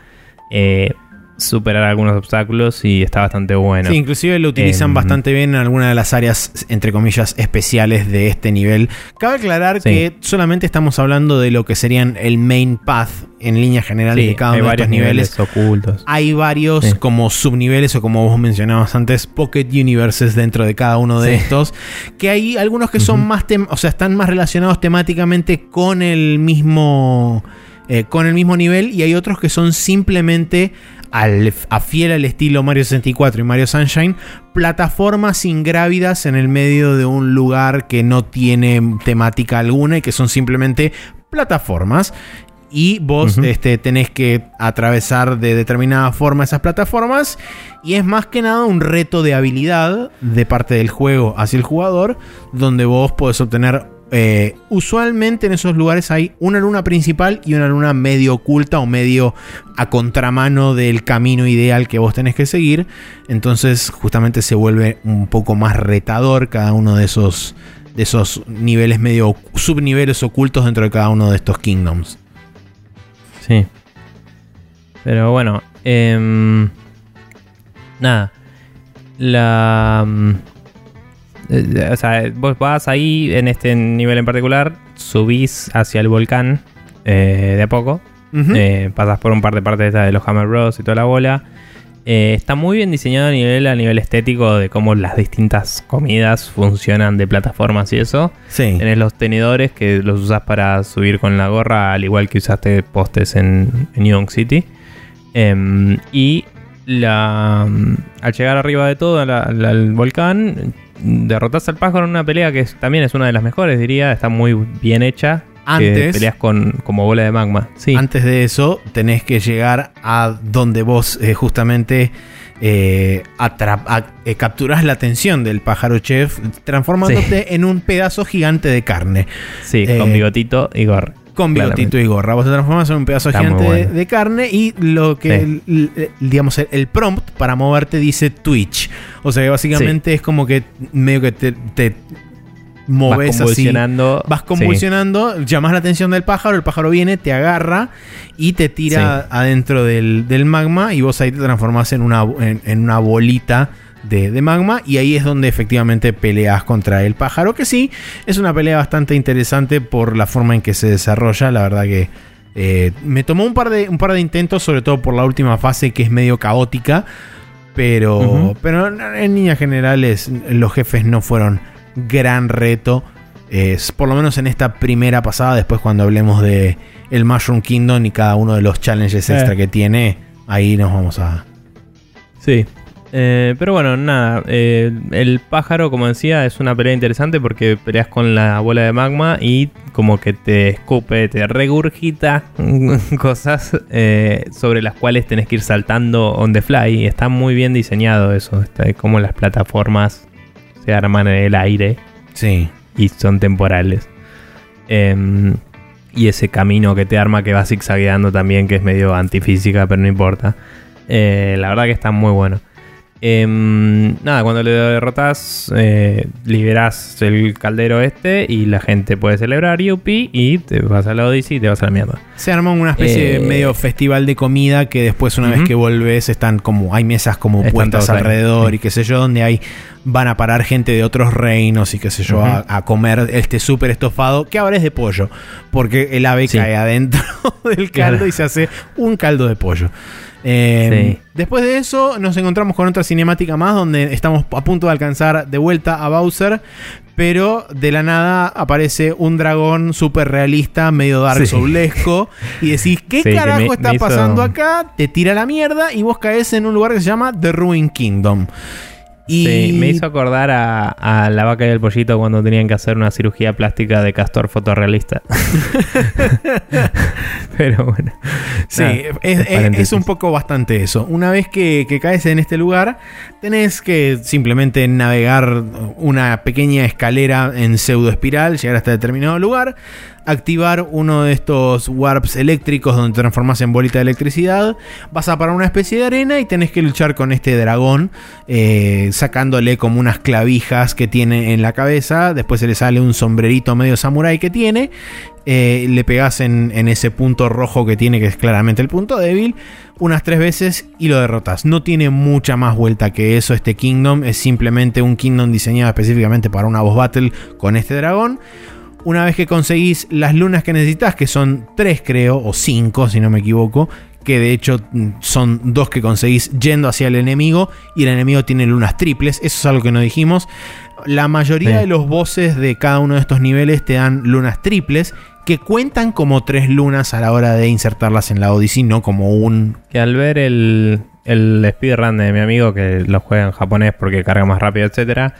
eh, superar algunos obstáculos. Y está bastante bueno. Sí, inclusive lo utilizan Em, bastante bien en alguna de las áreas, entre comillas, especiales de este nivel. Cabe aclarar Sí. que solamente estamos hablando de lo que serían el main path en líneas generales Sí, de cada uno de estos niveles. niveles ocultos. Hay varios Sí. como subniveles o como vos mencionabas antes, pocket universes dentro de cada uno de estos. Que hay algunos que son Ujú. más, tem- o sea, están más relacionados temáticamente con el mismo, eh, con el mismo nivel y hay otros que son simplemente al, a fiel al estilo Mario 64 y Mario Sunshine, plataformas ingrávidas en el medio de un lugar que no tiene temática alguna y que son simplemente plataformas. Y vos este, tenés que atravesar de determinada forma esas plataformas. Y es más que nada un reto de habilidad de parte del juego hacia el jugador. Donde vos podés obtener. Eh, usualmente en esos lugares hay una luna principal y una luna medio oculta o medio a contramano del camino ideal que vos tenés que seguir. Entonces, justamente se vuelve un poco más retador cada uno de esos, de esos niveles medio subniveles ocultos dentro de cada uno de estos kingdoms. Sí. Pero bueno, em, nada. La, mm, o sea, vos vas ahí en este nivel en particular, subís hacia el volcán eh, de a poco, Ujú. eh, pasas por un par de partes de los Hammer Bros y toda la bola. Eh, está muy bien diseñado a nivel, a nivel estético de cómo las distintas comidas funcionan de plataformas y eso. sí. Tenés los tenedores que los usas para subir con la gorra, al igual que usaste postes en, en New York City. Em, y la, al llegar arriba de todo al, al- al volcán, derrotas al pájaro en una pelea que es- también es una de las mejores, diría. Está muy bien hecha. Antes- peleas con, como bola de magma. Sí. Antes de eso, tenés que llegar a donde vos eh, justamente eh, a- eh, capturás la atención del pájaro chef, transformándote en un pedazo gigante de carne. sí, eh, con bigotito y gorra. Con Claramente. bigotito y gorra. Vos te transformas en un pedazo Está gigante de, bueno. de carne y lo que, Sí. el- el- digamos, el, el prompt para moverte dice Twitch. O sea que básicamente es como que medio que te, te moves vas así. convulsionando. Vas sí. convulsionando, llamas la atención del pájaro, el pájaro viene, te agarra y te tira adentro del, del magma y vos ahí te transformás en una, en, en una bolita de, de magma y ahí es donde efectivamente peleas contra el pájaro, que sí, es una pelea bastante interesante por la forma en que se desarrolla, la verdad que eh, me tomó un par, de, un par de intentos, sobre todo por la última fase que es medio caótica, pero, pero en líneas generales los jefes no fueron gran reto. Es, por lo menos en esta primera pasada, después cuando hablemos de el Mushroom Kingdom y cada uno de los challenges Eh. extra que tiene, ahí nos vamos a... Sí. Eh, pero bueno, nada. eh, el pájaro, como decía, es una pelea interesante porque peleas con la bola de magma y como que te escupe, te regurgita <laughs> cosas eh, sobre las cuales tenés que ir saltando on the fly. Está muy bien diseñado eso. Está como las plataformas se arman en el aire Sí. y son temporales. Em, y ese camino que te arma que va zigzagueando también, que es medio antifísica, pero no importa. La verdad que está muy bueno. Em, nada, cuando le derrotas, eh, liberás el caldero este y la gente puede celebrar Yuppie y te vas a la Odyssey y te vas a la mierda. Se armó una especie Eh, de medio festival de comida que después una vez que volves están como hay mesas como Están ahí, alrededor y qué sé yo donde hay van a parar gente de otros reinos y qué sé yo a, comer este súper estofado que ahora es de pollo porque el ave Sí. cae adentro <laughs> del caldo Claro. y se hace un caldo de pollo. Eh, Sí. Después de eso nos encontramos con otra cinemática más donde estamos a punto de alcanzar de vuelta a Bowser, pero de la nada aparece un dragón súper realista, medio Dark Sí. Soulesco, y decís, ¿qué <laughs> Sí, carajo me- está me hizo- pasando acá? Te tira la mierda y vos caes en un lugar que se llama The Ruin Kingdom. Y Sí, me hizo acordar a, a la vaca y el pollito cuando tenían que hacer una cirugía plástica de castor fotorrealista. <laughs> Pero bueno. Sí, Nada, es, es- un poco bastante eso. Una vez que, que caes en este lugar, tenés que simplemente navegar una pequeña escalera en pseudo espiral, llegar hasta determinado lugar, activar uno de estos warps eléctricos donde te transformas en bolita de electricidad, vas a parar una especie de arena y tenés que luchar con este dragón, eh, sacándole como unas clavijas que tiene en la cabeza, después se le sale un sombrerito medio samurai que tiene, eh, le pegas en, en ese punto rojo que tiene, que es claramente el punto débil, unas tres veces y lo derrotas. No tiene mucha más vuelta que eso este Kingdom, es simplemente un Kingdom diseñado específicamente para una boss battle con este dragón. Una vez que conseguís las lunas que necesitas, que son tres creo, o cinco si no me equivoco, que de hecho mm, son dos que conseguís yendo hacia el enemigo y el enemigo tiene lunas triples, eso es algo que no dijimos. La mayoría Sí. de los bosses de cada uno de estos niveles te dan lunas triples que cuentan como tres lunas a la hora de insertarlas en la Odyssey, no como un... Que al ver el, el speedrun de mi amigo que lo juega en japonés porque carga más rápido, etcétera,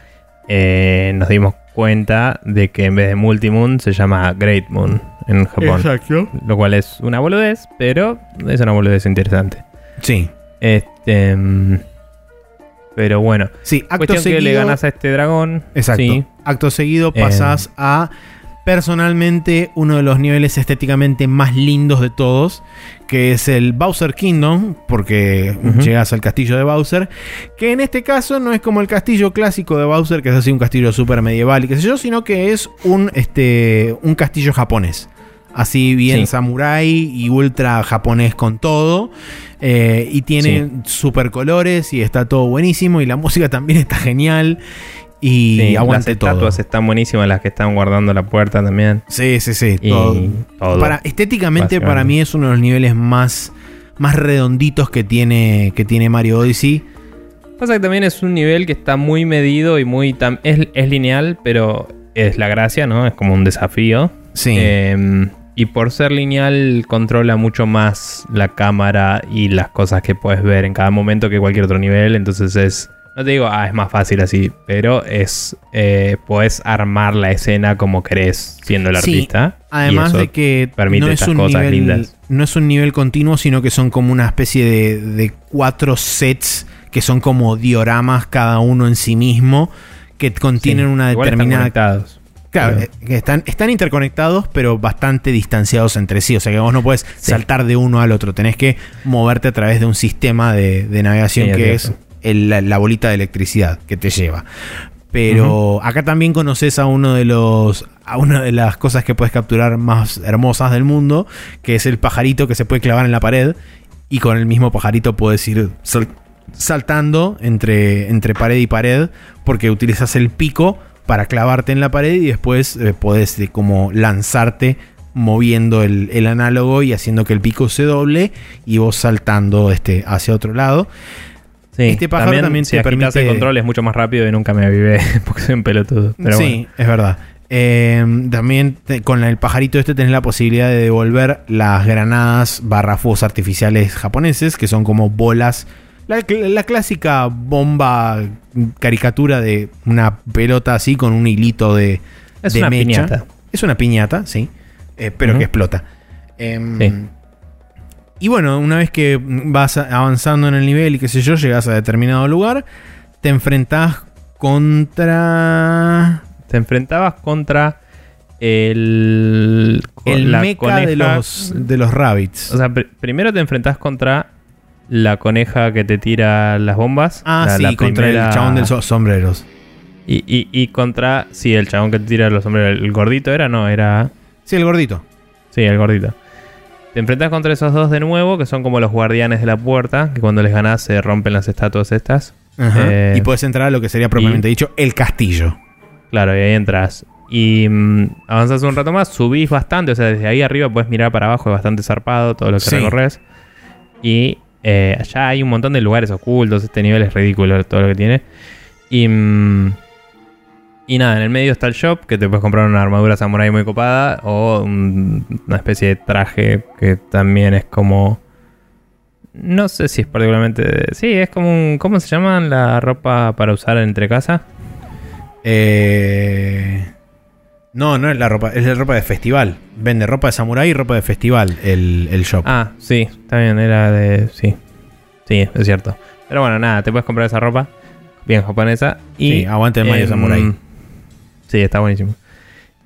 eh, nos dimos cuenta de que en vez de Multimoon se llama Great Moon en Japón. Exacto. Lo cual es una boludez, pero es una boludez interesante. Sí. Este. mm, Pero bueno. Sí, acto Cuestión seguido... que le ganas a este dragón. Exacto. Sí. Acto seguido Eh. pasas a personalmente uno de los niveles estéticamente más lindos de todos, que es el Bowser Kingdom, porque llegas al castillo de Bowser, que en este caso no es como el castillo clásico de Bowser, que es así un castillo súper medieval y qué sé yo, sino que es un, este, un castillo japonés. Así bien Sí. samurai y ultra japonés con todo. eh, y tiene super colores y está todo buenísimo. Y la música también está genial. Y Sí, aguante las todo. estatuas están buenísimas, las que están guardando la puerta también. Sí, sí, sí. Y todo. todo. Para, estéticamente, para mí es uno de los niveles más, más redonditos que tiene, que tiene Mario Odyssey. Pasa que también es un nivel que está muy medido y muy... tam- es, es lineal, pero es la gracia, ¿no? Es como un desafío. Sí. Eh, y por ser lineal controla mucho más la cámara y las cosas que puedes ver en cada momento que cualquier otro nivel. Entonces es... No te digo, ah, es más fácil así, pero es... Eh, puedes armar la escena como querés siendo el Sí, artista. Además de que permite no es, estas un cosas nivel, lindas. no es un nivel continuo, sino que son como una especie de, de cuatro sets que son como dioramas cada uno en sí mismo, que contienen Sí, una igual están determinada conectados. Claro, Pero- eh, que están, están interconectados, pero bastante distanciados entre sí. O sea que vos no puedes saltar de uno al otro. Tenés que moverte a través de un sistema de, de navegación que es es el- la, la bolita de electricidad que te lleva. Pero acá también conoces a uno de los. a una de las cosas que puedes capturar más hermosas del mundo. Que es el pajarito que se puede clavar en la pared. Y con el mismo pajarito puedes ir sal- saltando entre, entre pared y pared. Porque utilizas el pico para clavarte en la pared y después eh, podés eh, como lanzarte moviendo el, el análogo y haciendo que el pico se doble y vos saltando este, hacia otro lado. Sí, Este pájaro también si te permite- el control es mucho más rápido y nunca me avivé <laughs> porque soy un pelotudo. Pero sí, bueno. es verdad. Eh, también te- con el pajarito este tenés la posibilidad de devolver las granadas barra fuegos artificiales japoneses, que son como bolas. La, cl- la clásica bomba caricatura de una pelota así con un hilito de, Es de una mecha. piñata. Es una piñata, sí. eh, pero que explota. Em, Sí. Y bueno, una vez que vas avanzando en el nivel y qué sé yo, llegas a determinado lugar, te enfrentás contra Te enfrentabas contra el. el la mecha coneja- de los, de los rabbits. O sea, pr- primero te enfrentás contra la coneja que te tira las bombas. ah, la- sí, la contra primera- el chabón de los sombreros. Y, y, y contra. Sí, el chabón que te tira los sombreros. ¿El gordito era? No, era. Sí, el gordito. Sí, el gordito. Te enfrentas contra esos dos de nuevo, que son como los guardianes de la puerta, que cuando les ganás se rompen las estatuas estas. Ajá. Eh, y puedes entrar a lo que sería propiamente dicho el castillo. Claro, y ahí entras. Y mm, avanzas un rato más, subís bastante, o sea, desde ahí arriba puedes mirar para abajo, es bastante zarpado todo lo que Sí. recorres. Y eh, allá hay un montón de lugares ocultos, este nivel es ridículo todo lo que tiene. Y, mm, y nada, en el medio está el shop, que te puedes comprar una armadura samurai muy copada, o un- una especie de traje que también es como... No sé si es particularmente... Sí, es como un... ¿Cómo se llaman la ropa para usar entre casa? Eh, no, no es la ropa, es la ropa de festival. Vende ropa de samurái y ropa de festival el, el shop. Ah, sí, está bien, era de. Sí. Sí, es cierto. Pero bueno, nada, te puedes comprar esa ropa. Bien japonesa. Y, Sí, aguante el Mario em, Samurai. Sí, está buenísimo.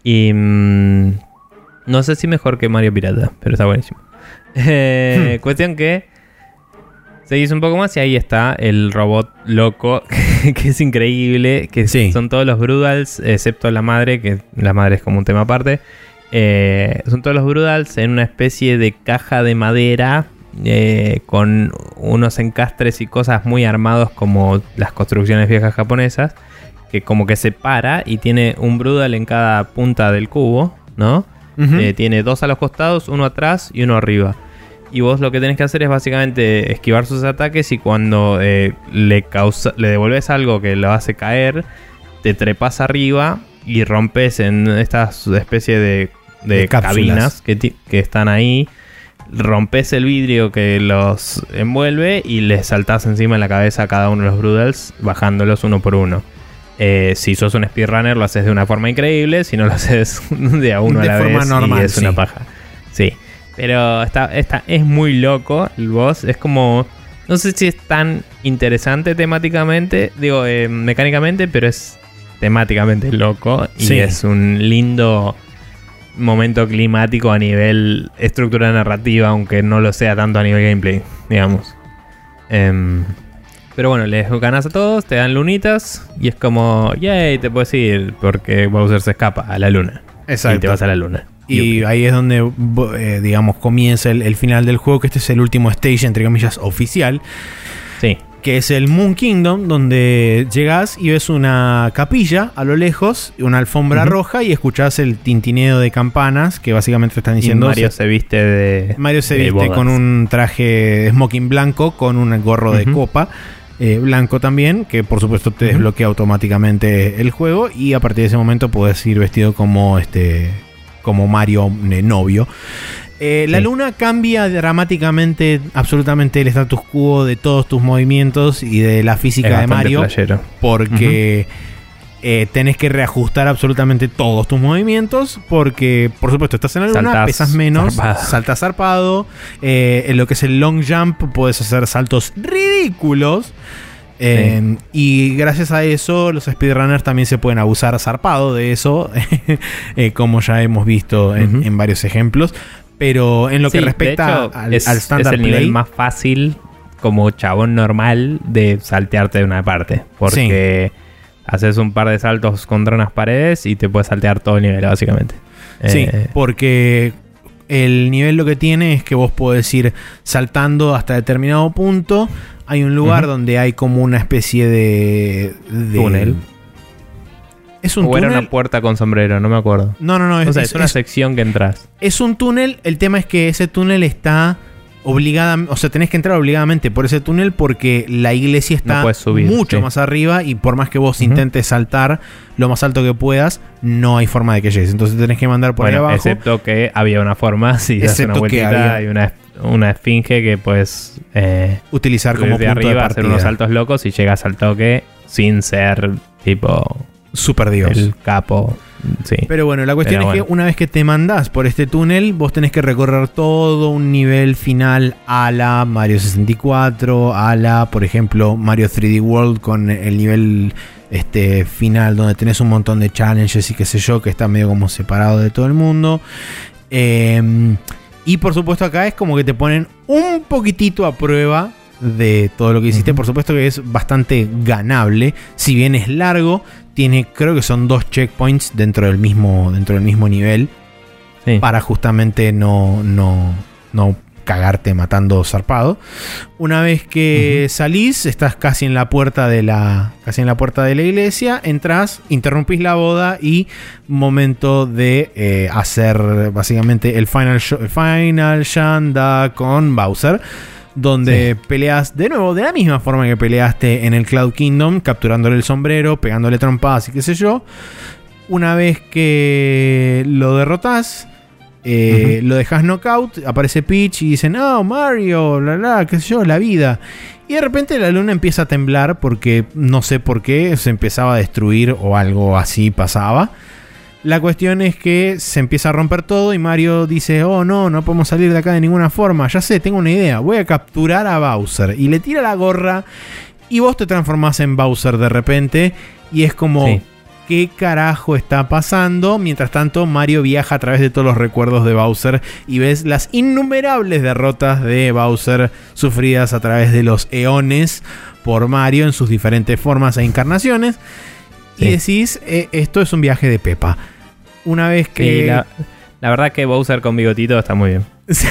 Y. mm, no sé si mejor que Mario Pirata, pero está buenísimo. <laughs> Eh, Cuestión que. Seguís un poco más y ahí está el robot loco, <laughs> que es increíble, que Sí. son todos los Brudals, excepto la madre, que la madre es como un tema aparte. Eh, son todos los Brudals en una especie de caja de madera eh, con unos encastres y cosas muy armados como las construcciones viejas japonesas, que como que se para y tiene un Brudal en cada punta del cubo, ¿no? Eh, tiene dos a los costados, uno atrás y uno arriba. Y vos lo que tenés que hacer es básicamente esquivar sus ataques y cuando eh, le, causa, le devolves algo que lo hace caer, te trepas arriba y rompes en estas especie de, de De cápsulas. cabinas que están ahí. Rompes el vidrio que los envuelve y les saltás encima en la cabeza a cada uno de los Brudels, bajándolos uno por uno. Eh, si sos un speedrunner lo haces de una forma increíble, si no lo haces <laughs> de a uno De a la forma vez normal, y es una paja. Sí, pero está, está, es muy loco el boss, es como... No sé si es tan interesante temáticamente, digo, eh, mecánicamente, pero es temáticamente loco y Sí. es un lindo momento climático a nivel estructura narrativa, aunque no lo sea tanto a nivel gameplay, digamos. Em, pero bueno, les ganas a todos, te dan lunitas y es como, yay, te puedes ir porque Bowser se escapa a la luna. Y Exacto. te vas a la luna. Y ahí es donde, eh, digamos, comienza el, el final del juego, que este es el último stage, entre comillas, oficial. Sí. que es el Moon Kingdom, donde llegas y ves una capilla a lo lejos, una alfombra roja y escuchás el tintineo de campanas que básicamente te están Y diciendo... Mario se viste de. Mario se de viste bodas. con un traje de smoking blanco, con un gorro de copa. Eh, blanco también, que por supuesto te desbloquea automáticamente el juego y a partir de ese momento puedes ir vestido como este como Mario eh, novio. Eh, La luna cambia dramáticamente, absolutamente el status quo de todos tus movimientos y de la física de Mario porque eh, tenés que reajustar absolutamente todos tus movimientos porque, por supuesto, estás en la luna, Saltás pesas menos, zarpado. saltas zarpado, eh, en lo que es el long jump puedes hacer saltos ridículos. eh, Y gracias a eso, los speedrunners también se pueden abusar zarpado de eso, <laughs> eh, como ya hemos visto en, varios ejemplos. Pero en lo Sí, que respecta hecho, al, es, al es standard el play, nivel más fácil como chabón normal de saltearte de una parte. Porque haces un par de saltos contra unas paredes y te puedes saltear todo el nivel, básicamente. Sí, Eh, porque el nivel lo que tiene es que vos podés ir saltando hasta determinado punto. Hay un lugar donde hay como una especie de, de- Túnel. Es un o era una puerta con sombrero, no me acuerdo. No, no, no. Es, o sea, es- es una es- sección que entras. es un túnel. El tema es que ese túnel está obligada, o sea, tenés que entrar obligadamente por ese túnel porque la iglesia está No puedes subir, mucho sí. más arriba y por más que vos intentes saltar lo más alto que puedas, no hay forma de que llegues. Entonces tenés que mandar por ahí abajo. excepto que había una forma, <laughs> si das Excepto una vueltita había- y una, una esfinge que puedes eh, utilizar como punto de arriba partida. hacer unos saltos locos y llegas al toque sin ser tipo Super Dios. el capo. Sí. Pero bueno, la cuestión Pero es bueno. que una vez que te mandás por este túnel, vos tenés que recorrer todo un nivel final a la Mario 64, a la, por ejemplo, Mario 3D World con el nivel este final donde tenés un montón de challenges y qué sé yo, que está medio como separado de todo el mundo. Eh, y por supuesto acá es como que te ponen un poquitito a prueba de todo lo que hiciste. Por supuesto que es bastante ganable. Si bien es largo, tiene, creo que son dos checkpoints dentro del mismo, dentro del mismo nivel. Sí. Para justamente no, no, no cagarte matando zarpado. Una vez que salís, estás casi en la puerta de la. Casi en la puerta de la iglesia. Entras, interrumpís la boda y momento de eh, hacer básicamente el final, el final Shanda con Bowser. Donde peleas de nuevo de la misma forma que peleaste en el Cloud Kingdom, capturándole el sombrero, pegándole trompadas y qué sé yo. Una vez que lo derrotas, eh, lo dejas knockout, aparece Peach y dicen, oh Mario, la la, qué sé yo, la vida. Y de repente la luna empieza a temblar porque no sé por qué se empezaba a destruir o algo así pasaba. La cuestión es que se empieza a romper todo y Mario dice, oh no, no podemos salir de acá de ninguna forma. Ya sé, tengo una idea, voy a capturar a Bowser. Y le tira la gorra y vos te transformás en Bowser de repente. Y es como, Sí. ¿qué carajo está pasando? Mientras tanto, Mario viaja a través de todos los recuerdos de Bowser y ves las innumerables derrotas de Bowser sufridas a través de los eones por Mario en sus diferentes formas e encarnaciones. Y decís, eh, esto es un viaje de Pepa. Una vez que Sí, la, la verdad que Bowser con bigotito está muy bien. <laughs> se,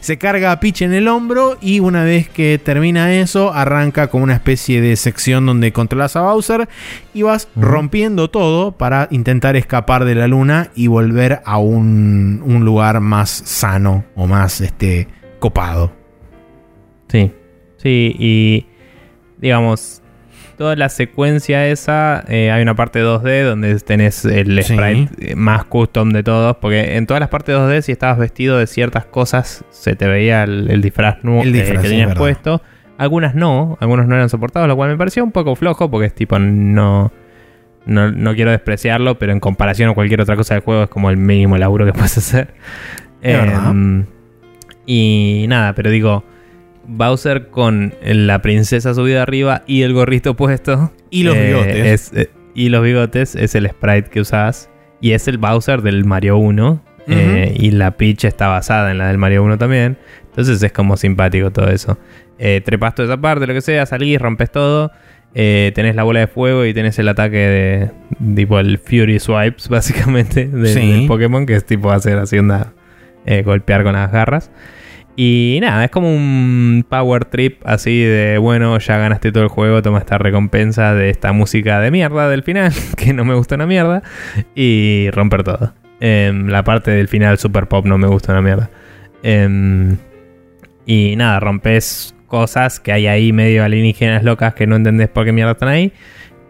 se carga a Peach en el hombro y una vez que termina eso, arranca como una especie de sección donde controlas a Bowser y vas rompiendo todo para intentar escapar de la luna y volver a un, un lugar más sano o más este, copado. Sí. Sí, y digamos, toda la secuencia esa, eh, hay una parte 2D donde tenés el sprite eh, más custom de todos, porque en todas las partes 2D si estabas vestido de ciertas cosas se te veía el, el disfraz nuevo El disfraz, que tenías puesto. Algunas no, algunos no eran soportados, lo cual me parecía un poco flojo porque es tipo no... No, no quiero despreciarlo, pero en comparación a cualquier otra cosa del juego es como el mínimo laburo que puedes hacer. Em, y nada, pero digo, Bowser con la princesa subida arriba y el gorrito puesto. Y los eh, bigotes. es, eh, y los bigotes es el sprite que usás. Y es el Bowser del Mario 1. eh, y la Peach está basada en la del Mario 1 también. Entonces es como simpático todo eso. Trepas toda esa parte, lo que sea, salís, rompes todo. tenés la bola de fuego y tenés el ataque de tipo el Fury Swipes, <laughs> básicamente, de- Sí. del Pokémon, que es tipo hacer así una. golpear con las garras. Y nada, es como un power trip así de, bueno, ya ganaste todo el juego, toma esta recompensa de esta música de mierda del final, <laughs> que no me gusta una mierda, y romper todo. Em, la parte del final super pop no me gusta una mierda. Em, y nada, rompes cosas que hay ahí medio alienígenas locas que no entendés por qué mierda están ahí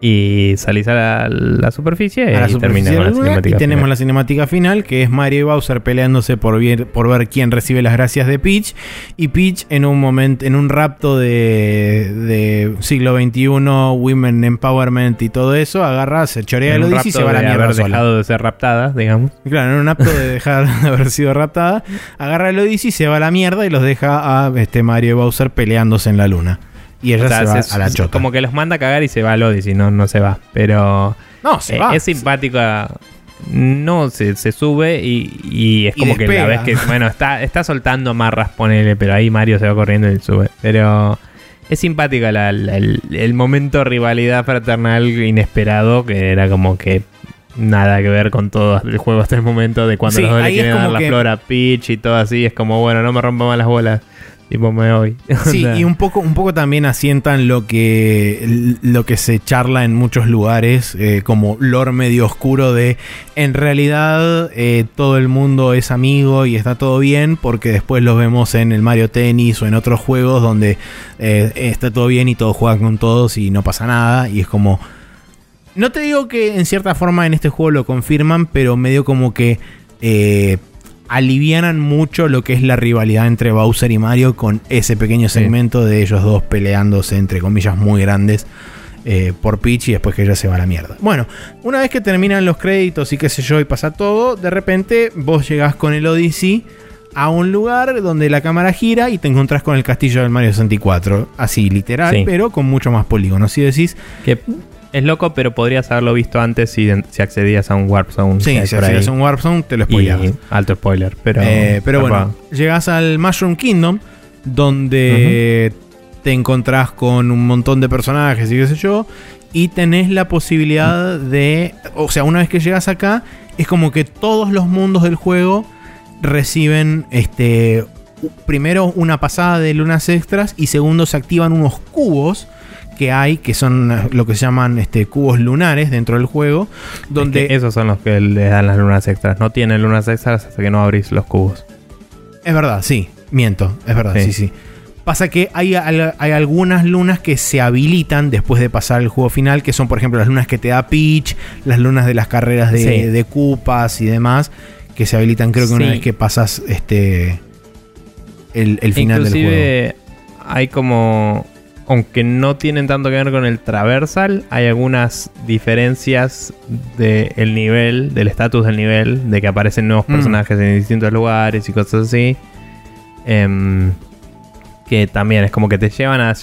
y salís a la, superficie y termina con la cinemática. Y tenemos la cinemática final, que es Mario y Bowser peleándose por ver, por ver quién recibe las gracias de Peach. Y Peach en un momento, en un rapto de, de siglo XXI, Women Empowerment y todo eso, agarra, se chorea el Odyssey y se va a la mierda. haber dejado de ser raptada, digamos. Claro, en un rapto de dejar <laughs> de haber sido raptada, agarra el Odyssey, se va a la mierda y los deja a este Mario y Bowser peleándose en la luna. Y ella se va a la chota. Como que los manda a cagar y se va al Odyssey, no, no se va. Pero. No, se eh, va. Es simpática. No, se, se sube y, es como que la vez que. <laughs> Bueno, está, está soltando amarras, ponele, pero ahí Mario se va corriendo y sube. Pero. Es simpática el, momento rivalidad fraternal inesperado, que era como que nada que ver con todo el juego hasta el momento, de cuando los dos le quieren dar la flor a Peach y todo así. Es como, bueno, no me rompa más las bolas. Tipo, me voy. <laughs> Sí, y un poco, un poco también asientan lo que, lo que se charla en muchos lugares, eh, como lore medio oscuro de en realidad eh, todo el mundo es amigo y está todo bien, porque después los vemos en el Mario Tennis o en otros juegos donde eh, está todo bien y todos juegan con todos y no pasa nada. Y es como. No te digo que en cierta forma en este juego lo confirman, pero medio como que alivianan mucho lo que es la rivalidad entre Bowser y Mario con ese pequeño segmento de ellos dos peleándose entre comillas muy grandes eh, por Peach y después que ella se va a la mierda. Bueno, una vez que terminan los créditos y qué sé yo y pasa todo, de repente vos llegás con el Odyssey a un lugar donde la cámara gira y te encontrás con el castillo del Mario 64. Así, literal, pero con mucho más polígonos. Si decís que es loco, pero podrías haberlo visto antes si, si accedías a un Warp Zone. Sí, si accedías a un Warp Zone, te lo spoileabas. Alto spoiler, pero. Eh, pero bueno, llegas al Mushroom Kingdom, donde te encontrás con un montón de personajes y qué sé yo. Y tenés la posibilidad de. O sea, una vez que llegas acá, es como que todos los mundos del juego reciben este. Primero una pasada de lunas extras y segundo se activan unos cubos que hay, que son lo que se llaman este, cubos lunares dentro del juego. Donde esos son los que le dan las lunas extras. No tienen lunas extras hasta que no abrís los cubos. Es verdad, sí. Miento, es verdad, sí, sí. Pasa que hay, hay, algunas lunas que se habilitan después de pasar el juego final, que son por ejemplo las lunas que te da Peach, las lunas de las carreras de, de Cupas y demás, que se habilitan creo que una vez que pasas este el, final del juego. Hay como aunque no tienen tanto que ver con el traversal, hay algunas diferencias del nivel, del estatus del nivel, de que aparecen nuevos mm. personajes en distintos lugares y cosas así. Em, que también es como que te llevan a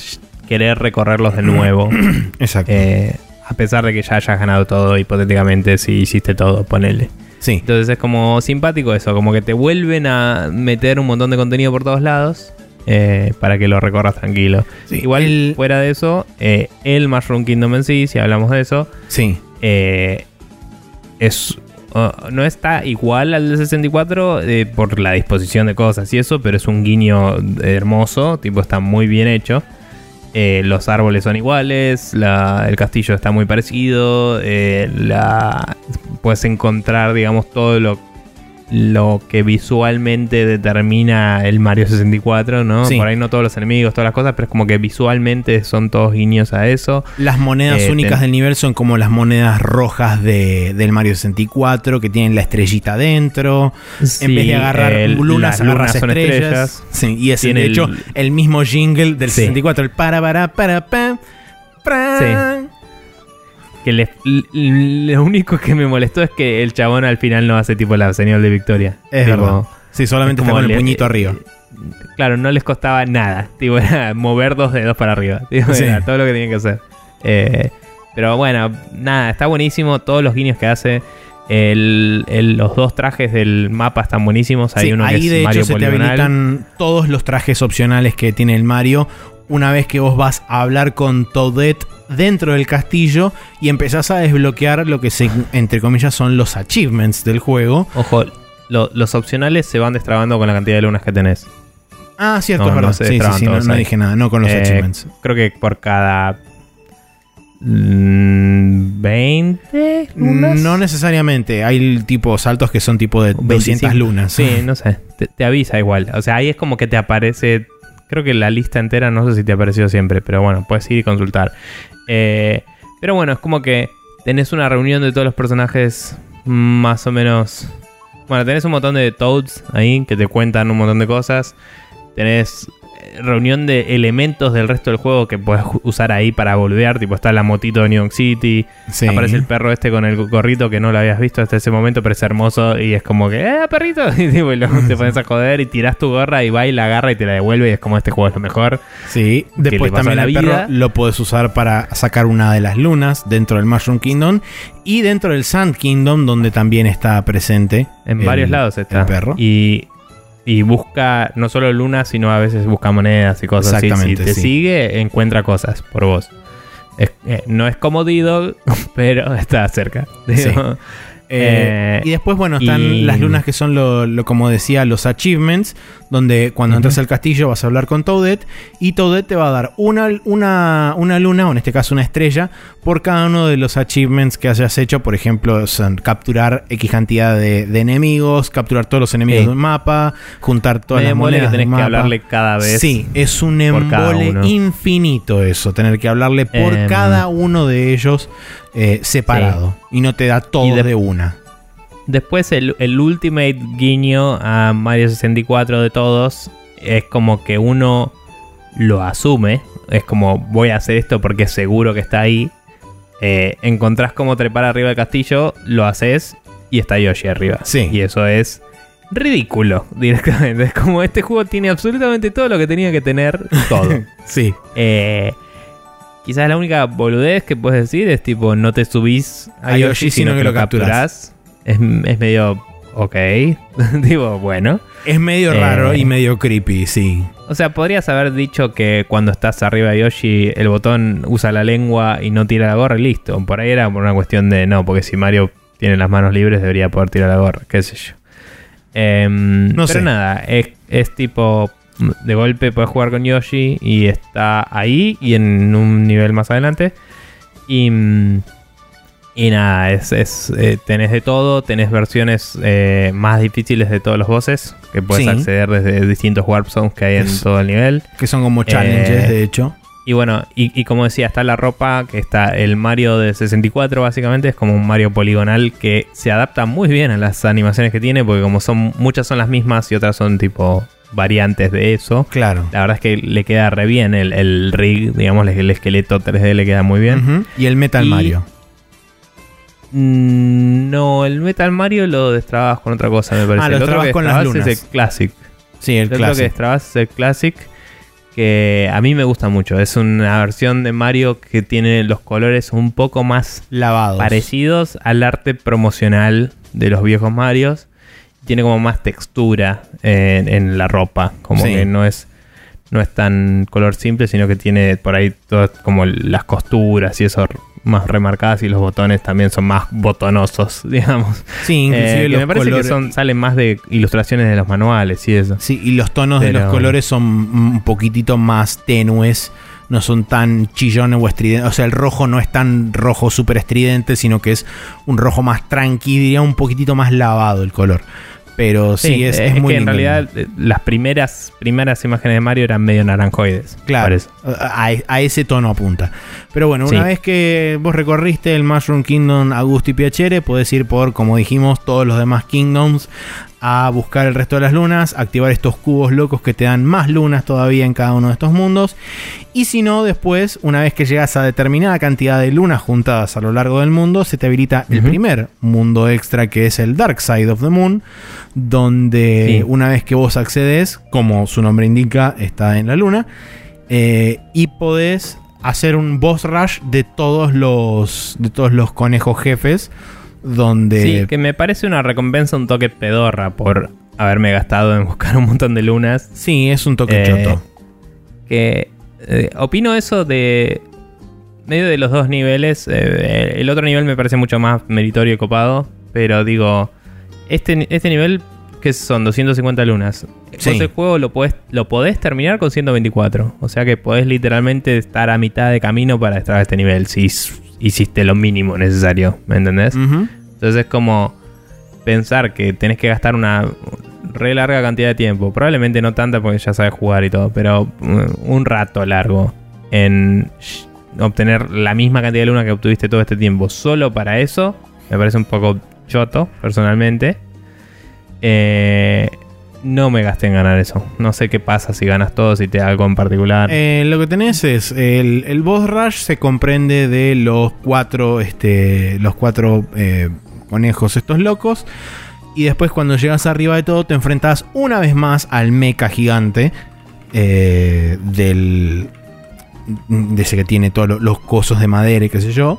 querer recorrerlos de nuevo. <clears throat> Exacto. Eh, a pesar de que ya hayas ganado todo, hipotéticamente, si hiciste todo, ponele. Sí. Entonces es como simpático eso, como que te vuelven a meter un montón de contenido por todos lados. Eh, para que lo recorras tranquilo. Igual, fuera de eso, eh, el Mushroom Kingdom en sí, si hablamos de eso, sí. Eh, es, no está igual al del 64 por la disposición de cosas y eso, pero es un guiño hermoso, tipo está muy bien hecho. los árboles son iguales, el castillo está muy parecido, la, puedes encontrar, digamos, todo lo lo que visualmente determina el Mario 64, ¿no? Por ahí no todos los enemigos, todas las cosas, pero es como que visualmente son todos guiños a eso. Las monedas eh, únicas del nivel son como las monedas rojas de, del Mario 64, que tienen la estrellita dentro. en vez de agarrar lunas, agarras estrellas. Sí, y es de hecho el, mismo jingle del 64, el para para para pa, para que lo único que me molestó es que el chabón al final no hace tipo la señal de victoria. Es verdad. Sí, solamente como el puñito arriba. Claro, no les costaba nada. Tipo, era mover dos dedos para arriba. <laughs> todo lo que tenían que hacer. Eh, pero bueno, nada, está buenísimo. Todos los guiños que hace. los dos trajes del mapa están buenísimos. Hay uno ahí que de hecho se te habilitan todos los trajes opcionales que tiene el Mario. Una vez que vos vas a hablar con Toadette dentro del castillo y empezás a desbloquear lo que se, entre comillas son los achievements del juego. Ojo, los opcionales se van destrabando con la cantidad de lunas que tenés. Ah, cierto, No, no se sí, sí, no, dije nada, no con los Eh, achievements. Creo que por cada mm, 20 lunas. No necesariamente. Hay tipo saltos que son tipo de 200 25. lunas. Sí, no sé. Te, te avisa igual. O sea, ahí es como que te aparece. Creo que la lista entera, no sé si te apareció siempre, pero bueno, puedes ir y consultar. Eh, pero bueno, es como que tenés una reunión de todos los personajes más o menos. Bueno, tenés un montón de Toads ahí que te cuentan un montón de cosas. Tenés reunión de elementos del resto del juego que puedes usar ahí para volver. Tipo, está la motito de New York City. Sí. Aparece el perro este con el gorrito que no lo habías visto hasta ese momento, pero es hermoso y es como que, ¡eh, perrito! <laughs> Y tipo, luego te <laughs> pones a joder y tirás tu gorra y va y la agarra y te la devuelve y es como este juego es lo mejor. Sí, después también el perro lo puedes usar para sacar una de las lunas dentro del Mushroom Kingdom y dentro del Sand Kingdom donde también está presente. En el- varios lados está. El perro. Y, y busca no solo lunas, sino a veces busca monedas y cosas así. Si te sí. sigue, encuentra cosas por vos. Es- eh, no es como Diddle, <laughs> pero está cerca. Digo, Eh, eh, y después, bueno, están y- las lunas que son, lo, lo- como decía, los achievements, donde cuando entras al castillo vas a hablar con Toadette y Toadette te va a dar una, una, una luna, o en este caso una estrella, por cada uno de los achievements que hayas hecho. Por ejemplo, son capturar X cantidad de, de enemigos, capturar todos los enemigos Sí. de un mapa, juntar todas me las que monedas tenés del que mapa. hablarle cada vez. Sí, es un embole infinito eso, tener que hablarle por Em. cada uno de ellos eh, separado. Y no te da todo de una. Después el, el ultimate guiño a Mario 64 de todos es como que uno lo asume. Es como voy a hacer esto porque seguro que está ahí. Eh, encontrás cómo trepar arriba del castillo, lo haces y está Yoshi arriba. Sí. Y eso es ridículo <laughs> directamente. Es como este juego tiene absolutamente todo lo que tenía que tener. Todo. <laughs> Sí. Eh, quizás la única boludez que puedes decir es tipo no te subís a, Yoshi, sino que lo capturás. Es, es medio ok. <laughs> Digo, bueno. Es medio Eh. raro y medio creepy, sí. O sea, podrías haber dicho que cuando estás arriba de Yoshi el botón usa la lengua y no tira la gorra y listo. Por ahí era por una cuestión de no, porque si Mario tiene las manos libres debería poder tirar la gorra, qué sé yo. Em, No pero sé. nada, es, es tipo de golpe puedes jugar con Yoshi y está ahí y en un nivel más adelante. Y, mm, y nada, es, es, eh, tenés de todo, tenés versiones eh, más difíciles de todos los bosses que puedes Sí. acceder desde distintos warp zones que hay en Es- todo el nivel. Que son como challenges, Eh, de hecho. Y bueno, y, y como decía, está la ropa, que está el Mario de 64 básicamente, es como un Mario poligonal que se adapta muy bien a las animaciones que tiene, porque como son muchas son las mismas y otras son tipo variantes de eso. Claro. La verdad es que le queda re bien el, el rig, digamos, el esqueleto 3D le queda muy bien. Y el Metal Y- Mario. Mm, No, el Metal Mario lo destrabas con otra cosa, me parece. Ah, lo el otro destrabas que con las destrabas es lunas. el Classic. Sí, el El otro que destrabas es el Classic, que a mí me gusta mucho. Es una versión de Mario que tiene los colores un poco más Lavados. parecidos al arte promocional de los viejos Marios. Tiene como más textura en, en la ropa, como Sí. que no es no es tan color simple, sino que tiene por ahí todas como las costuras y eso más remarcadas y los botones también son más botonosos, <laughs> digamos. Sí, inclusive Eh, que los me parece colores. que son, salen más de ilustraciones de los manuales y eso. Sí, y los tonos de los colores son un poquitito más tenues. No son tan chillones o estridentes. O sea, el rojo no es tan rojo súper estridente, sino que es un rojo más tranqui, diría un poquitito más lavado el color. Pero sí, es, es muy que en realidad eh, las primeras primeras imágenes de Mario eran medio naranjoides. Claro, a, a ese tono apunta. Pero bueno, una Sí. vez que vos recorriste el Mushroom Kingdom a gusto y piacere, podés ir por, como dijimos, todos los demás Kingdoms a buscar el resto de las lunas, activar estos cubos locos que te dan más lunas todavía en cada uno de estos mundos. Y si no, después, una vez que llegas a determinada cantidad de lunas juntadas a lo largo del mundo, se te habilita el primer mundo extra que es el Dark Side of the Moon, donde Sí. una vez que vos accedes, como su nombre indica, está en la luna, eh, y podés hacer un boss rush de todos los de todos los conejos jefes donde Sí, que me parece una recompensa un toque pedorra por haberme gastado en buscar un montón de lunas. Sí, es un toque Eh, choto. Que eh, opino eso de medio de los dos niveles. Eh, el otro nivel me parece mucho más meritorio y copado. Pero digo, este, este nivel que son 250 lunas. Sí. Vos el juego lo podés, lo podés terminar con 124. O sea que podés literalmente estar a mitad de camino para estar a este nivel. Si hiciste lo mínimo necesario. ¿Me entendés? Entonces es como pensar que tenés que gastar una re larga cantidad de tiempo. Probablemente no tanta porque ya sabes jugar y todo, pero mm, un rato largo en obtener la misma cantidad de luna que obtuviste todo este tiempo solo para eso, me parece un poco choto, personalmente. Eh, no me gasté en ganar eso. No sé qué pasa si ganas todo, si te da algo en particular. Eh, lo que tenés es el, boss rush se comprende de los cuatro, este, los cuatro eh, conejos estos locos. Y después cuando llegas arriba de todo te enfrentas una vez más al mecha gigante eh, del de ese que tiene todos lo- los cosos de madera y qué sé yo.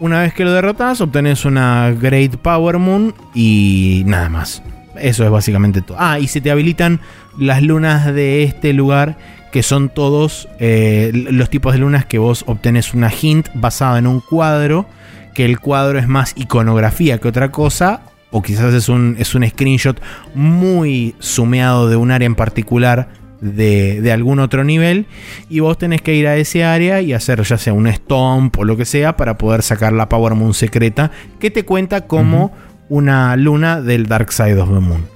Una vez que lo derrotas, obtenés una Great Power Moon y nada más. Eso es básicamente todo. Ah, y se te habilitan las lunas de este lugar, que son todos eh, los tipos de lunas que vos obtenés una hint basada en un cuadro, que el cuadro es más iconografía que otra cosa, o quizás es un, es un screenshot muy sumeado de un área en particular de, de algún otro nivel, y vos tenés que ir a ese área y hacer ya sea un stomp o lo que sea para poder sacar la Power Moon secreta, que te cuenta como una luna del Dark Side of the Moon.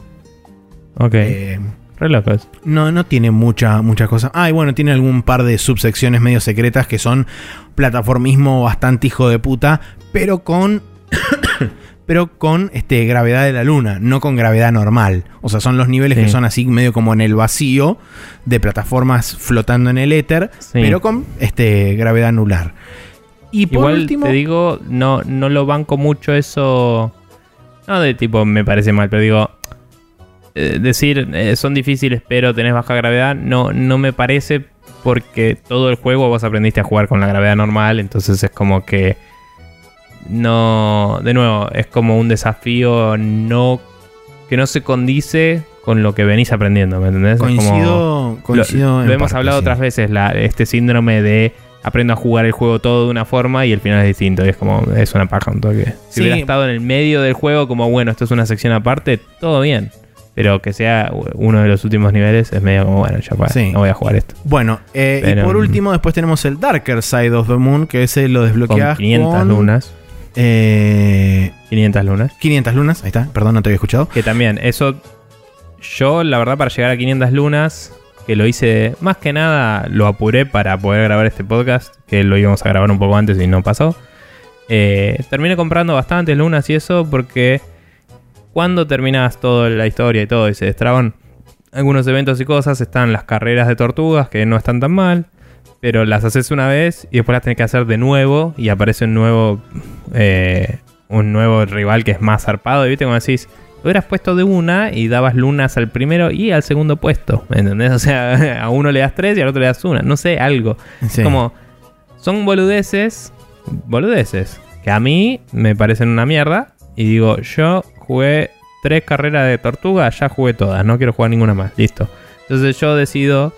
ok, Eh, re locos. no, no tiene mucha, mucha cosa. Ah, y bueno, tiene algún par de subsecciones medio secretas que son plataformismo bastante hijo de puta, pero con. <coughs> pero con este, gravedad de la luna, no con gravedad normal. O sea, son los niveles Sí. que son así medio como en el vacío de plataformas flotando en el éter, Sí. pero con este, gravedad anular. Y por Igual último. te digo, no, no lo banco mucho eso. No de tipo, me parece mal, pero digo. eh, decir, eh, son difíciles, pero tenés baja gravedad, no, no me parece porque todo el juego vos aprendiste a jugar con la gravedad normal, entonces es como que. No. De nuevo, es como un desafío no. que no se condice con lo que venís aprendiendo, ¿me entendés? Es como- coincido. coincido lo, lo hemos parte, hablado sí. otras veces, la- este síndrome de aprendo a jugar el juego todo de una forma y el final es distinto. Y es como, es una paja un toque. Si Sí. hubiera estado en el medio del juego, como bueno, esto es una sección aparte, todo bien. Pero que sea uno de los últimos niveles es medio como, bueno, ya Sí. no voy a jugar esto. Bueno, eh, y por mm. último, después tenemos el Darker Side of the Moon, que ese lo Con desbloqueas 500 con, lunas. eh, 500 lunas. 500 lunas, ahí está, perdón, no te había escuchado. Que también, eso. Yo, la verdad, para llegar a 500 lunas, que lo hice más que nada, lo apuré para poder grabar este podcast, que lo íbamos a grabar un poco antes y no pasó. Eh, terminé comprando bastantes lunas y eso porque cuando terminas toda la historia y todo y se destraban algunos eventos y cosas, están las carreras de tortugas que no están tan mal, pero las haces una vez y después las tenés que hacer de nuevo y aparece un nuevo, eh, un nuevo rival que es más zarpado y viste como decís, hubieras puesto de una y dabas lunas al primero y al segundo puesto, ¿me entendés? O sea, <laughs> a uno le das tres y al otro le das una, no sé, algo. Sí. Como, son boludeces, boludeces, que a mí me parecen una mierda. Y digo, yo jugué tres carreras de tortuga, ya jugué todas, no quiero jugar ninguna más, listo. Entonces yo decido,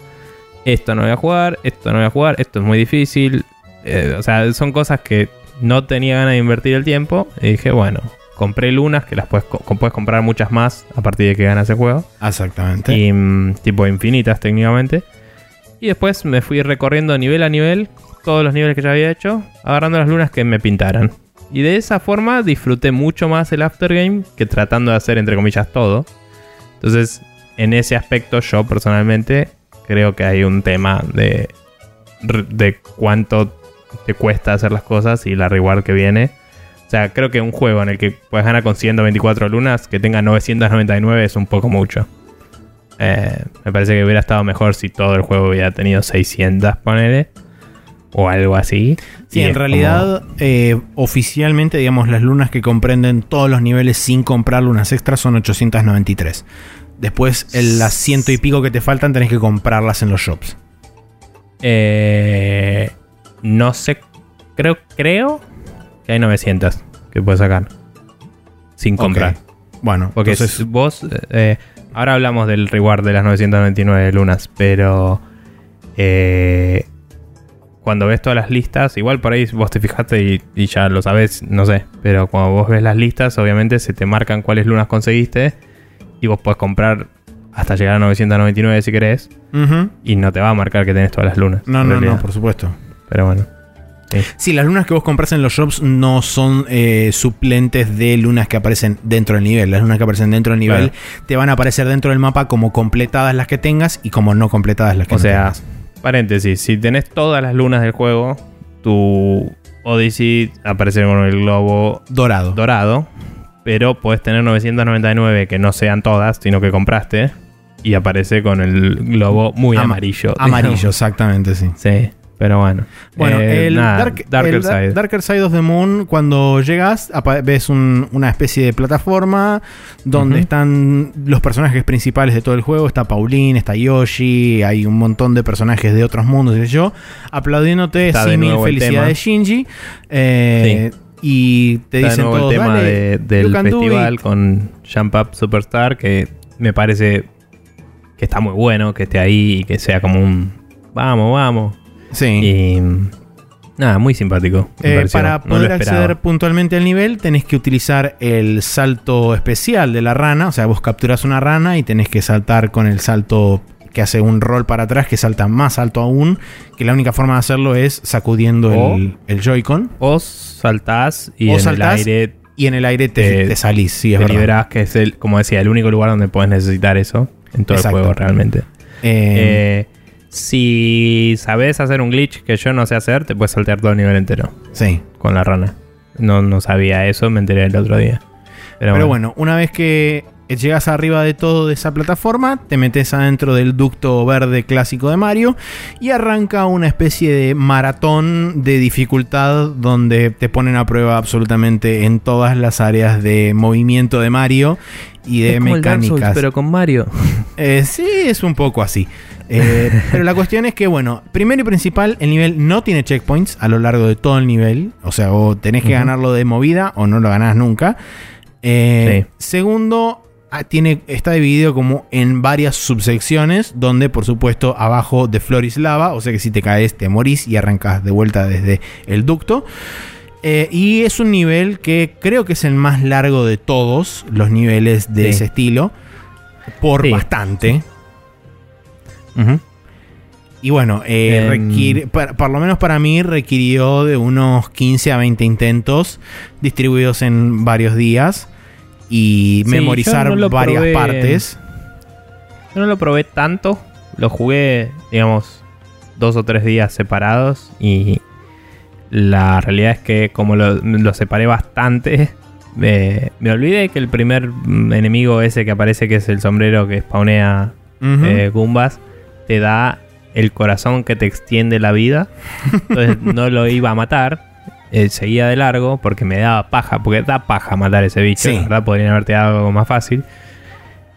esto no voy a jugar, esto no voy a jugar, esto es muy difícil. Eh, o sea, son cosas que no tenía ganas de invertir el tiempo. Y dije, bueno, compré lunas, que las puedes, co- puedes comprar muchas más a partir de que ganas el juego Exactamente. y mm, tipo infinitas técnicamente. Y después me fui recorriendo nivel a nivel todos los niveles que ya había hecho, agarrando las lunas que me pintaran. Y de esa forma disfruté mucho más el aftergame que tratando de hacer entre comillas todo. Entonces, en ese aspecto yo personalmente creo que hay un tema de de cuánto te cuesta hacer las cosas y la reward que viene. O sea, creo que un juego en el que puedes ganar con 124 lunas que tenga 999 es un poco mucho. Eh, me parece que hubiera estado mejor si todo el juego hubiera tenido 600, ponele. O algo así. Sí, Y en realidad, eh, oficialmente, digamos, las lunas que comprenden todos los niveles sin comprar lunas extras son 893. Después, el, las ciento y pico que te faltan tenés que comprarlas en los shops. Eh, no sé. Creo, creo que hay 900 que puedes sacar. Sin comprar. Bueno, Porque entonces, vos. eh, ahora hablamos del reward de las 999 lunas, pero. eh, cuando ves todas las listas, igual por ahí vos te fijaste y, y ya lo sabes, no sé. Pero cuando vos ves las listas, obviamente se te marcan cuáles lunas conseguiste. Y vos podés comprar hasta llegar a 999 si querés. Y no te va a marcar que tenés todas las lunas. No, no, no, por supuesto. Pero bueno. Sí, las lunas que vos compras en los shops no son eh, suplentes de lunas que aparecen dentro del nivel. Las lunas que aparecen dentro del nivel te van a aparecer dentro del mapa como completadas las que tengas y como no completadas las que O no sea, tengas. paréntesis, si tenés todas las lunas del juego, tu Odyssey aparece con el globo Dorado. dorado, pero puedes tener 999 que no sean todas, sino que compraste, y aparece con el globo muy Ama- amarillo. Amarillo, digamos. exactamente, sí. Sí, pero bueno. Bueno, Eh, el, nada, Dark- Darker el Side. Darker Side of the Moon, cuando llegas, ves un- una especie de plataforma donde están los personajes principales de todo el juego. Está Pauline, está Yoshi, hay un montón de personajes de otros mundos, y yo, aplaudiéndote, sí, mil felicidades, Shinji. Eh, Y te Está de dicen nuevo todos, el tema "Dale, de- you del festival it". con Jump Up Superstar, que me parece que está muy bueno, que esté ahí y que sea como un vamos, vamos. Sí. Y nada, muy simpático. Eh, para poder acceder puntualmente al nivel, tenés que utilizar el salto especial de la rana. O sea, vos capturas una rana y tenés que saltar con el salto que hace un rol para atrás, que salta más alto aún. Que la única forma de hacerlo es sacudiendo O- el, el Joy-Con. O saltás y O en saltás el aire Y en el aire te, te salís, sí, es te verdad. liberás, que es el, como decía, el único lugar donde puedes necesitar eso en todo Exacto. el juego realmente. Eh, Eh, si sabes hacer un glitch que yo no sé hacer, te puedes saltear todo el nivel entero sí. con la rana. No, no sabía eso, me enteré el otro día. Pero, Pero bueno, bueno, una vez que llegas arriba de todo de esa plataforma, te metes adentro del ducto verde clásico de Mario y arranca una especie de maratón de dificultad donde te ponen a prueba absolutamente en todas las áreas de movimiento de Mario y de es como el Dark Souls, mecánicas. pero con Mario. Eh, sí, es un poco así. Eh, <laughs> pero la cuestión es que, bueno, primero y principal, el nivel no tiene checkpoints a lo largo de todo el nivel. O sea, o tenés que ganarlo de movida o no lo ganás nunca. Eh, Segundo, ah, tiene, está dividido como en varias subsecciones, donde por supuesto abajo de Floris lava, o sea que si te caes te morís y arrancas de vuelta desde el ducto. Eh, y es un nivel que creo que es el más largo de todos los niveles de Sí. ese estilo. Por Sí. bastante. Ujú. Y bueno, eh, Em. par- por, lo menos para mí requirió de unos 15 a 20 intentos distribuidos en varios días y Sí, memorizar no varias probé. partes. Yo no lo probé tanto. Lo jugué, digamos, dos o tres días separados. Y la realidad es que como lo, lo separé bastante, <laughs> me, me olvidé que el primer enemigo ese que aparece, que es el sombrero que spawnea eh, Goombas, te da el corazón que te extiende la vida. Entonces <laughs> no lo iba a matar. eh, seguía de largo porque me daba paja. Porque da paja matar ese bicho. Sí. La verdad, podrían haberte dado algo más fácil.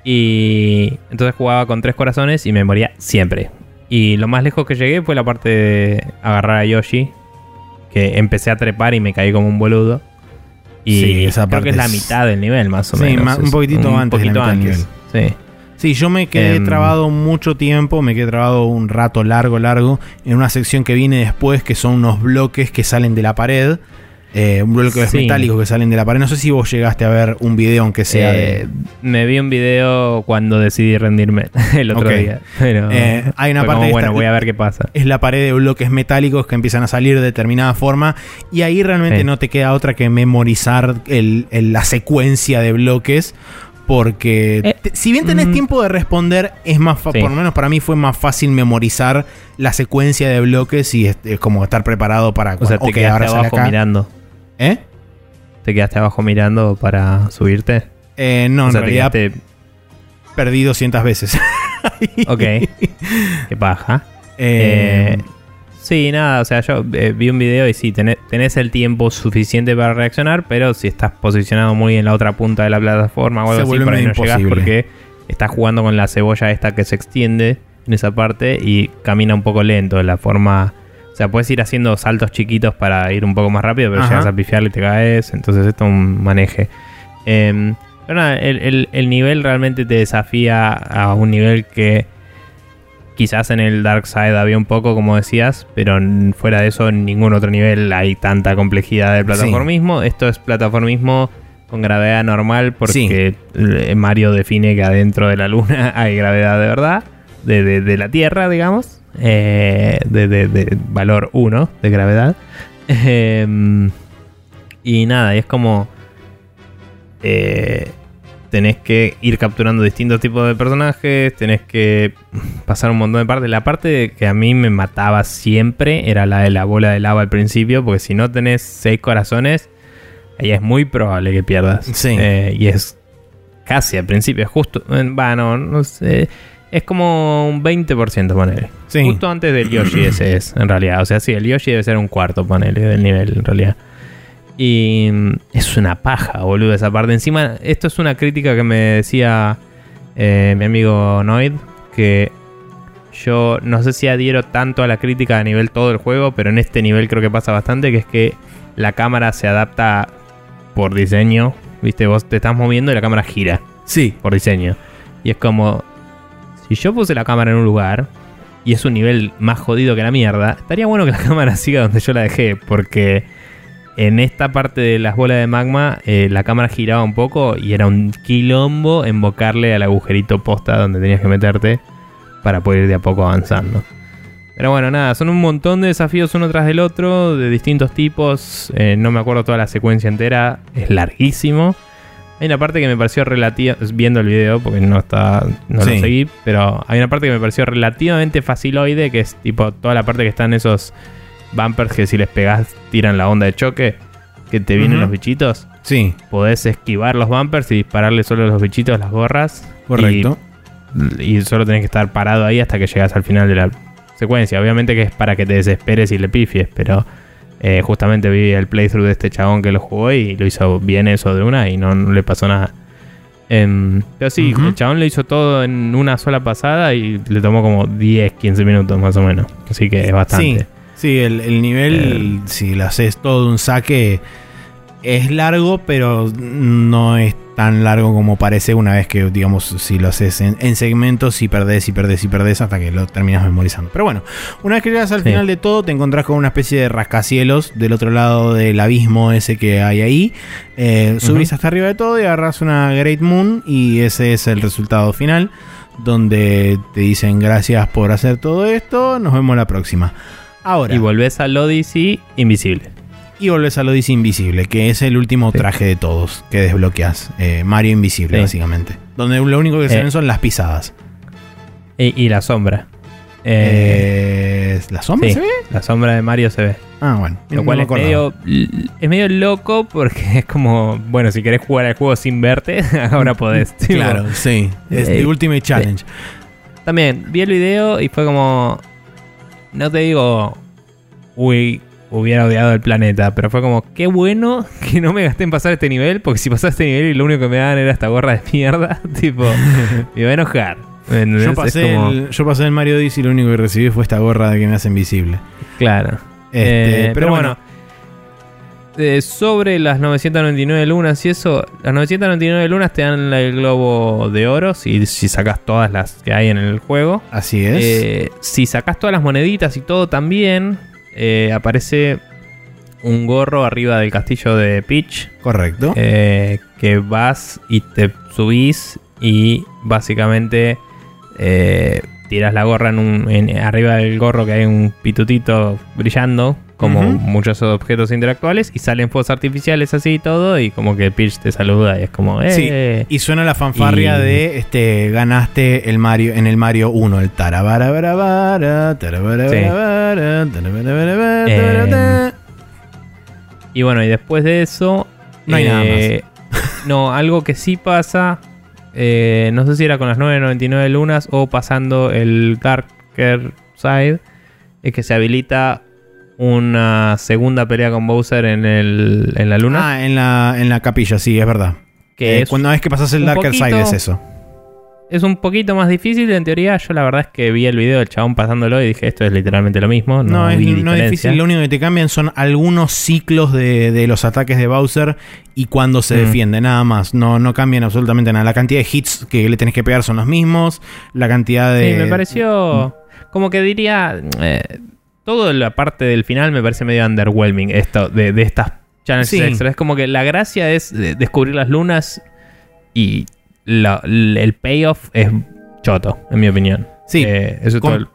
Y entonces jugaba con tres corazones y me moría siempre. Y lo más lejos que llegué fue la parte de agarrar a Yoshi. Que empecé a trepar y me caí como un boludo. Y Sí, esa creo parte que es la mitad del nivel, más o Sí, menos. ma- un poquitito antes de la mitad del Sí. Sí, yo me quedé Em. trabado mucho tiempo, me quedé trabado un rato largo, largo, en una sección que viene después, que son unos bloques que salen de la pared. eh, un bloque Sí. metálicos que salen de la pared. No sé si vos llegaste a ver un video, aunque sea Eh, de. Me vi un video cuando decidí rendirme <laughs> el otro día. Pero Eh, hay una parte como, de bueno, voy a ver qué pasa. es la pared de bloques metálicos que empiezan a salir de determinada forma y ahí realmente no te queda otra que memorizar el- el- la secuencia de bloques porque Eh, te- si bien tenés mm. tiempo de responder es más Sí. por lo menos para mí fue más fácil memorizar la secuencia de bloques y es, es como estar preparado para O sea, te quedaste ahora abajo acá. mirando. ¿Eh? ¿Te quedaste abajo mirando para subirte? Eh, no, o en sea, te realidad quedaste... perdí 200 veces. <laughs> Ok. qué paja. Eh, Eh, sí, nada, o sea, yo eh, vi un video y sí, tenés, tenés el tiempo suficiente para reaccionar, pero si estás posicionado muy en la otra punta de la plataforma o Se algo así, vuelve por ahí no medio llegás imposible. porque estás jugando con la cebolla esta que se extiende en esa parte y camina un poco lento de la forma... O sea, puedes ir haciendo saltos chiquitos para ir un poco más rápido, pero Ajá. llegas a pifiarle y te caes, entonces esto es un maneje. Em, pero nada, el, el- el nivel realmente te desafía a un nivel que quizás en el Dark Side había un poco, como decías, pero fuera de eso en ningún otro nivel hay tanta complejidad de plataformismo. Esto es plataformismo con gravedad normal porque eh, Mario define que adentro de la luna <laughs> hay gravedad de verdad, de, de- de la Tierra, digamos, eh, de, de- de valor 1 de gravedad. <laughs> Em, y nada, y es como... eh, tenés que ir capturando distintos tipos de personajes, tenés que pasar un montón de partes. La parte que a mí me mataba siempre era la de la bola de lava al principio, porque si no tenés seis corazones, ahí es muy probable que pierdas. Sí. Eh, y es casi al principio, es justo, eh, va, no, no sé, es como un 20%, ponele. Sí. Justo antes del Yoshi ese es, en realidad. O sea, sí, el Yoshi debe ser un cuarto, ponele, del nivel, en realidad. Y mm, es una paja, boludo, esa parte. Encima, esto es una crítica que me decía eh, mi amigo Noid, que yo no sé si adhiero tanto a la crítica a nivel todo el juego, pero en este nivel creo que pasa bastante, que es que la cámara se adapta por diseño. Viste, vos te estás moviendo y la cámara gira Sí. por diseño. Y es como, si yo puse la cámara en un lugar y es un nivel más jodido que la mierda, estaría bueno que la <laughs> cámara siga donde yo la dejé, porque en esta parte de las bolas de magma eh, la cámara giraba un poco y era un quilombo invocarle al agujerito posta donde tenías que meterte para poder ir de a poco avanzando. Pero bueno, nada, son un montón de desafíos uno tras del otro, de distintos tipos. eh, no me acuerdo toda la secuencia entera, es larguísimo. Hay una parte que me pareció relativa, viendo el video, porque no está, no Sí. lo seguí, pero hay una parte que me pareció relativamente faciloide, que es tipo toda la parte que están esos bumpers que si les pegas tiran la onda de choque, que te vienen los bichitos. Sí. Podés esquivar los bumpers y dispararle solo a los bichitos las gorras. Correcto. Y, y solo tenés que estar parado ahí hasta que llegas al final de la secuencia. Obviamente que es para que te desesperes y le pifies, pero eh, justamente vi el playthrough de este chabón que lo jugó y lo hizo bien eso de una y no, no le pasó nada. Em, pero sí, el chabón lo hizo todo en una sola pasada y le tomó como 10, 15 minutos más o menos. Así que es bastante. Sí, sí, el, el nivel, si lo haces todo de un saque, es largo, pero no es tan largo como parece una vez que, digamos, si lo haces en, en segmentos y perdés y perdés y perdés hasta que lo terminas memorizando. Pero bueno, una vez que llegas al Sí. final de todo, te encontrás con una especie de rascacielos del otro lado del abismo ese que hay ahí. Eh, subís hasta arriba de todo y agarras una Great Moon y ese es el resultado final. Donde te dicen gracias por hacer todo esto, nos vemos la próxima. Ahora, Y volvés al Odyssey invisible. y volvés al Odyssey Invisible, que es el último traje de todos que desbloqueas. Eh, Mario Invisible, Sí. básicamente. Donde lo único que se Eh. ven son las pisadas. Y, y la sombra. Eh, ¿La sombra sí, se ve? la sombra de Mario se ve. Ah, bueno. Lo no cual me es medio, es medio loco porque <laughs> es como, bueno, si querés jugar al juego sin verte, <laughs> ahora podés. Claro, sí. Es Eh, The Ultimate Challenge. También vi el video y fue como, no te digo, uy, hubiera odiado el planeta, pero fue como, qué bueno <laughs> que no me gasté en pasar este nivel, porque si pasaba este nivel y lo único que me daban era esta gorra de mierda, <laughs> tipo, <laughs> me iba a enojar. Yo pasé, como- el, yo pasé el Mario Odyssey y lo único que recibí fue esta gorra de que me hace invisible. Claro. Este, Eh, pero, bueno, eh, sobre las 999 lunas y eso, las 999 lunas te dan el globo de oro si, si sacas todas las que hay en el juego. así es. Eh, si sacas todas las moneditas y todo también, eh, aparece un gorro arriba del castillo de Peach. Correcto. eh, que vas y te subís y básicamente eh, tiras la gorra en un, en- arriba del gorro que hay un pitutito brillando como muchos objetos intelectuales y salen fuegos artificiales así y todo y como que Peach te saluda y es como eh, Y suena la fanfarria Y- de este ganaste el Mario en el Mario 1, el tarabarabarabara, tarabarabarabara, tarabarabarabara, tarabara. y bueno y después de eso No hay nada eh, <laughs> no algo que sí pasa eh, no sé si era con las 9.99 lunas o pasando el Darker Side es que se habilita una segunda pelea con Bowser en, el, en la luna. Ah, en la, en la capilla, sí, es verdad. que Eh, es, Cuando vez que pasas el Darker poquito- Side es eso. es un poquito más difícil en teoría. Yo la verdad es que vi el video del chabón pasándolo y dije esto es literalmente lo mismo. No, No, es, no es difícil. Lo único que te cambian son algunos ciclos de, de los ataques de Bowser y cuando se Mm. defiende, nada más. No, no cambian absolutamente nada. La cantidad de hits que le tenés que pegar son los mismos. La cantidad de. Sí, me pareció como que diría... Eh, toda la parte del final me parece medio underwhelming esto de, de estas challenges Sí. extra. Es como que la gracia es eh, descubrir las lunas y la- el payoff es choto, en mi opinión. Sí, Eh, eso es con- todo el-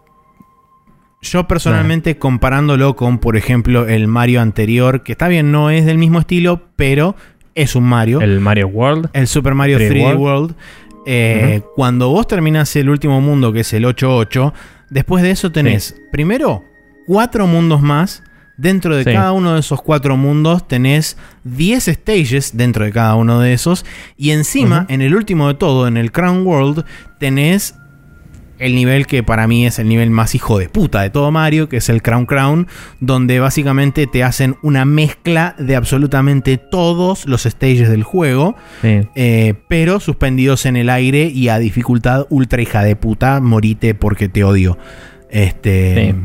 Yo personalmente comparándolo con, por ejemplo, el Mario anterior, que está bien, no es del mismo estilo, pero es un Mario. el Mario World. el Super Mario 3D 3D World. World. eh, Cuando vos terminás el último mundo, que es el 8-8, después de eso tenés, primero, cuatro mundos más. Dentro de Sí. cada uno de esos cuatro mundos tenés 10 stages dentro de cada uno de esos. Y encima, en el último de todo, en el Crown World, tenés el nivel que para mí es el nivel más hijo de puta de todo Mario, que es el Crown Crown, donde básicamente te hacen una mezcla de absolutamente todos los stages del juego, Sí. eh, pero suspendidos en el aire y a dificultad ultra hija de puta, morite porque te odio. Este. Sí.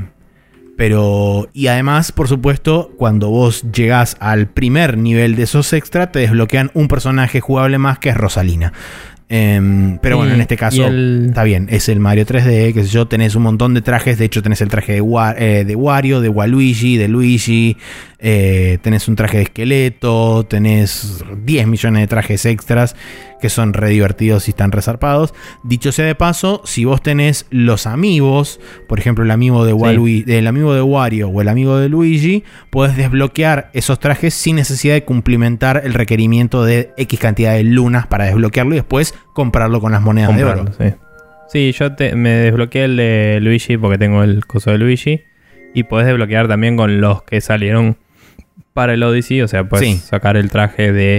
Pero, y además, por supuesto, cuando vos llegás al primer nivel de esos extra, te desbloquean un personaje jugable más que es Rosalina. Em, pero bueno, en este caso el- está bien, es el Mario 3D, que sé yo, tenés un montón de trajes, de hecho tenés el traje de, Wa- eh, de Wario, de Waluigi, de Luigi, eh, tenés un traje de esqueleto, tenés 10 millones de trajes extras que son re divertidos y están resarpados. Dicho sea de paso, si vos tenés los amigos, por ejemplo el amigo de, Walui- el amigo de Wario o el amigo de Luigi, podés desbloquear esos trajes sin necesidad de cumplimentar el requerimiento de X cantidad de lunas para desbloquearlo y después comprarlo con las monedas de oro. sí. Sí, yo te- me desbloqueé el de Luigi porque tengo el coso de Luigi. Y podés desbloquear también con los que salieron para el Odyssey. O sea, puedes Sí. sacar el traje de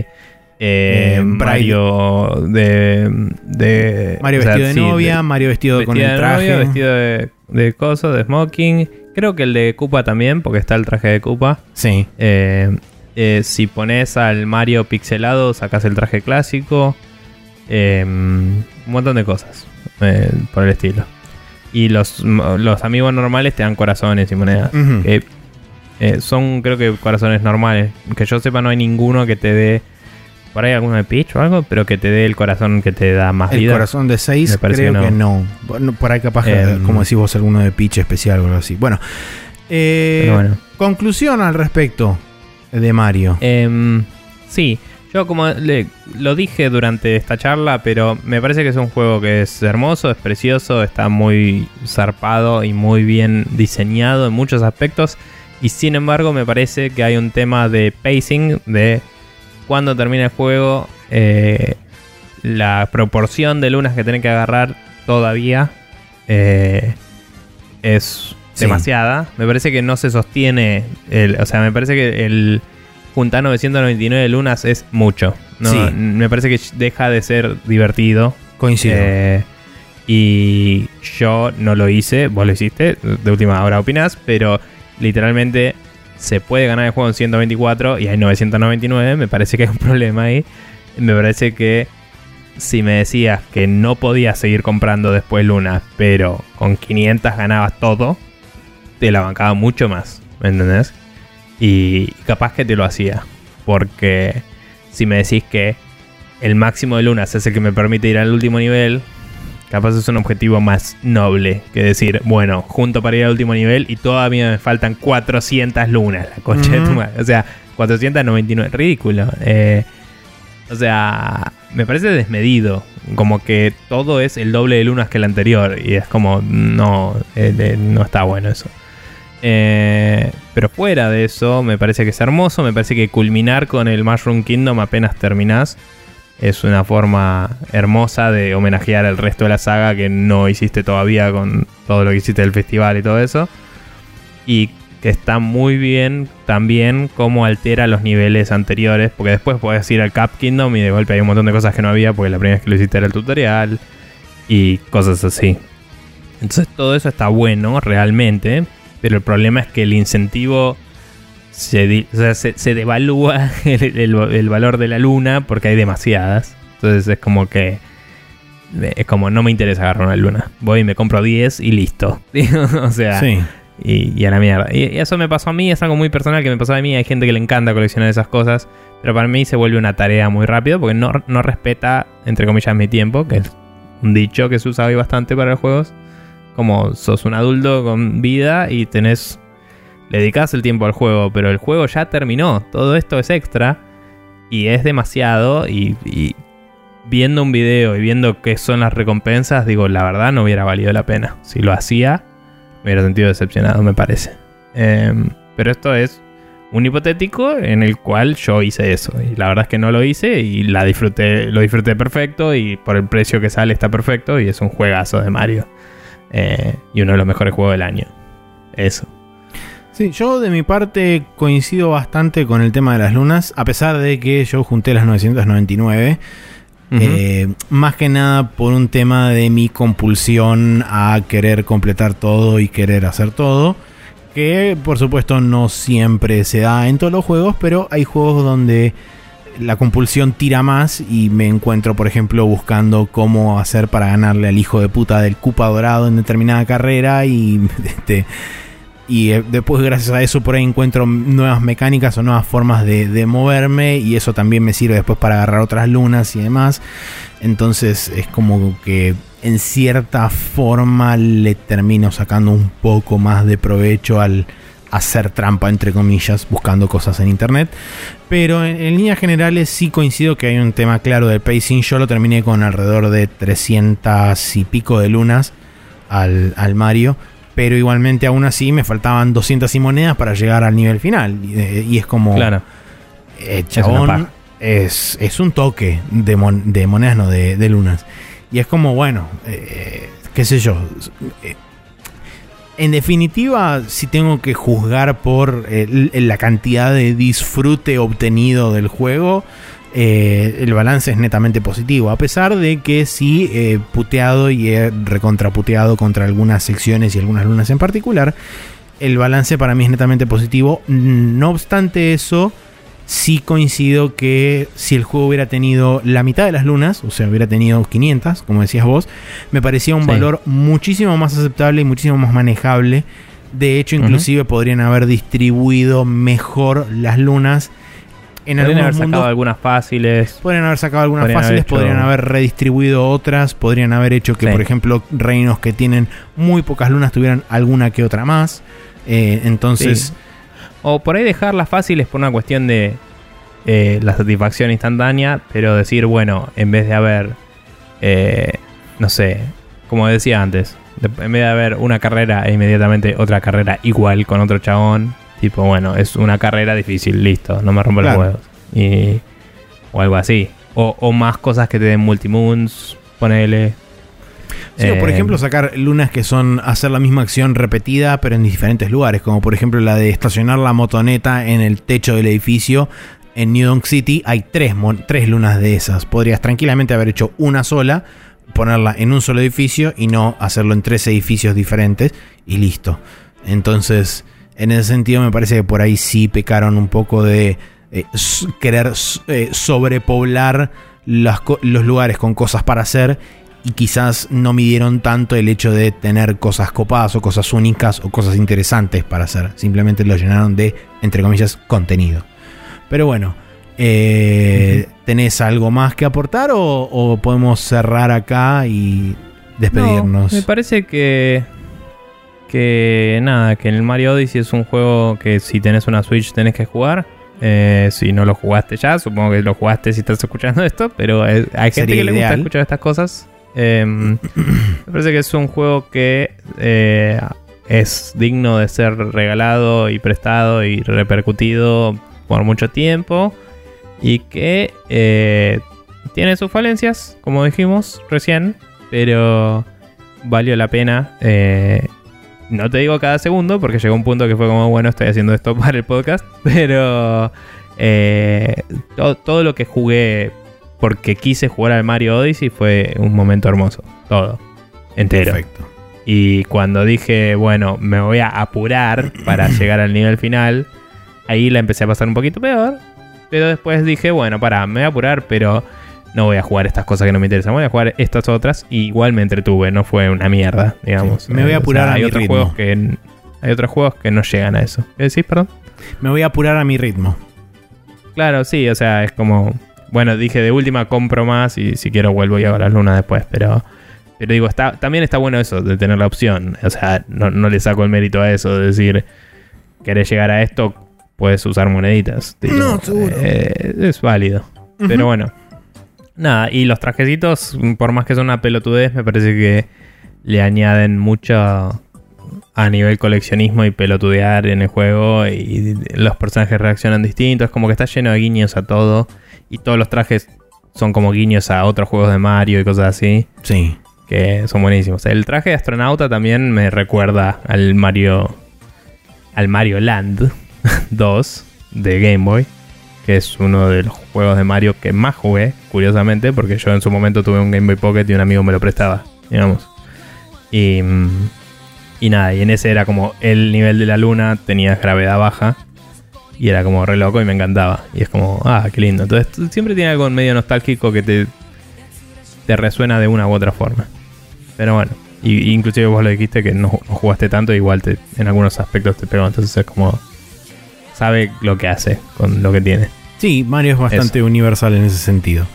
eh, Eh, Mario de, de Mario o sea, vestido de sí, novia, Mario vestido con el de traje. novia, vestido de, de coso, de smoking. Creo que el de Koopa también, porque está el traje de Koopa. Sí. Eh, eh, si pones al Mario pixelado, sacas el traje clásico. Un montón de cosas por el estilo. Y los, los amigos normales te dan corazones y monedas. Que, eh, son, creo que, corazones normales. Que yo sepa, no hay ninguno que te dé. Por ahí alguno de Peach o algo, pero que te dé el corazón que te da más El vida. corazón de 6 Me parece creo que no. que no. Por ahí capaz, que, Em. como decís vos, alguno de pitch especial o algo así. Bueno. eh, bueno. Conclusión al respecto de Mario. Em, sí, yo como le- lo dije durante esta charla, pero me parece que es un juego que es hermoso, es precioso, está muy zarpado y muy bien diseñado en muchos aspectos. Y sin embargo, me parece que hay un tema de pacing, de cuando termina el juego, eh, la proporción de lunas que tienen que agarrar todavía eh, es Sí. demasiada. Me parece que no se sostiene. El, o sea, me parece que el juntar 999 lunas es mucho. No, Sí. Me parece que deja de ser divertido. Coincido. Eh, y yo no lo hice, vos lo hiciste, de última hora opinás, pero literalmente se puede ganar el juego en 124 y hay 999, me parece que hay un <laughs> problema ahí. Me parece que si me decías que no podías seguir comprando después lunas, pero con 500 ganabas todo, te la bancaba mucho más, ¿me entendés? Y capaz que te lo hacía, porque si me decís que el máximo de lunas es el que me permite ir al último nivel, capaz es un objetivo más noble que decir, bueno, junto para ir al último nivel y todavía me faltan 400 lunas, la concha de tu madre. O sea, 499, ridículo. Eh, o sea, me parece desmedido. Como que todo es el doble de lunas que el anterior. Y es como, no, eh, no está bueno eso. Eh, pero fuera de eso, me parece que es hermoso. Me parece que culminar con el Mushroom Kingdom apenas terminás es una forma hermosa de homenajear al resto de la saga que no hiciste todavía con todo lo que hiciste del festival y todo eso. Y que está muy bien también cómo altera los niveles anteriores. Porque después puedes ir al Cap Kingdom y de golpe hay un montón de cosas que no había porque la primera vez que lo hiciste era el tutorial y cosas así. Entonces todo eso está bueno realmente. Pero el problema es que el incentivo se, di- o sea, se, se devalúa <laughs> el, el- el valor de la luna porque hay demasiadas. Entonces es como que. Es como no me interesa agarrar una luna. Voy y me compro 10 y listo. <laughs> o sea, sí. y, y a la mierda. Y, y eso me pasó a mí, es algo muy personal que me pasó a mí. Hay gente que le encanta coleccionar esas cosas. Pero para mí se vuelve una tarea muy rápido porque no, no respeta, entre comillas, mi tiempo, que es un dicho que se usa hoy bastante para los juegos. Como sos un adulto con vida y tenés le dedicas el tiempo al juego, pero el juego ya terminó. Todo esto es extra y es demasiado. Y, viendo un video y viendo qué son las recompensas, digo, la verdad no hubiera valido la pena. Si lo hacía, me hubiera sentido decepcionado, me parece. Em, pero esto es un hipotético en el cual yo hice eso. Y la verdad es que no lo hice y la disfruté, lo disfruté perfecto y por el precio que sale está perfecto y es un juegazo de Mario. Eh, y uno de los mejores juegos del año. Eso. Sí, yo de mi parte coincido bastante con el tema de las lunas, a pesar de que yo junté las 999. Eh, más que nada por un tema de mi compulsión a querer completar todo y querer hacer todo. Que por supuesto no siempre se da en todos los juegos, pero hay juegos donde la compulsión tira más y me encuentro, por ejemplo, buscando cómo hacer para ganarle al hijo de puta del Cupa Dorado en determinada carrera y <laughs> este, y eh, después gracias a eso por ahí encuentro nuevas mecánicas o nuevas formas de, moverme y eso también me sirve después para agarrar otras lunas y demás. Entonces es como que en cierta forma le termino sacando un poco más de provecho al hacer trampa entre comillas buscando cosas en internet. Pero en, líneas generales sí coincido que hay un tema claro del pacing. Yo lo terminé con alrededor de 300 y pico de lunas al, al Mario pero igualmente aún así me faltaban 200 y monedas para llegar al nivel final. Y, eh, es como... Claro. Eh, chabón, es, es, un toque de, de monedas, no, de, lunas. Y es como, bueno, eh, qué sé yo. En definitiva, si tengo que juzgar por la cantidad de disfrute obtenido del juego, eh, el balance es netamente positivo. A pesar de que sí he puteado y he recontraputeado contra algunas secciones y algunas lunas en particular, el balance para mí es netamente positivo. No obstante eso, sí coincido que si el juego hubiera tenido la mitad de las lunas, o sea, hubiera tenido 500, como decías vos, me parecía un valor muchísimo más aceptable y muchísimo más manejable. De hecho, inclusive podrían haber distribuido mejor las lunas podrían haber sacado algunas fáciles. Podrían haber sacado algunas fáciles, podrían haber redistribuido otras, podrían haber hecho que, por ejemplo, reinos que tienen muy pocas lunas tuvieran alguna que otra más. Eh, entonces. O por ahí dejar las fáciles por una cuestión de eh, la satisfacción instantánea, pero decir, bueno, en vez de haber, eh, no sé, como decía antes, en vez de haber una carrera e inmediatamente otra carrera igual con otro chabón, Tipo, bueno, es una carrera difícil, listo, no me rompo los huevos. Y, o algo así. O, más cosas que te den multimoons, ponele. Sí, o por eh, ejemplo sacar lunas que son hacer la misma acción repetida pero en diferentes lugares, como por ejemplo la de estacionar la motoneta en el techo del edificio. En New Donk City hay tres, tres lunas de esas. Podrías tranquilamente haber hecho una sola, ponerla en un solo edificio y no hacerlo en tres edificios diferentes y listo. Entonces, en ese sentido me parece que por ahí sí pecaron un poco de eh, querer eh, sobrepoblar los lugares con cosas para hacer y quizás no midieron tanto el hecho de tener cosas copadas o cosas únicas o cosas interesantes para hacer. Simplemente lo llenaron de, entre comillas, contenido. Pero bueno, eh, ¿tenés algo más que aportar o, podemos cerrar acá y despedirnos? me parece que que nada, que el Mario Odyssey es un juego que si tenés una Switch tenés que jugar. Eh, si no lo jugaste ya, supongo que lo jugaste si estás escuchando esto, pero hay gente que le gusta escuchar estas cosas. Em, <clears throat> me parece que es un juego que eh, es digno de ser regalado y prestado y repercutido por mucho tiempo y que eh, tiene sus falencias, como dijimos recién, pero valió la pena no te digo cada segundo, porque llegó un punto que fue como, bueno, estoy haciendo esto <laughs> para el podcast, pero eh, todo, lo que jugué porque quise jugar al Mario Odyssey fue un momento hermoso, todo, entero. Perfecto. Y cuando dije, bueno, me voy a apurar <clears throat> para llegar al nivel final, ahí la empecé a pasar un poquito peor. Pero después dije, bueno, para, me voy a apurar, pero no voy a jugar estas cosas que no me interesan, voy a jugar estas otras. Y igual me entretuve, no fue una mierda, digamos. me voy a apurar a hay mi otros ritmo. Juegos que, hay otros juegos que no llegan a eso. ¿Qué decís, perdón? Me voy a apurar a mi ritmo. Claro, sí, o sea, es como. Bueno, dije de última compro más y si quiero vuelvo y hago las lunas después, pero. Pero digo, está, también está bueno eso de tener la opción. O sea, no, no le saco el mérito a eso de decir querés llegar a esto, puedes usar moneditas. No, seguro. eh, es válido. Pero bueno. Nada, y los trajecitos, por más que son una pelotudez, me parece que le añaden mucho a nivel coleccionismo y pelotudear en el juego. Y los personajes reaccionan distintos. Como que está lleno de guiños a todo. Y todos los trajes son como guiños a otros juegos de Mario y cosas así. Sí. Que son buenísimos. El traje de astronauta también me recuerda al Mario. Al Mario Land <laughs> 2 de Game Boy. Que es uno de los juegos de Mario que más jugué, curiosamente, porque yo en su momento tuve un Game Boy Pocket y un amigo me lo prestaba, digamos. Y, y nada, y en ese era como el nivel de la luna, tenía gravedad baja. Y era como re loco y me encantaba. Y es como, ah, qué lindo. Entonces siempre tiene algo medio nostálgico que te, te resuena de una u otra forma. Pero bueno, y, inclusive vos lo dijiste que no, no jugaste tanto, igual en algunos aspectos te pegó. Entonces es como, sabe lo que hace con lo que tiene. Sí, Mario es bastante universal en ese sentido.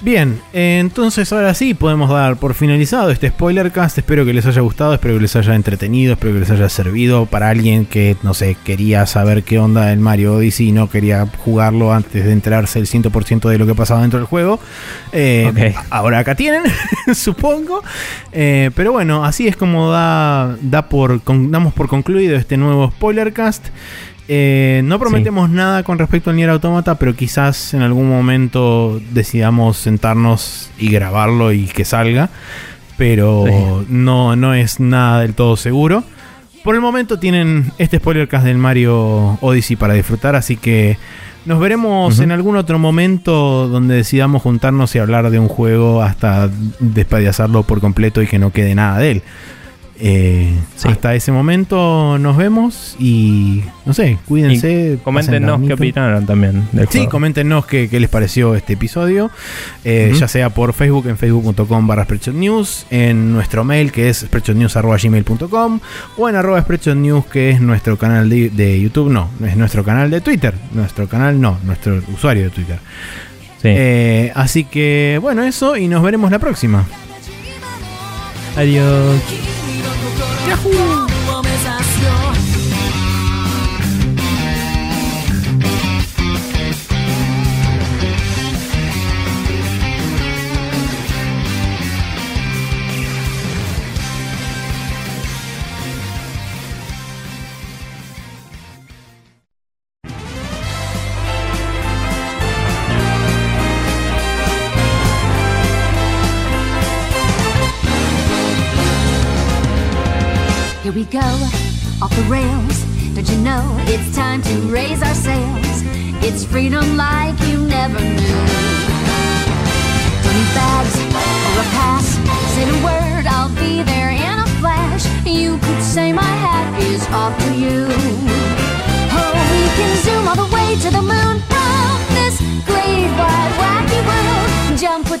Bien, entonces ahora sí podemos dar por finalizado este spoiler cast. Espero que les haya gustado, espero que les haya entretenido, espero que les haya servido para alguien que, no sé, quería saber qué onda el Mario Odyssey y no quería jugarlo antes de enterarse el 100% de lo que pasaba dentro del juego. Eh. Ahora acá tienen, <laughs> supongo. Eh, pero bueno, así es como da, da por, con- damos por concluido este nuevo spoiler cast. Eh, no prometemos nada con respecto al Nier Automata, pero quizás en algún momento decidamos sentarnos y grabarlo y que salga. Pero Sí. no, no es nada del todo seguro. Por el momento tienen este spoilercast del Mario Odyssey para disfrutar, así que nos veremos en algún otro momento donde decidamos juntarnos y hablar de un juego hasta despedazarlo por completo y que no quede nada de él. Eh, Sí. Hasta ese momento nos vemos y no sé, cuídense. Y coméntenos qué opinaron también del Sí, juego. coméntenos qué, qué les pareció este episodio, eh, ya sea por Facebook en facebook.com barra News, en nuestro mail que es spreadshotnews.gmail.com o en arroba News que es nuestro canal de, de YouTube, no, es nuestro canal de Twitter, nuestro canal no, nuestro usuario de Twitter. Sí. Eh, así que bueno, eso y nos veremos la próxima. Adiós. Yahoo!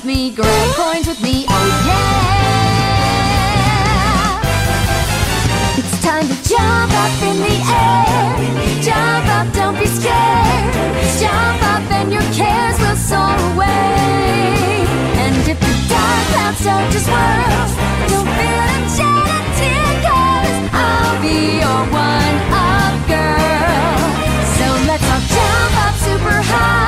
Me, grab coins with me, oh yeah. It's time to jump up in the air. Jump up, don't be scared. Jump up and your cares will soar away. And if the dark clouds start to swirl, don't feel a shed a tear, cause I'll be your one up girl. So let's all jump up super high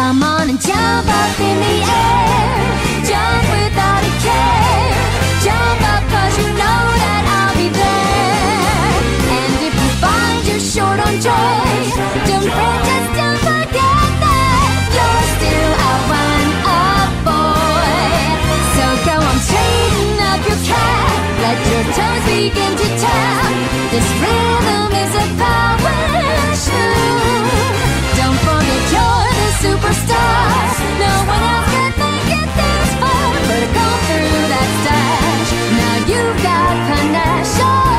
Come on and jump up in the air, jump without a care. Jump up cause you know that I'll be there. And if you find you're short on joy, don't fret, just don't forget that you're still a one-up. So go on, straighten up your cap, let your toes begin to tap. This rhythm is a power superstar. No one else could make it this far. But go through that stash. Now you've got panache.